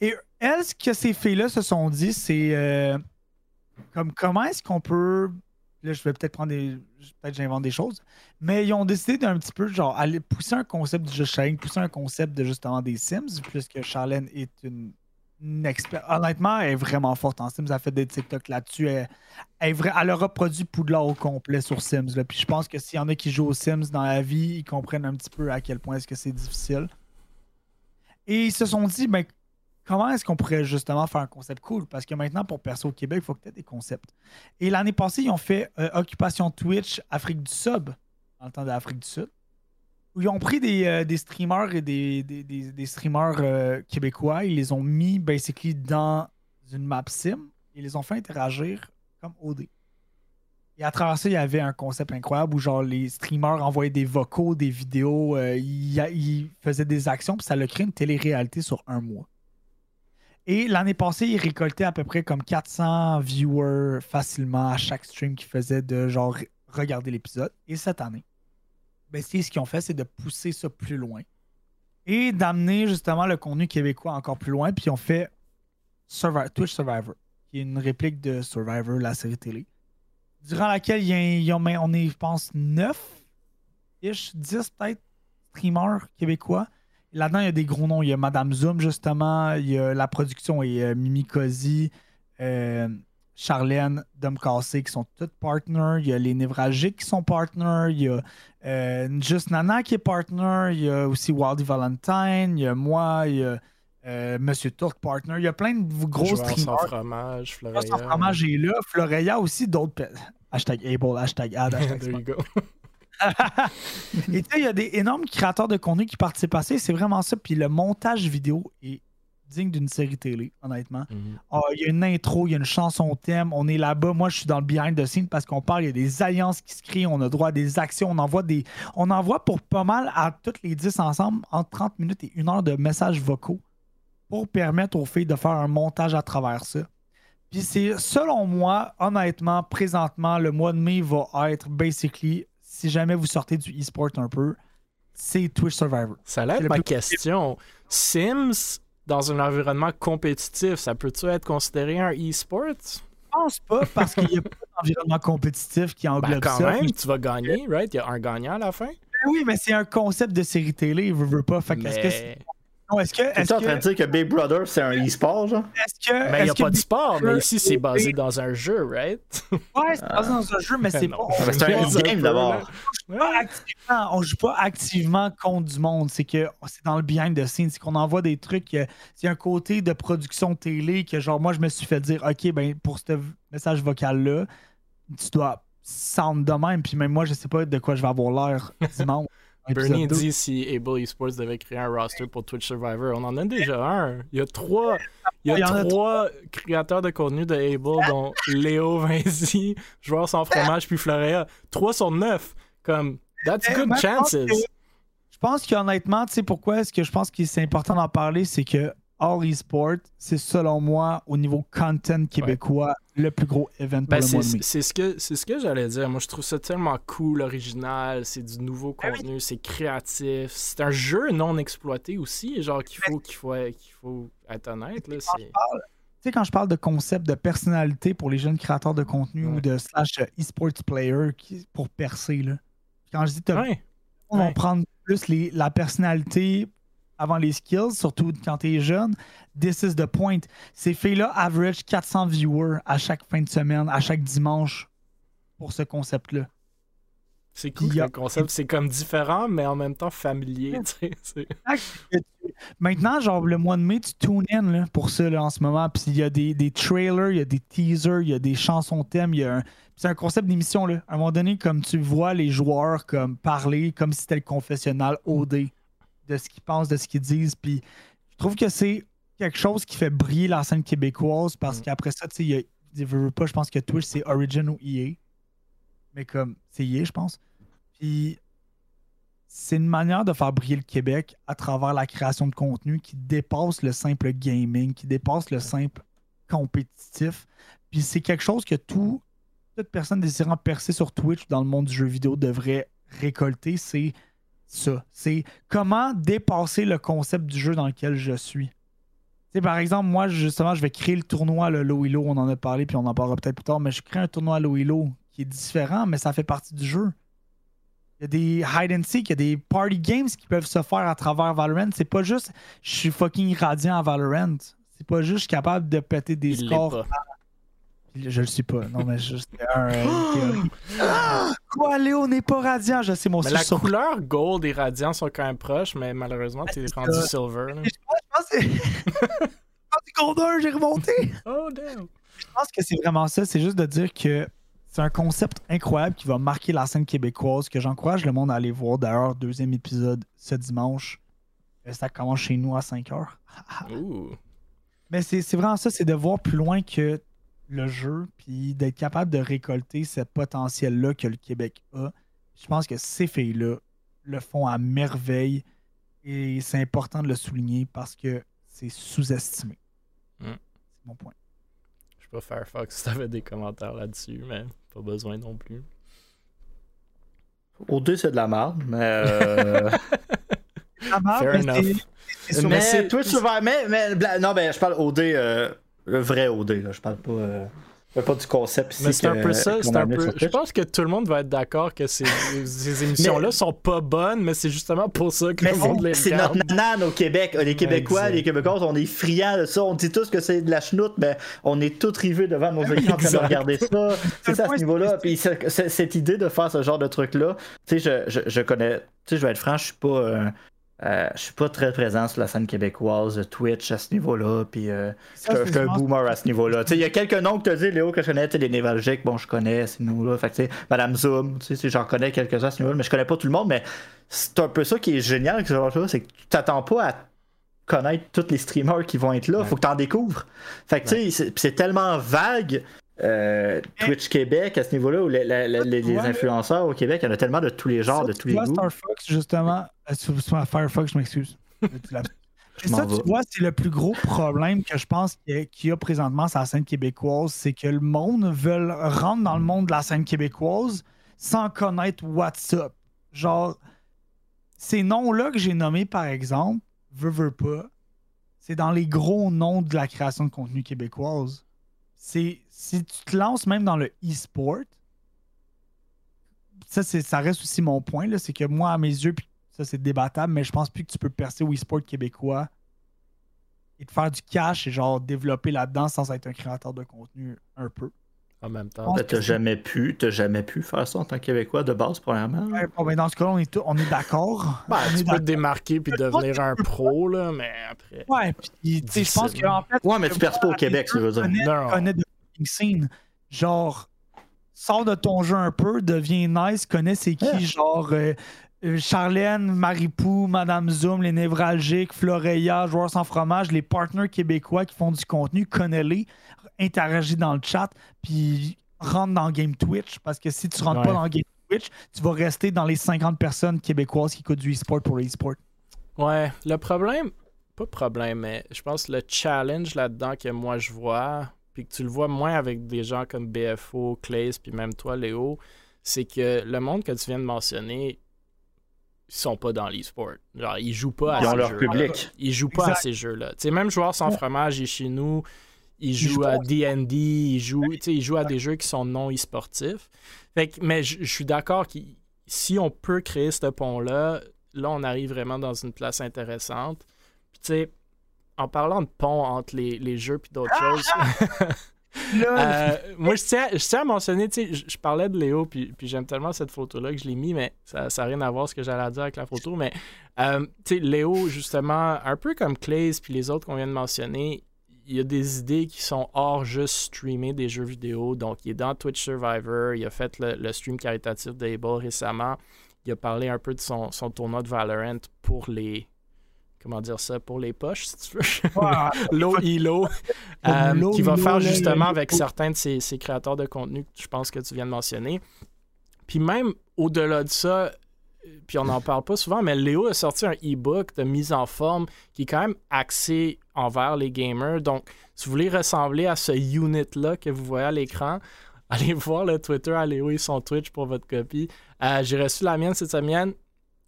Et elles, ce que ces filles-là se sont dit, c'est euh, comme comment est-ce qu'on peut. Là, je vais peut-être prendre des. Peut-être j'invente des choses. Mais ils ont décidé d'un petit peu, genre, aller pousser un concept du jeu Sharing, pousser un concept de justement des Sims, puisque Charlène est une, Honnêtement, elle est vraiment forte en Sims. Elle a fait des TikTok là-dessus. Elle, elle, aura produit Poudlard au complet sur Sims. Puis je pense que s'il y en a qui jouent aux Sims dans la vie, ils comprennent un petit peu à quel point est-ce que c'est difficile. Et ils se sont dit, ben, comment est-ce qu'on pourrait justement faire un concept cool? Parce que maintenant, pour Perso au Québec, il faut que tu aies des concepts. Et l'année passée, ils ont fait euh, Occupation Twitch Afrique du dans le temps de l'Afrique du Sud, où ils ont pris des, euh, streamers et des, streamers euh, québécois, ils les ont mis basically dans une map sim et ils les ont fait interagir comme OD. Et à travers ça, il y avait un concept incroyable où genre les streamers envoyaient des vocaux, des vidéos, ils, faisaient des actions, puis ça a créé une télé-réalité sur un mois. Et l'année passée, il récoltait à peu près comme 400 viewers facilement à chaque stream qu'il faisait de genre regarder l'épisode. Et cette année, ben, ce qu'ils ont fait, c'est de pousser ça plus loin et d'amener justement le contenu québécois encore plus loin. Puis ils ont fait Twitch Survivor, qui est une réplique de Survivor, la série télé, durant laquelle y a, on est, je pense, 9-ish, 10 peut-être streamers québécois Là-dedans, il y a des gros noms. Il y a Madame Zoom, justement. Il y a la production et euh, Mimi Cozy, Charlène, Dom Cassé qui sont toutes partners. Il y a les Névralgiques qui sont partners. Il y a euh, Just Nana qui est partner. Il y a aussi Wildy Valentine. Il y a moi. Il y a Monsieur Turk partner. Il y a plein de gros streamers. Sans fromage, Floreya. Sans fromage est là. Floreya aussi, d'autres. Hashtag Able, hashtag Ad, hashtag There you go. Et tu sais, il y a des énormes créateurs de contenu qui participent à ça. C'est vraiment ça. Puis le montage vidéo est digne d'une série télé, honnêtement. Mhm. Ah, il y a une intro, il y a une chanson thème. On est là-bas. Moi, je suis dans le behind the scenes parce qu'on parle. Il y a des alliances qui se créent. On a droit à des actions. On envoie des. On envoie pour pas mal à toutes les 10 ensemble entre 30 minutes et une heure de messages vocaux pour permettre aux filles de faire un montage à travers ça. Puis c'est, selon moi, honnêtement, présentement, le mois de mai va être basically si jamais vous sortez du e-sport un peu, c'est Twitch Survivor. Ça a l'air ma question. Sims, dans un environnement compétitif, ça peut-tu être considéré un e-sport? Je pense pas, parce qu'il n'y a pas d'environnement compétitif qui englobe ben quand Même, tu vas gagner, right? Il y a un gagnant à la fin? Ben oui, mais c'est un concept de série télé, veut, veut pas. Fait est-ce que non, est-ce que. Est-ce en train de dire que Big Brother, c'est un e-sport, genre? Est-ce que. Mais il n'y a pas de sport, mais ici, c'est basé dans un jeu, right? Ouais, c'est basé dans un jeu, mais c'est pas. C'est un e-game d'abord. On joue pas activement contre du monde. C'est que c'est dans le behind the scenes. C'est qu'on envoie des trucs. C'est un côté de production télé que, genre, moi, je me suis fait dire, OK, ben, pour ce message vocal-là, tu dois sound de même. Puis même moi, je sais pas de quoi je vais avoir l'air dimanche. Bernie dit si Able Esports devait créer un roster pour Twitch Survivor. On en a déjà un. Il y a trois, il y a trois créateurs de contenu de Able, dont Léo Vinci, Joueur sans fromage, puis Florea. Trois sur neuf. Comme, that's good chances. Je pense qu'honnêtement, tu sais pourquoi est-ce que je pense que c'est important d'en parler, c'est que All Esport, c'est selon moi, au niveau content québécois, le plus gros event pour ben, le mois de C'est ce que, c'est ce que j'allais dire. Moi, je trouve ça tellement cool, original. C'est du nouveau ben contenu, c'est créatif. C'est un jeu non exploité aussi, genre qu'il faut, qu'il faut, qu'il faut être honnête. Là, tu sais, quand je parle de concept de personnalité pour les jeunes créateurs de contenu ou de slash e-sports player pour percer, là. Quand je dis On va prendre plus les, la personnalité avant les skills, surtout quand tu es jeune. This is the point. Ces filles-là average 400 viewers à chaque fin de semaine, à chaque dimanche pour ce concept-là. C'est cool le concept, c'est comme différent, mais en même temps familier. Maintenant, genre le mois de mai, tu tunes in pour ça là, en ce moment. Puis il y a des, des, trailers, il y a des teasers, il y a des chansons thèmes, il y a C'est un concept d'émission là. À un moment donné, comme tu vois les joueurs comme parler comme si c'était le confessionnal OD de ce qu'ils pensent, de ce qu'ils disent. Puis je trouve que c'est quelque chose qui fait briller la scène québécoise parce mm. qu'après ça, tu sais, il y a, pas, je pense que Twitch c'est Origin ou EA mais comme c'est hier, je pense. Puis c'est une manière de faire briller le Québec à travers la création de contenu qui dépasse le simple gaming, qui dépasse le simple compétitif. Puis c'est quelque chose que tout, toute personne désirant percer sur Twitch dans le monde du jeu vidéo devrait récolter, c'est ça. C'est comment dépasser le concept du jeu dans lequel je suis. sais, par exemple, moi, justement, je vais créer le tournoi, le Low on en a parlé, puis on en parlera peut-être plus tard, mais je crée un tournoi Low qui est différent, mais ça fait partie du jeu. Il y a des hide and seek, il y a des party games qui peuvent se faire à travers Valorant. C'est pas juste je suis fucking radiant à Valorant. C'est pas juste je suis capable de péter des scores. Je le suis pas. Non, mais juste un. Euh, Quoi, Léo n'est pas radiant? Je sais mon mais La couleur gold et radiant sont quand même proches, mais malheureusement, tu es rendu silver. Je pense que c'est. gold 1, j'ai remonté. Oh, damn. Je pense que c'est vraiment ça. C'est juste de dire que c'est un concept incroyable qui va marquer la scène québécoise, que j'encourage le monde à aller voir. D'ailleurs, deuxième épisode ce dimanche. Euh, ça commence chez nous à 5 heures. Mais c'est vraiment ça, c'est de voir plus loin que le jeu, puis d'être capable de récolter ce potentiel-là que le Québec a. Je pense que ces filles-là le font à merveille et c'est important de le souligner parce que c'est sous-estimé. Mm. C'est mon point. Je sais pas Firefox si t'avais des commentaires là-dessus, mais pas besoin non plus. OD, c'est de la merde, mais. Euh... Fair mais Mais, c'est Twitch Mais, mais, non, ben, je parle OD, euh, le vrai OD, là. Je parle pas. Euh pas du concept ici. Mais c'est un peu ça. Un peu... Je pense que tout le monde va être d'accord que ces, ces émissions-là sont pas bonnes, mais c'est justement pour ça que le monde les C'est notre nanane au Québec. Les Québécois, les Québécois, on est friands de ça. On dit tous que c'est de la chenoute, mais on est tous rivés devant nos écrans en train de regarder ça. C'est ça à ce niveau-là. Puis cette idée de faire ce genre de truc-là, tu sais, je, je, je, connais. Tu sais, je vais être franc, je suis pas. Euh, euh, je suis pas très présent sur la scène québécoise, Twitch à ce niveau-là, puis euh, je suis un boomer à ce niveau-là. Il y a quelques noms que tu as dit, Léo, que je connais, les névralgiques, bon, je connais ce niveau-là. Fait Madame Zoom, j'en connais quelques-uns à ce niveau-là, mais je connais pas tout le monde, mais c'est un peu ça qui est génial avec ce genre de c'est que tu t'attends pas à connaître tous les streamers qui vont être là, faut que tu en découvres. Fait que tu sais, c'est tellement vague euh, Twitch Québec à ce niveau-là, où les, influenceurs au Québec, il y en a tellement de tous les genres, de tous les goûts. Star Fox, justement, euh, Firefox, je m'excuse. Et ça, tu vois, c'est le plus gros problème que je pense qu'il y, a présentement sur la scène québécoise, c'est que le monde veut rentrer dans le monde de la scène québécoise sans connaître WhatsApp. Genre, ces noms-là que j'ai nommés, par exemple, veux, veux pas, c'est dans les gros noms de la création de contenu québécoise. C'est si tu te lances même dans le e-sport, ça, ça reste aussi mon point, c'est que moi, à mes yeux, ça c'est débattable, mais je pense plus que tu peux percer au e-sport québécois et te faire du cash et genre développer là-dedans sans être un créateur de contenu un peu. En même temps. T'as jamais pu, jamais pu faire ça en tant que Québécois de base, premièrement. Ouais, dans ce cas-là, on est, on est d'accord. Ben, tu peux te démarquer puis devenir un pro, là, mais après. Ouais, puis je pense qu'en fait. Ouais, mais tu perds pas au Québec, tu veux dire. Connais, de scene. Genre, sors de ton jeu un peu, deviens nice, connais c'est qui, genre. Euh, Charlène, Maripou, Madame Zoom, les névralgiques, Floreya, Joueurs sans fromage, les partenaires québécois qui font du contenu, connais-les, interagis dans le chat, puis rentre dans Game Twitch, parce que si tu rentres pas dans Game Twitch, tu vas rester dans les 50 personnes québécoises qui coûtent du e-sport pour le e-sport. Ouais, le problème, pas problème, mais je pense le challenge là-dedans que moi je vois, puis que tu le vois moins avec des gens comme BFO, Clays, puis même toi, Léo, c'est que le monde que tu viens de mentionner, sont pas dans l'e-sport. Genre, ils jouent pas à ils ont leur public. Ils jouent pas à ces jeux-là. Tu sais, même joueur sans fromage, est chez nous, ils jouent à D&D, ils jouent, ils jouent à des jeux qui sont non e-sportifs. Fait que, mais je suis d'accord qu'ils si on peut créer ce pont-là, là, on arrive vraiment dans une place intéressante. Puis, tu sais, en parlant de pont entre les, jeux et d'autres ah! choses. Euh, moi, je tiens, à mentionner, tu sais, je, parlais de Léo, puis, j'aime tellement cette photo-là que je l'ai mis, mais ça n'a rien à voir ce que j'allais dire avec la photo. Mais, euh, tu sais, Léo, justement, un peu comme Clays, puis les autres qu'on vient de mentionner, il y a des idées qui sont hors juste streamer des jeux vidéo. Donc, il est dans Twitch Survivor, il a fait le, stream caritatif d'Able récemment. Il a parlé un peu de son tournoi de Valorant pour les, comment dire ça, pour les poches, si tu veux. Low Elo, euh, qui va faire justement avec certains de ces, créateurs de contenu que je pense que tu viens de mentionner. Puis même au-delà de ça, puis on n'en parle pas souvent, mais Léo a sorti un e-book de mise en forme qui est quand même axé envers les gamers. Donc, si vous voulez ressembler à ce unit-là que vous voyez à l'écran, allez voir le Twitter à Léo et son Twitch pour votre copie. Euh, j'ai reçu la mienne cette semaine.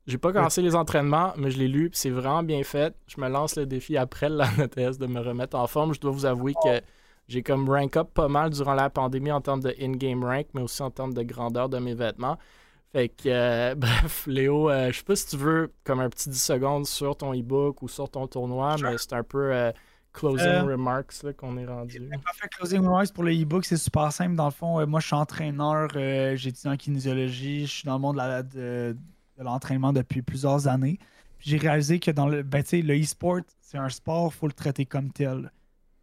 J'ai pas commencé les entraînements, mais je l'ai lu, c'est vraiment bien fait. Je me lance le défi après la NTS de me remettre en forme. Je dois vous avouer que j'ai comme rank up pas mal durant la pandémie en termes de in-game rank, mais aussi en termes de grandeur de mes vêtements. Fait que, euh, bref, Léo, euh, je sais pas si tu veux comme un petit 10 secondes sur ton e-book ou sur ton tournoi, mais c'est un peu euh, closing remarks qu'on est rendu. Parfait, closing remarks pour le e-book, c'est super simple. Dans le fond, moi, je suis entraîneur, j'étudie en kinésiologie, je suis dans le monde de la, de, de l'entraînement depuis plusieurs années. J'ai réalisé que dans le, ben, le e-sport, c'est un sport, il faut le traiter comme tel.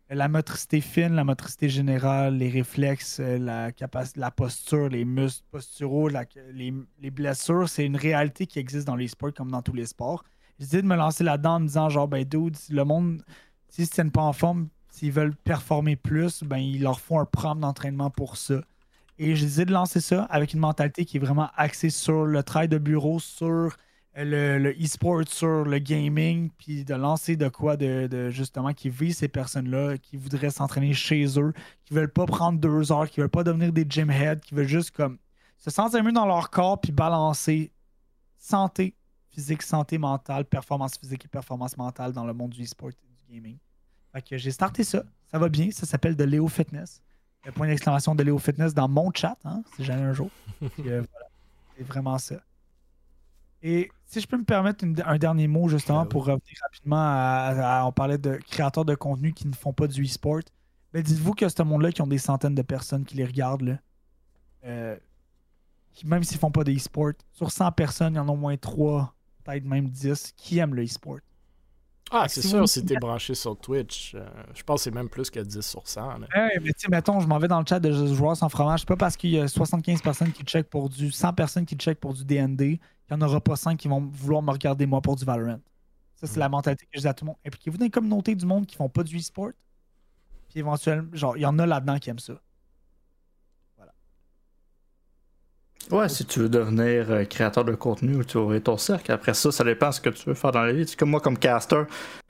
La motricité fine, la motricité générale, les réflexes, euh, la, la posture, les muscles posturaux, les, les, blessures, c'est une réalité qui existe dans les sports comme dans tous les sports. J'ai décidé de me lancer là-dedans en me disant genre, ben, dude, le monde, s'ils ne tiennent pas en forme, s'ils veulent performer plus, ben, il leur faut un programme d'entraînement pour ça. Et j'ai décidé de lancer ça avec une mentalité qui est vraiment axée sur le travail de bureau, sur le, e-sport, sur le gaming, puis de lancer de quoi de, justement qui vise ces personnes-là, qui voudraient s'entraîner chez eux, qui veulent pas prendre deux heures, qui veulent pas devenir des gym heads, qui veulent juste comme se sentir mieux dans leur corps puis balancer santé physique, santé mentale, performance physique et performance mentale dans le monde du e-sport et du gaming. Fait que j'ai starté ça. Ça va bien. Ça s'appelle de Léo Fitness point d'exclamation de Léo Fitness dans mon chat, hein, si jamais un jour. Euh, c'est vraiment ça. Et si je peux me permettre un dernier mot, justement, ben pour revenir rapidement à, On parlait de créateurs de contenu qui ne font pas du e-sport. Ben, dites-vous que ce monde-là, qui ont des centaines de personnes qui les regardent, là, euh, qui, même s'ils font pas de e-sport, sur 100 personnes, il y en a au moins 3, peut-être même 10, qui aiment le e-sport. Ah, c'est sûr, si t'es branché sur Twitch, euh, je pense que c'est même plus que 10 sur 100. Ouais, mais tu mettons, je m'en vais dans le chat de joueurs sans fromage. C'est pas parce qu'il y a 75 personnes qui checkent pour du. 100 personnes qui checkent pour du DND qu'il n'y en aura pas 5 qui vont vouloir me regarder moi pour du Valorant. Ça, c'est la mentalité que je dis à tout le monde. Impliquez-vous dans une communauté du monde qui font pas du e-sport? Puis éventuellement, genre, il y en a là-dedans qui aiment ça. Ouais, si tu veux devenir euh, créateur de contenu, tu aurais ton cercle. Après ça, ça dépend de ce que tu veux faire dans la vie. comme moi, comme caster,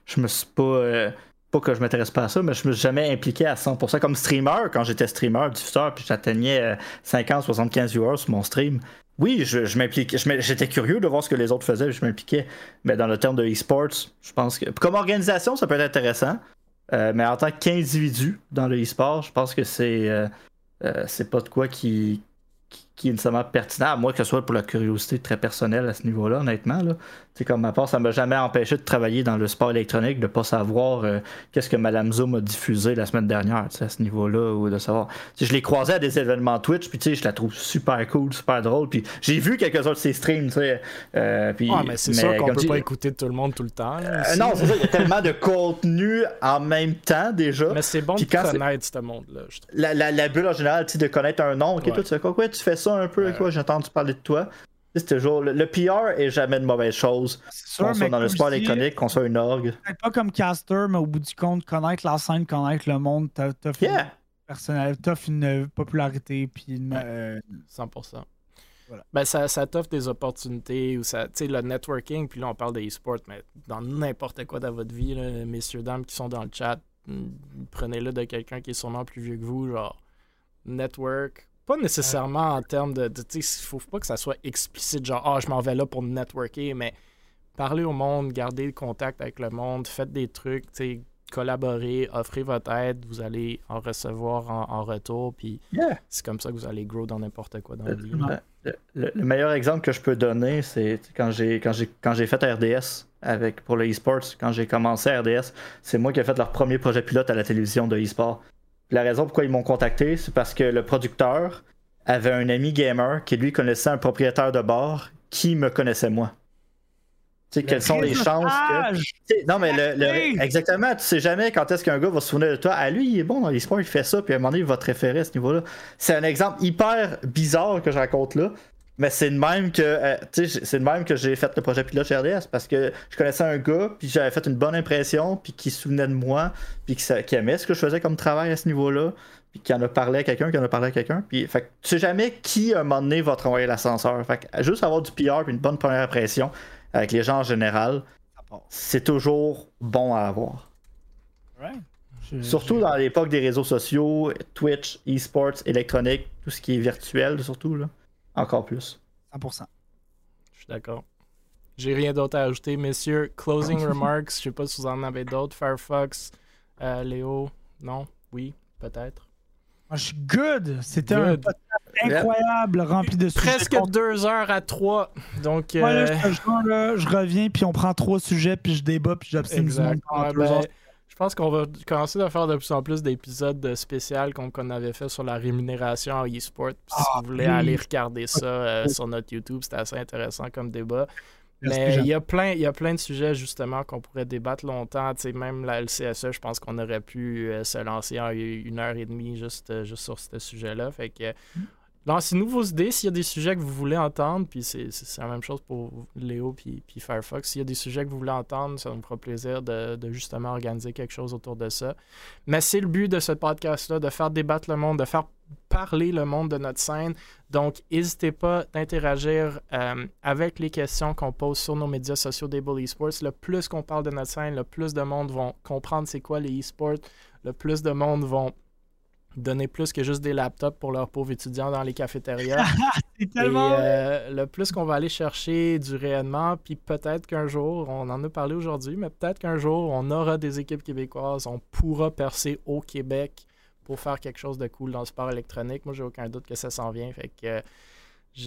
je me suis pas. Euh, pas que je m'intéresse pas à ça, mais je me suis jamais impliqué à 100%. Comme streamer, quand j'étais streamer, diffuseur, puis j'atteignais 50, 75 viewers sur mon stream. Oui, je, m'impliquais. J'étais curieux de voir ce que les autres faisaient, je m'impliquais. Mais dans le terme de e-sports, je pense que. Comme organisation, ça peut être intéressant. Euh, mais en tant qu'individu dans le e-sport, je pense que c'est. c'est pas de quoi qui est nécessairement pertinent, à moins que ce soit pour la curiosité très personnelle à ce niveau-là, honnêtement. Là. C'est comme ma part, ça m'a jamais empêché de travailler dans le sport électronique, de pas savoir euh, qu'est-ce que Madame Zoom a diffusé la semaine dernière, à ce niveau-là, ou de savoir. je l'ai croisé à des événements Twitch, puis je la trouve super cool, super drôle, puis j'ai vu quelques-uns de ses streams, tu sais. Euh, puis, mais c'est sûr qu'on peut pas écouter tout le monde tout le temps. Euh, non, c'est ça, il y a tellement de contenu en même temps déjà. Mais c'est bon de connaître ce monde-là. La, la, la, bulle en général, de connaître un nom, ok, toi, tu fais quoi, quoi, tu fais ça un peu, quoi, j'entends tu parler de toi. C'est toujours le, PR est jamais une mauvaise chose. Qu'on soit dans le sport électronique, qu'on soit une orgue. Pas comme caster, mais au bout du compte, connaître la scène, connaître le monde, t'as yeah. personnel, t'offres une popularité puis une, 100%. Euh, ben, ça, ça t'offre des opportunités ou ça, le networking, puis là on parle de e-sport, mais dans n'importe quoi dans votre vie, messieurs, dames qui sont dans le chat, hmm, prenez-le de quelqu'un qui est sûrement plus vieux que vous, genre network, pas nécessairement en termes de. il faut pas que ça soit explicite, genre, ah, je m'en vais là pour networker, mais parler au monde, garder le contact avec le monde, faites des trucs, collaborer, offrez votre aide, vous allez en recevoir en, retour, puis c'est comme ça que vous allez grow dans n'importe quoi dans la vie. Le, meilleur exemple que je peux donner, c'est quand j'ai quand j'ai quand j'ai fait RDS avec pour le e-sports, quand j'ai commencé RDS, c'est moi qui ai fait leur premier projet pilote à la télévision de e-sport. La raison pourquoi ils m'ont contacté, c'est parce que le producteur avait un ami gamer qui lui connaissait un propriétaire de bar qui me connaissait moi. Tu sais, quelles sont les chances que. Non, mais le, exactement, tu sais jamais quand est-ce qu'un gars va se souvenir de toi. Ah, lui, il est bon dans l'e-sport, il fait ça, puis à un moment donné, il va te référer à ce niveau-là. C'est un exemple hyper bizarre que je raconte là. Mais c'est de même que euh, c'est de même que j'ai fait le projet pilote chez RDS parce que je connaissais un gars puis j'avais fait une bonne impression puis qui se souvenait de moi puis qui, aimait ce que je faisais comme travail à ce niveau-là puis qui en a parlé à quelqu'un qui en a parlé à quelqu'un puis fait tu sais jamais qui à un moment donné va travailler l'ascenseur. Fait juste avoir du PR puis une bonne première impression avec les gens en général c'est toujours bon à avoir. Surtout dans l'époque des réseaux sociaux Twitch e-sports électronique tout ce qui est virtuel surtout là encore plus. 100%. Je suis d'accord. J'ai rien d'autre à ajouter, messieurs. Closing remarks. Je sais pas si vous en avez d'autres. Firefox, euh, Léo, non, oui, peut-être. Moi, je suis good. C'était un incroyable, rempli de sujets. Presque deux heures à trois. Donc, euh... je, reviens, puis on prend trois sujets, puis je débat, puis monde je pense qu'on va commencer à faire de plus en plus d'épisodes spéciaux comme qu'on avait fait sur la rémunération en e-sport. si ah, vous voulez aller regarder ça euh, sur notre YouTube, c'était assez intéressant comme débat. Mais il y, a plein, il y a plein de sujets justement qu'on pourrait débattre longtemps. même la LCSE, je pense qu'on aurait pu euh, se lancer en une heure et demie juste, euh, juste sur ce sujet-là. Fait que mm. Lancez-nous vos idées s'il y a des sujets que vous voulez entendre, puis c'est la même chose pour Léo puis, puis Firefox. S'il y a des sujets que vous voulez entendre, ça nous fera plaisir de, justement organiser quelque chose autour de ça. Mais c'est le but de ce podcast-là, de faire débattre le monde, de faire parler le monde de notre scène. Donc, n'hésitez pas d'interagir euh, avec les questions qu'on pose sur nos médias sociaux des Esports. Le plus qu'on parle de notre scène, le plus de monde vont comprendre c'est quoi les esports, le plus de monde vont donner plus que juste des laptops pour leurs pauvres étudiants dans les cafétérias. c'est tellement... Euh, le plus qu'on va aller chercher du rayonnement, puis peut-être qu'un jour, on en a parlé aujourd'hui, mais peut-être qu'un jour, on aura des équipes québécoises, on pourra percer au Québec pour faire quelque chose de cool dans le sport électronique. Moi, j'ai aucun doute que ça s'en vient. Fait que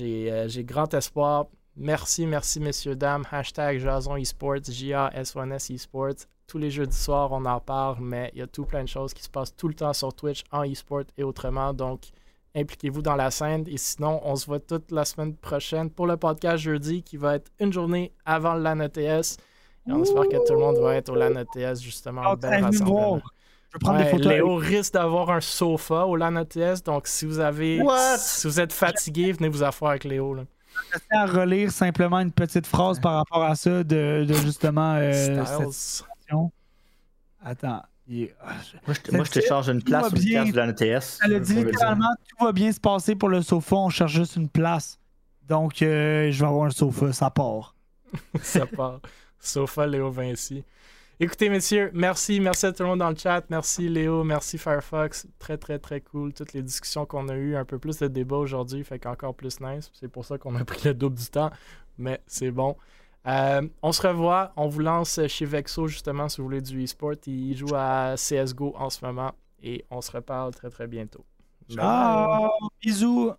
euh, j'ai grand espoir. Merci, merci, messieurs, dames. Hashtag Jason Esports, J-A-S-O-N-S Esports tous les jeudis soirs, on en parle, mais il y a tout plein de choses qui se passent tout le temps sur Twitch, en e-sport et autrement. Donc, impliquez-vous dans la scène. Et sinon, on se voit toute la semaine prochaine pour le podcast jeudi qui va être une journée avant le LAN ETS. Et on espère que tout le monde va être au LAN ETS justement. Oh, Je vais prendre des photos. Léo risque d'avoir un sofa au LAN ETS. Donc, si vous avez, si vous êtes fatigué, venez vous asseoir avec Léo. Là. à relire simplement une petite phrase par rapport à ça de, justement euh, Attends. Ah, moi, je, te charge une place sur de la NTS. Elle a dit littéralement tout va bien se passer pour le sofa, on cherche juste une place. Donc, euh, je vais avoir un sofa, ça part. ça part. Sofa Léo Vinci. Écoutez, messieurs, merci. Merci à tout le monde dans le chat. Merci Léo, merci Firefox. Très, très, très cool. Toutes les discussions qu'on a eues, un peu plus de débat aujourd'hui, fait qu'encore plus nice. C'est pour ça qu'on a pris le double du temps, mais c'est bon. Euh, on se revoit. On vous lance chez Vexo, justement, si vous voulez du e-sport. Il joue à CSGO en ce moment. Et on se reparle très, très bientôt. Ciao! Bisous!